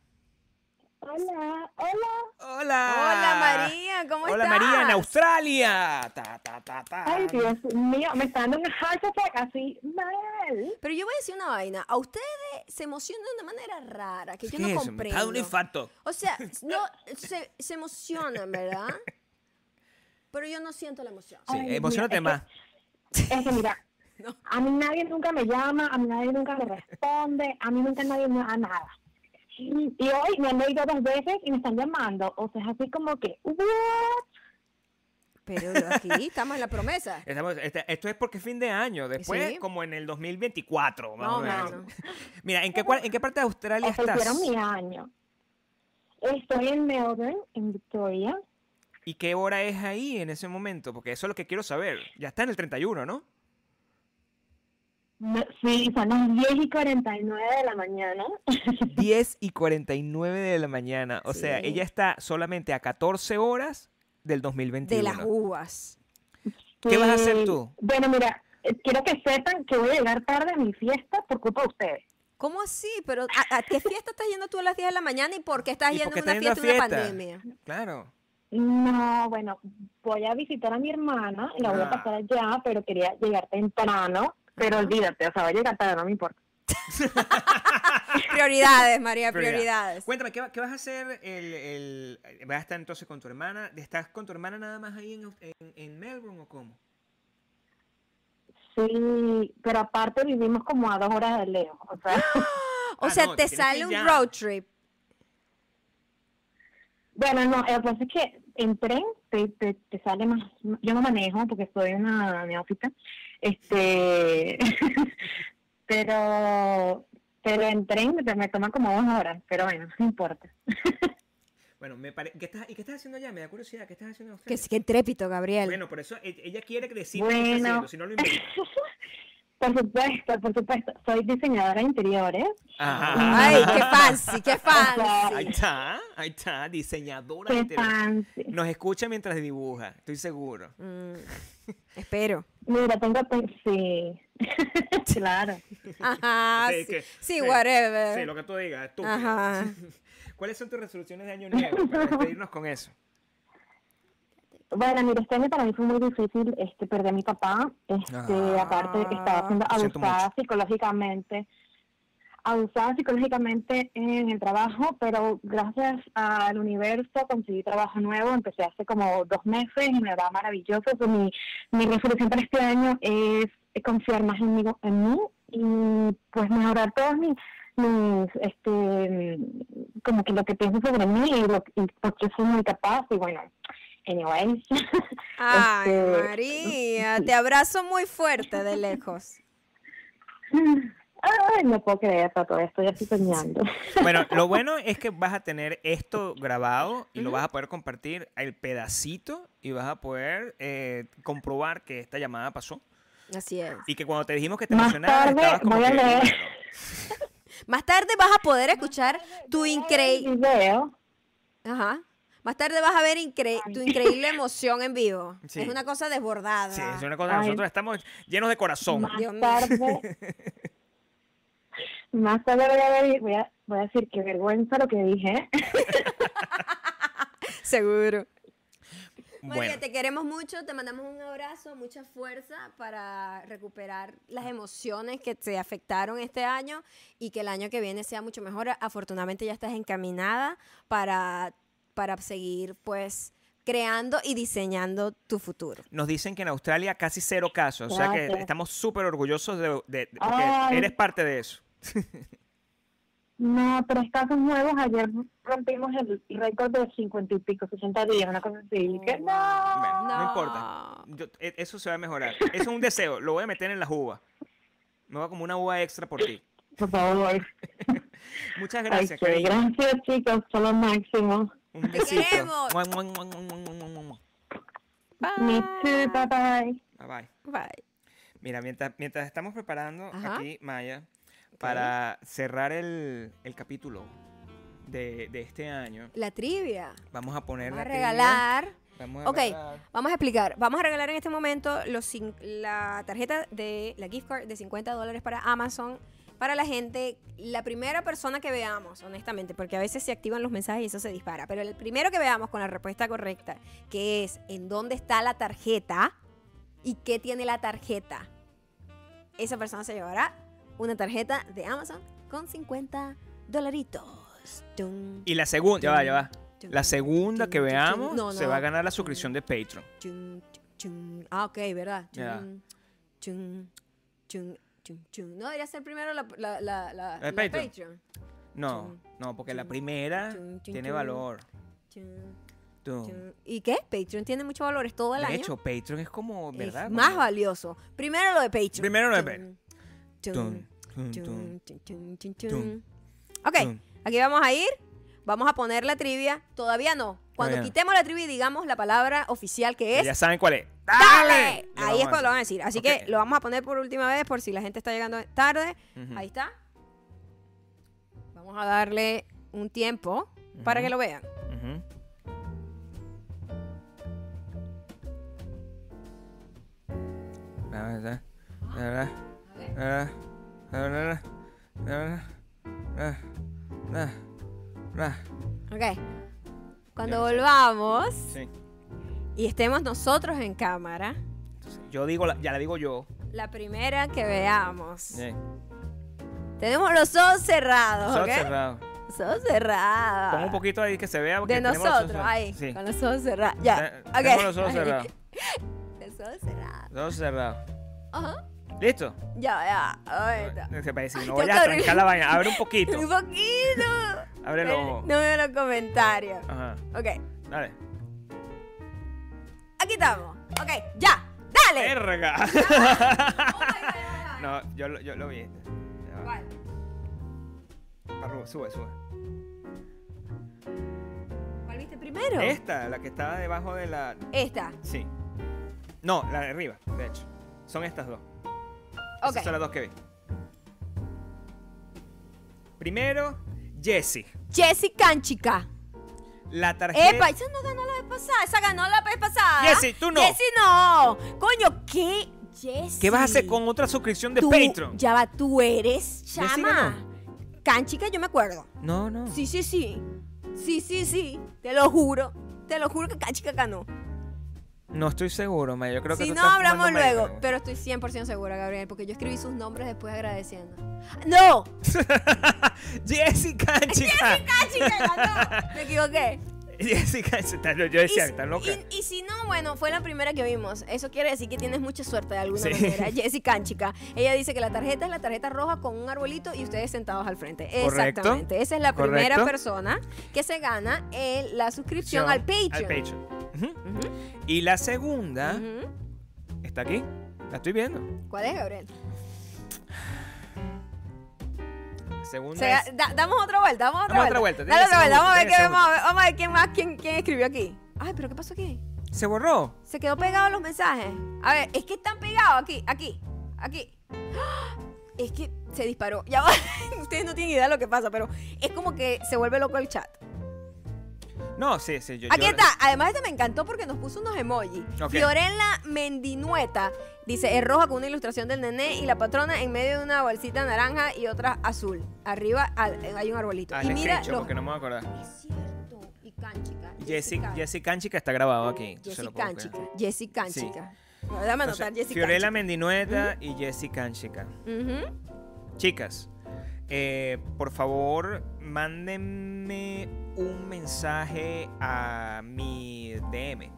Hola, hola. Hola. Hola María, ¿cómo Hola estás? María en Australia. Ta, ta, ta, ta. Ay, Dios mío, me está dando un heart attack así mal. Pero yo voy a decir una vaina. A ustedes se emocionan de una manera rara que yo ¿Qué no es eso? Me comprendo. está dando un infarto. O sea, no, se, se emocionan, ¿verdad? Pero yo no siento la emoción. Sí, Ay, emocionate mira, más. Es que mira, No. a mí nadie nunca me llama, a mí nadie nunca me responde, a mí nunca nadie me da nada. Y hoy me han oído dos veces y me están llamando. O sea, es así como que, ¿what? Pero aquí estamos en la promesa. Estamos- este- esto es porque es fin de año. Después, Sí. como en el 2024. Más o Más o menos. menos. Mira, ¿en qué, cual- ¿en qué parte de Australia estás? Mi año. Estoy en Melbourne, en Victoria. ¿Y qué hora es ahí en ese momento? Porque eso es lo que quiero saber. Ya está en el 31, ¿no? No, sí, son las 10 y 49 de la mañana. 10 y 49 de la mañana. O sea, ella está solamente a 14 horas del 2021. De las uvas. ¿Qué vas a hacer tú? Bueno, mira, eh, quiero que sepan que voy a llegar tarde a mi fiesta por culpa de ustedes. ¿Cómo así? Pero ¿a, a qué fiesta estás yendo tú a las 10 de la mañana y por qué estás ¿Y yendo a una fiesta a una pandemia? Claro. No, bueno, voy a visitar a mi hermana, la voy Ah. a pasar allá, pero quería llegar temprano. Pero olvídate, o sea, voy a llegar tarde, no me importa. Prioridades, María, Prioridad. prioridades. Cuéntame, ¿qué, va- qué vas a hacer? El, el- ¿Vas a estar entonces con tu hermana? ¿Estás con tu hermana nada más ahí en, en- en Melbourne o cómo? Sí, pero aparte vivimos como a dos horas de lejos, o sea, O Ah, sea, no, te sale un road trip. bueno, no, lo que pasa es que en tren te, te, te sale más, yo no manejo porque soy una neófita, este, pero, pero en tren me, me toma como dos horas, pero bueno, no importa. Bueno, me pare... ¿qué estás, ¿y qué estás haciendo allá? Me da curiosidad. ¿Qué estás haciendo en Que, Australia? que trépito, Gabriel. Bueno, por eso e- ella quiere qué está Bueno. haciendo, si no lo inventa. Por supuesto, por supuesto, soy diseñadora de interiores. Ajá. Ay, qué fancy, qué Ahí fancy. está, ahí está, diseñadora de Qué interior. fancy. Nos escucha mientras dibuja, estoy seguro. Mm, espero. Mira, tengo, sí, claro. Ajá, Sí, sí, que- sí, sí, whatever. Sí, lo que tú digas, estúpido. Ajá. ¿Cuáles son tus resoluciones de año nuevo? Para despedirnos con eso. Bueno, mira, este año para mí fue muy difícil este, perder a mi papá. Este, Ah, aparte estaba siendo abusada psicológicamente, abusada psicológicamente en el trabajo, pero gracias al universo conseguí trabajo nuevo. Empecé hace como dos meses y me va maravilloso. Pues mi, mi resolución para este año es confiar más en mí, en mí y pues mejorar todos mis, mis este como que lo que pienso sobre mí y lo y porque soy muy capaz y bueno anyways Ay, Este, María, te abrazo muy fuerte de lejos. Ay, no puedo creer, todavía estoy así soñando. Bueno, lo bueno es que vas a tener esto grabado y lo vas a poder compartir el pedacito y vas a poder eh, comprobar que esta llamada pasó Así es. y que cuando te dijimos que te Más emocionabas tarde estabas como voy a que, leer. "Bueno". Más tarde vas a poder escuchar tu increíble... video. Ajá. Más tarde vas a ver incre- tu increíble emoción en vivo. Sí. Es una cosa desbordada. Sí, es una cosa, Ay. nosotros estamos llenos de corazón. Más Dios mío. tarde, más tarde voy a, ver- voy, a, voy a decir que vergüenza lo que dije. Seguro. Bueno, María, te queremos mucho, te mandamos un abrazo, mucha fuerza para recuperar las emociones que te afectaron este año y que el año que viene sea mucho mejor. Afortunadamente ya estás encaminada para, para seguir pues creando y diseñando tu futuro. nos dicen que en Australia casi cero casos, o sea que estamos súper orgullosos de, de- de- porque Ay. eres parte de eso. No, tres casos nuevos. Ayer rompimos el récord de cincuenta y pico, 60 días, una cosa así. Que, no. Bueno, no, No. importa. Yo- e- eso se va a mejorar. Eso es un deseo. Lo voy a meter en las uvas. Me va como una uva extra por ti. Por favor. Muchas gracias, gracias, chicos. Son lo máximo. Un Te besito. queremos. Mua, mua, mua, mua, mua, mua, mua, mua. Me too. Bye bye. Bye bye. Bye. Mira, mientras, mientras estamos preparando Ajá. aquí, Maya, para cerrar el, el capítulo de, de este año, La trivia. vamos a poner Vamos a la trivia. regalar. Vamos a Ok, regalar. vamos a explicar. Vamos a regalar en este momento los la tarjeta de la gift card de 50 dólares para Amazon para la gente. La primera persona que veamos, honestamente, porque a veces se activan los mensajes y eso se dispara. Pero el primero que veamos con la respuesta correcta, que es en dónde está la tarjeta y qué tiene la tarjeta, esa persona se llevará una tarjeta de Amazon con 50 dolaritos. Y la segunda, ya va, ya va. La segunda que veamos No, se va a ganar la suscripción de Patreon. Ah, ok, ¿verdad? Ya. No, debería ser primero la, la, la, la, ¿La de la Patreon? Patreon. No, no, porque la primera tiene valor. ¿Y qué? Patreon tiene mucho valor, es todo el De año. hecho, Patreon es como, Es ¿verdad? más valioso. Primero lo de Patreon. Primero lo de chun. Ok, aquí vamos a ir. Vamos a poner la trivia. Todavía no. Cuando Todavía quitemos la trivia y digamos la palabra oficial que Que es, Ya saben cuál es. ¡Dale! Le Ahí es cuando lo van a decir. Así que lo vamos a poner por última vez por si la gente está llegando tarde. Ahí está. Vamos a darle un tiempo para que lo vean. Ah, ah. Ok. Cuando volvamos Sí. Y estemos nosotros en cámara, Entonces, yo digo, la- ya la digo yo. la primera que veamos. Tenemos los ojos cerrados, Ojos ¿ok? cerrados. Los ojos cerrados. Pon un poquito ahí que se vea. de los ojos nosotros, ahí, Sí. con los ojos cerrados. Ya, Te- ok. Tengo los ojos cerrados. Los ojos cerrados. Los ojos cerrados. Ajá. ¿Listo? Ya, ya. Ahorita. Se parece, no que a trancar la vaina. Abre un poquito. Un poquito. Abre el ojo. No veo los comentarios. Ajá. Ok. Dale. Aquí estamos. Ok, ya. Dale. ¡Verga! Oh no, yo, lo- yo lo vi. Ya va. ¿Cuál? Arriba, sube, sube. ¿Cuál viste primero? Esta, la que estaba debajo de la. Esta. Sí. No, la de arriba, de hecho. Son estas dos. Ok. Esas son las dos que vi. Primero, Jessie. Jessie Canchica. La tarjeta. Epa, esa no ganó la vez pasada. Esa ganó la vez pasada. Jessie, tú no. Jessie no. Coño, ¿qué? Jessie. ¿Qué vas a hacer con otra suscripción de Tú- Patreon? Ya va, tú eres chama. Canchica, yo me acuerdo. No, no. Sí, sí, sí. Sí, sí, sí. Te lo juro. Te lo juro que Canchica ganó. No estoy seguro, Maya. Yo creo que Si tú no, estás hablamos fumando luego. marihuana. Pero estoy 100% segura, Gabriel, porque yo escribí sus nombres después agradeciendo. ¡No! Jessica, chica. ¡Canchica ganó! Me equivoqué. Jessica, yo decía, Y- está loca. Y, y si no, bueno, fue la primera que vimos. Eso quiere decir que tienes mucha suerte de alguna Sí. manera. Jessie Canchica. Ella dice que la tarjeta es la tarjeta roja con un arbolito y ustedes sentados al frente. Correcto. Exactamente. Esa es la primera persona que se gana el- la suscripción al Patreon. Al Patreon. Y la segunda está aquí. La estoy viendo. ¿Cuál es, Gabriel? Segunda Se- es- da- damos otra vuelta, damos otra Damos vuelta. otra vuelta, Dale otra vuelta, vamos a ver, segundo, qué, tiene vamos, a ver, vamos a ver quién más, quién, quién escribió aquí. Ay, pero ¿qué pasó aquí? se borró. Se quedó pegado los mensajes. A ver, es que están pegados aquí, aquí, aquí. ¡Ah! Es que se disparó. Ya va. Ustedes no tienen idea de lo que pasa, pero es como que se vuelve loco el chat. No, sí, sí. Yo, Aquí yo- está. Además, este me encantó porque nos puso unos emojis. Fiorella Mendinueta dice: es roja con una ilustración del nené y la patrona en medio de una bolsita naranja y otra azul. Arriba al- hay un arbolito. Hazle y mira, screenshot los- porque no me voy a acordar. es cierto. Y Canchica. Canchica está grabado aquí. puedo Canchica. Jessie Canchica. No, anotar Jessie Fiorella. Mendinueta y Jessie Canchica. Chicas, eh, por favor, mándenme un mensaje a mi DM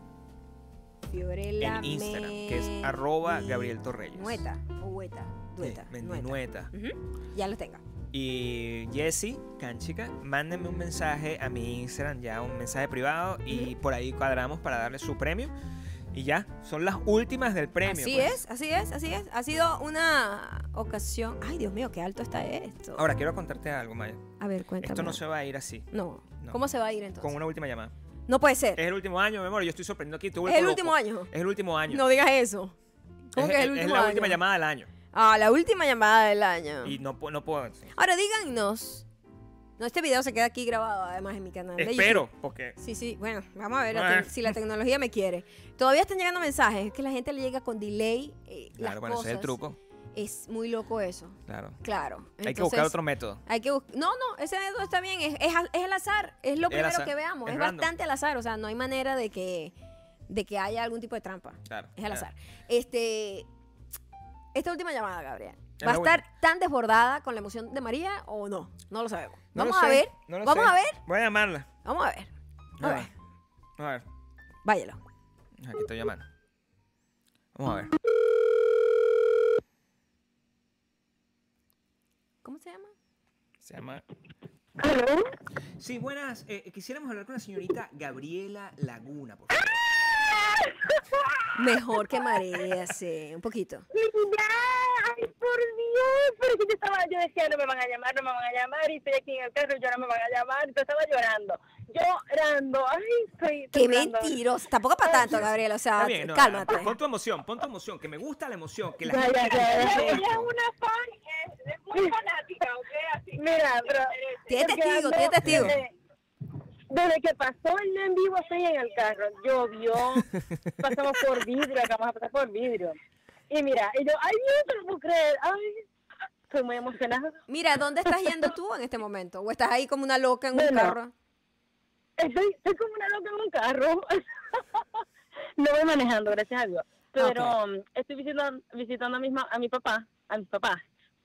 Fiorella en Instagram, que es arroba Gabriel Torreyes. Nueta o hueta. Sí, Dueta. Mendinueta. Ujú. Ya lo tengo. Y Jessie Canchica, mándenme un mensaje a mi Instagram, ya un mensaje privado, y por ahí cuadramos para darle su premio. Y ya, son las últimas del premio. así pues. es, así es, así es. Ha sido una ocasión. Ay, Dios mío, qué alto está esto. Ahora, quiero contarte algo, Maya. a ver, cuéntame. Esto no se va a ir así, No. No. ¿Cómo se va a ir entonces? con una última llamada. No puede ser. Es el último año, mi amor, yo estoy sorprendido aquí. Es el último año. Es el último año. No digas eso. ¿Cómo que es el es último la año? última llamada del año. Ah, la última llamada del año. Y no, no puedo. Ahora díganos. No, este video se queda aquí grabado además en mi canal. de Espero, YouTube. porque. Sí, sí, bueno, vamos a ver Ah. si la tecnología me quiere. Todavía están llegando mensajes, es que la gente le llega con delay eh, las Claro, bueno, ese es el cosas. truco. Es muy loco eso, Claro. claro. Hay que buscar otro método. Hay que No, no, ese método está bien, es, es, al azar, es lo primero azar, que veamos, es bastante al azar, o sea, no hay manera de que, de que haya algún tipo de trampa, Claro. es al claro. azar. Este, esta última llamada, Gabriel, ¿va a estar tan desbordada con la emoción de María o no? No lo sabemos. No lo vamos a sé, ver, no lo vamos sé. a ver, Voy a llamarla. vamos a ver, A a ver. A ver. váyalo. Aquí estoy llamando. Vamos a ver. ¿Cómo se llama? Se llama. ¿Aló? Sí, buenas. eh, quisiéramos hablar con la señorita Gabriela Laguna, por favor. Mejor que María, sí, un poquito. Ay, por Dios, pero que yo estaba, yo decía, no me van a llamar, no me van a llamar, y estoy aquí en el carro y ya no me van a llamar, entonces estaba llorando. llorando. Ay, estoy Qué temblando. mentiroso. Tampoco para tanto, Gabriela. O sea, Está bien, no, cálmate. Pon tu emoción, pon tu emoción, que me gusta la emoción, que la Ya, gente ya, ya. Ella es una fan, es, es muy fanática, ¿ok? Así que Mira, pero... Tiene porque testigo, ando tiene testigo. Desde que pasó el en vivo estoy en el carro, llovió, pasamos por vidrio, acabamos de pasar por vidrio. Y mira, y yo, ay Dios, no lo puedo creer, ay, estoy muy emocionada. Mira, ¿dónde estás yendo tú en este momento? ¿O estás ahí como una loca en un carro? Estoy, estoy como una loca en un carro. no voy manejando, gracias a Dios. Pero um, estoy visitando, visitando a, mi, ma- a mi papá, a mis papás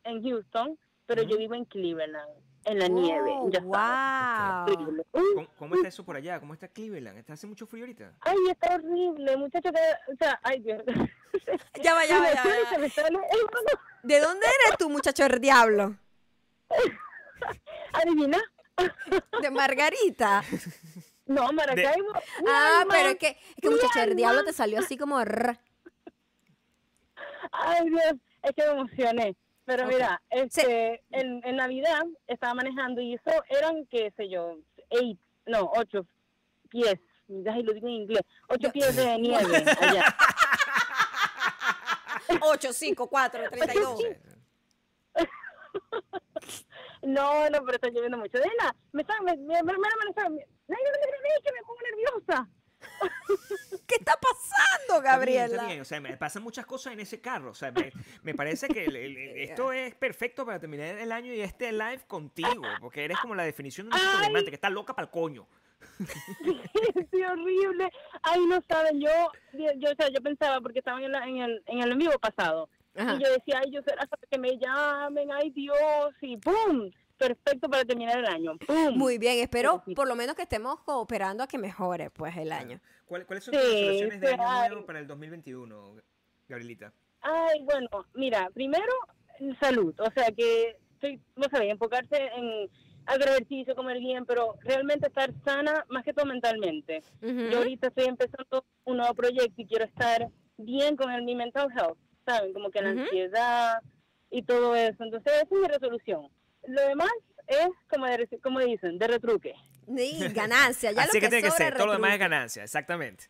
en Houston, pero yo vivo en Cleveland, en la nieve. Oh, Ya sabes. wow. ¿Cómo, cómo está eso por allá? ¿Cómo está Cleveland? ¿Está hace mucho frío ahorita? Ay, está horrible, muchacho que, o sea, ay Dios. Ya va, ya va, ya ¿De dónde eres tú, muchacho del diablo? Adivina. De Margarita. No, Maracaibo. mi Ah, alma. pero es que, es que muchacho del diablo te salió así como... rr. Ay, Dios, es que me emocioné. Pero mira, este, en, en Navidad estaba manejando y eso eran, qué sé yo, eight, no, ocho pies. Ay, lo digo en inglés. Ocho pies de nieve allá. 8, 5, 4, 32. No, no, pero está lloviendo mucho. Dena, me está, me, me, me, me, me, me, me, me pongo nerviosa. ¿Qué está pasando, Está bien, Gabriela? está bien. O sea, me pasan muchas cosas en ese carro. O sea, me, me parece que el- el- el- esto es perfecto para terminar el año y este live contigo. Porque eres como la definición de un Ay. diamante que está loca para el coño. sí, horrible. Ay, no saben, yo, yo, o sea, yo pensaba, porque estaba en, la- en el, en el en vivo pasado, Ajá. y yo decía, ay, yo será hasta que me llamen, ay Dios, y ¡pum! Perfecto para terminar el año, ¡pum! Muy bien, espero por lo menos que estemos cooperando a que mejore pues el año. ¿Cuál- ¿Cuáles son tus Sí, resoluciones de año nuevo para el 2021, Gabrielita? Ay, bueno, mira, primero, salud, o sea, que estoy, no sé, enfocarse en hacer ejercicio, comer bien, pero realmente estar sana, más que todo mentalmente. Yo ahorita estoy empezando un nuevo proyecto y quiero estar bien con el, mi mental health, ¿saben? Como que la ansiedad y todo eso. Entonces, esa es mi resolución. Lo demás es, como, de, como dicen, de retruque. Sí, ganancia, ya Así lo que tiene que ser, todo lo demás es ganancia, exactamente.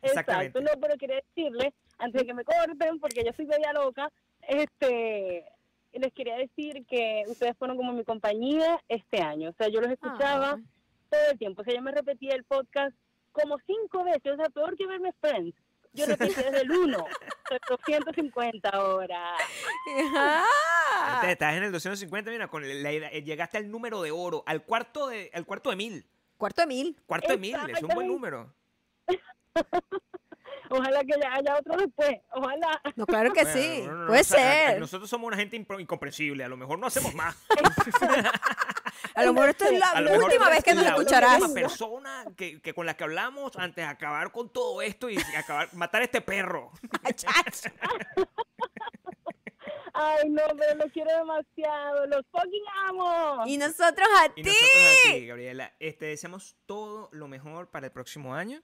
Exactamente. Exacto, no, pero quería decirle, antes de que me corten, porque yo soy media loca, este, les quería decir que ustedes fueron como mi compañía este año. O sea, yo los escuchaba todo el tiempo. O sea, yo me repetía el podcast como cinco veces, o sea, peor que verme Friends. Yo repetí desde el 1, 250 horas. Ah. Te- Estás en el 250, mira, con la idea- eh, llegaste al número de oro, al cuarto de, al cuarto de mil. Cuarto de mil. Cuarto de mil, es un buen número. Ojalá que haya, haya otro después, ojalá. No, claro que Bueno, sí. no, no, no, Puede o sea, a- a- ser. Nosotros somos una gente incomprensible, a lo mejor no hacemos más. A lo mejor esto es la última vez que nos la escucharás. última persona que, que con la que hablamos antes de acabar con todo esto y acabar, matar a este perro. Ay, no, pero los quiero demasiado, los fucking amo. Y nosotros a Y ti. nosotros a ti, Gabriela, este, deseamos todo lo mejor para el próximo año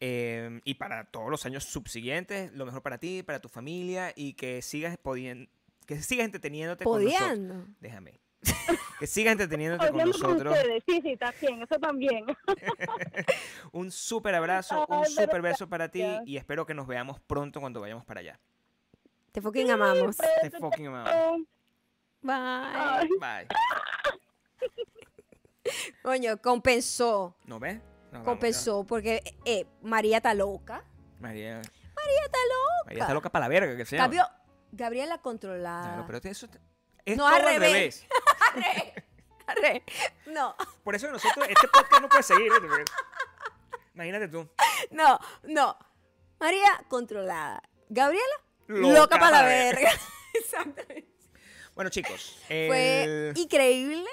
eh, y para todos los años subsiguientes, lo mejor para ti, para tu familia y que sigas pudiendo, que sigas entreteniéndote con nosotros. Podiendo. Déjame. Que sigas entreteniéndote con nosotros. ustedes. Sí, sí, bien, eso también. Un súper abrazo, un Ay, pero súper beso para ti y espero que nos veamos pronto cuando vayamos para allá. Te fucking amamos. Te fucking amamos. Bye. Bye. Coño, compensó. ¿No ves? Compensó porque eh, María está loca. María. María está loca. María está loca para la verga, que sea. Cambio, Gabriela controlada. Claro, pero eso es No, todo al revés. revés. Arre, arre. No, Por eso nosotros, este podcast no puede seguir. Porque- Imagínate tú. no, no. María controlada. Gabriela Loca loca, para la verga. Exactamente. Bueno, chicos, Fue increíble.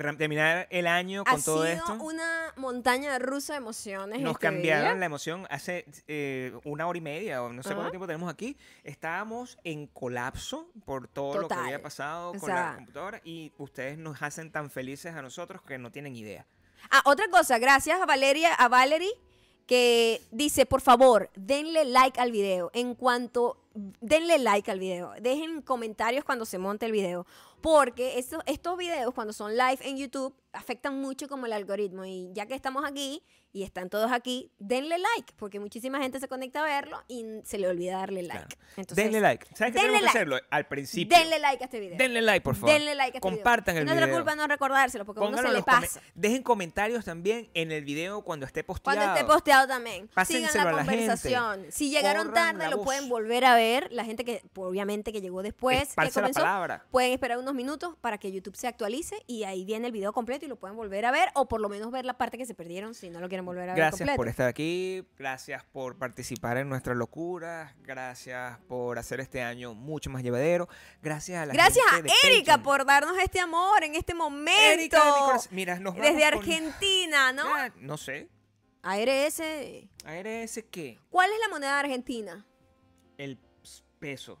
Ter- terminar el año Ha con todo sido esto. una montaña rusa de emociones. Nos este cambiaron día. la emoción hace eh, una hora y media o no sé cuánto tiempo tenemos aquí. Estábamos en colapso por todo lo que había pasado O con sea- la computadora y ustedes nos hacen tan felices a nosotros que no tienen idea. Ah, otra cosa, gracias a Valeria, a Valerie, que dice, por favor, denle like al video. En cuanto denle like al video, dejen comentarios cuando se monte el video, porque estos, estos videos cuando son live en YouTube afectan mucho como el algoritmo y ya que estamos aquí y están todos aquí, denle like, porque muchísima gente se conecta a verlo y se le olvida darle like. Claro. Entonces, denle like. ¿Sabes qué denle tenemos que like. hacerlo? Al principio. Denle like a este video. Denle like, por favor. Denle like a este Compartan video. el Y Nuestra video. culpa no recordárselo, porque a uno Pónganlo se le pasa. Dejen comentarios también en el video cuando esté posteado. Cuando esté posteado también. Sigan Pásenselo la a la gente. conversación. Si llegaron Corran tarde, lo voz. pueden volver a ver. La gente que, obviamente, que llegó después, que la palabra. pueden esperar unos minutos para que YouTube se actualice y ahí viene el video completo y lo pueden volver a ver o por lo menos ver la parte que se perdieron si no lo quieren volver a ver Gracias por estar aquí, gracias por participar en nuestras locuras, gracias por hacer este año mucho más llevadero, gracias a la Gracias a de Erika Patreon. por darnos este amor en este momento. Erika, mi corazón. mira, nos vamos Desde con- Argentina, ¿no? No sé, ARS. ARS qué, ¿Cuál es la moneda de Argentina? el peso.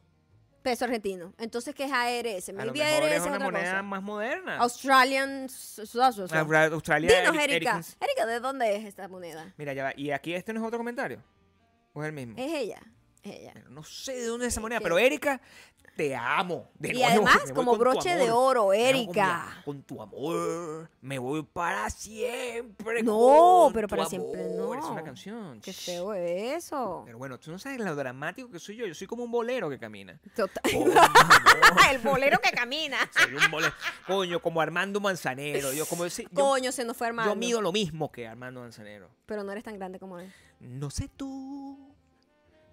Peso argentino. Entonces, ¿qué es ARS? A lo mejor ARS es una otra moneda cosa. más moderna. Australian. Australia, Dinos, Erika. Erika, ¿de dónde es esta moneda? Mira, ya va. ¿Y aquí este no es otro comentario? ¿O es el mismo? Es ella. Ella. No sé de dónde es esa moneda, pero Erika, te amo. De Y nuevo, además, como broche de oro, Erika. Con, tu amor, me voy para siempre. No, con pero tu para siempre amor. Es no. una canción. Qué feo eso. Pero bueno, tú no sabes lo dramático que soy yo. Yo soy como un bolero que camina. Total. El bolero que camina. Soy un bolero. Coño, como Armando Manzanero. Yo como decir, yo, Coño, se nos fue Armando. yo mido lo mismo que Armando Manzanero. Pero no eres tan grande como él. No sé tú,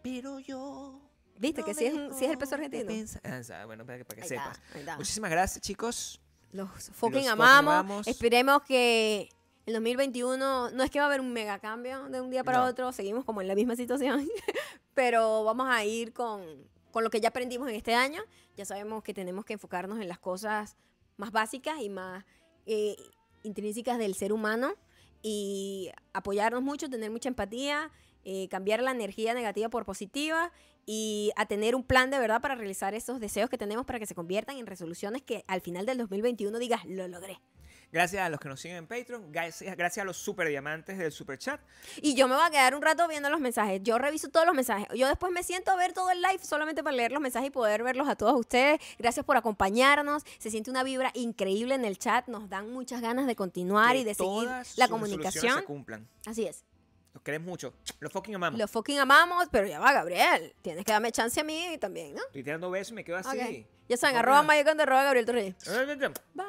pero yo. ¿Viste no que sí es, sí es el peso argentino? Ah, bueno, para que, para que Ahí está, sepas. ahí. Muchísimas gracias, chicos. Los fucking amamos. amamos. Esperemos que el 2021 no es que va a haber un mega cambio de un día para No. otro, seguimos como en la misma situación, pero vamos a ir con, con lo que ya aprendimos en este año. Ya sabemos que tenemos que enfocarnos en las cosas más básicas y más eh, intrínsecas del ser humano y apoyarnos mucho, tener mucha empatía, eh, cambiar la energía negativa por positiva y a tener un plan de verdad para realizar esos deseos que tenemos para que se conviertan en resoluciones que al final del 2021 digas, lo logré. Gracias a los que nos siguen en Patreon. Gracias, gracias a los super diamantes del super chat. Y yo me voy a quedar un rato viendo los mensajes. Yo reviso todos los mensajes. Yo después me siento a ver todo el live solamente para leer los mensajes y poder verlos a todos ustedes. Gracias por acompañarnos. Se siente una vibra increíble en el chat. Nos dan muchas ganas de continuar Que y de seguir la comunicación. se cumplan. Así es. Los queremos mucho. Los fucking amamos. Los fucking amamos, pero ya va, Gabriel. Tienes que darme chance a mí también, ¿no? Estoy tirando besos y me quedo así. Ya saben, arroba mayocando, arroba Gabriel Torreyes. Bye.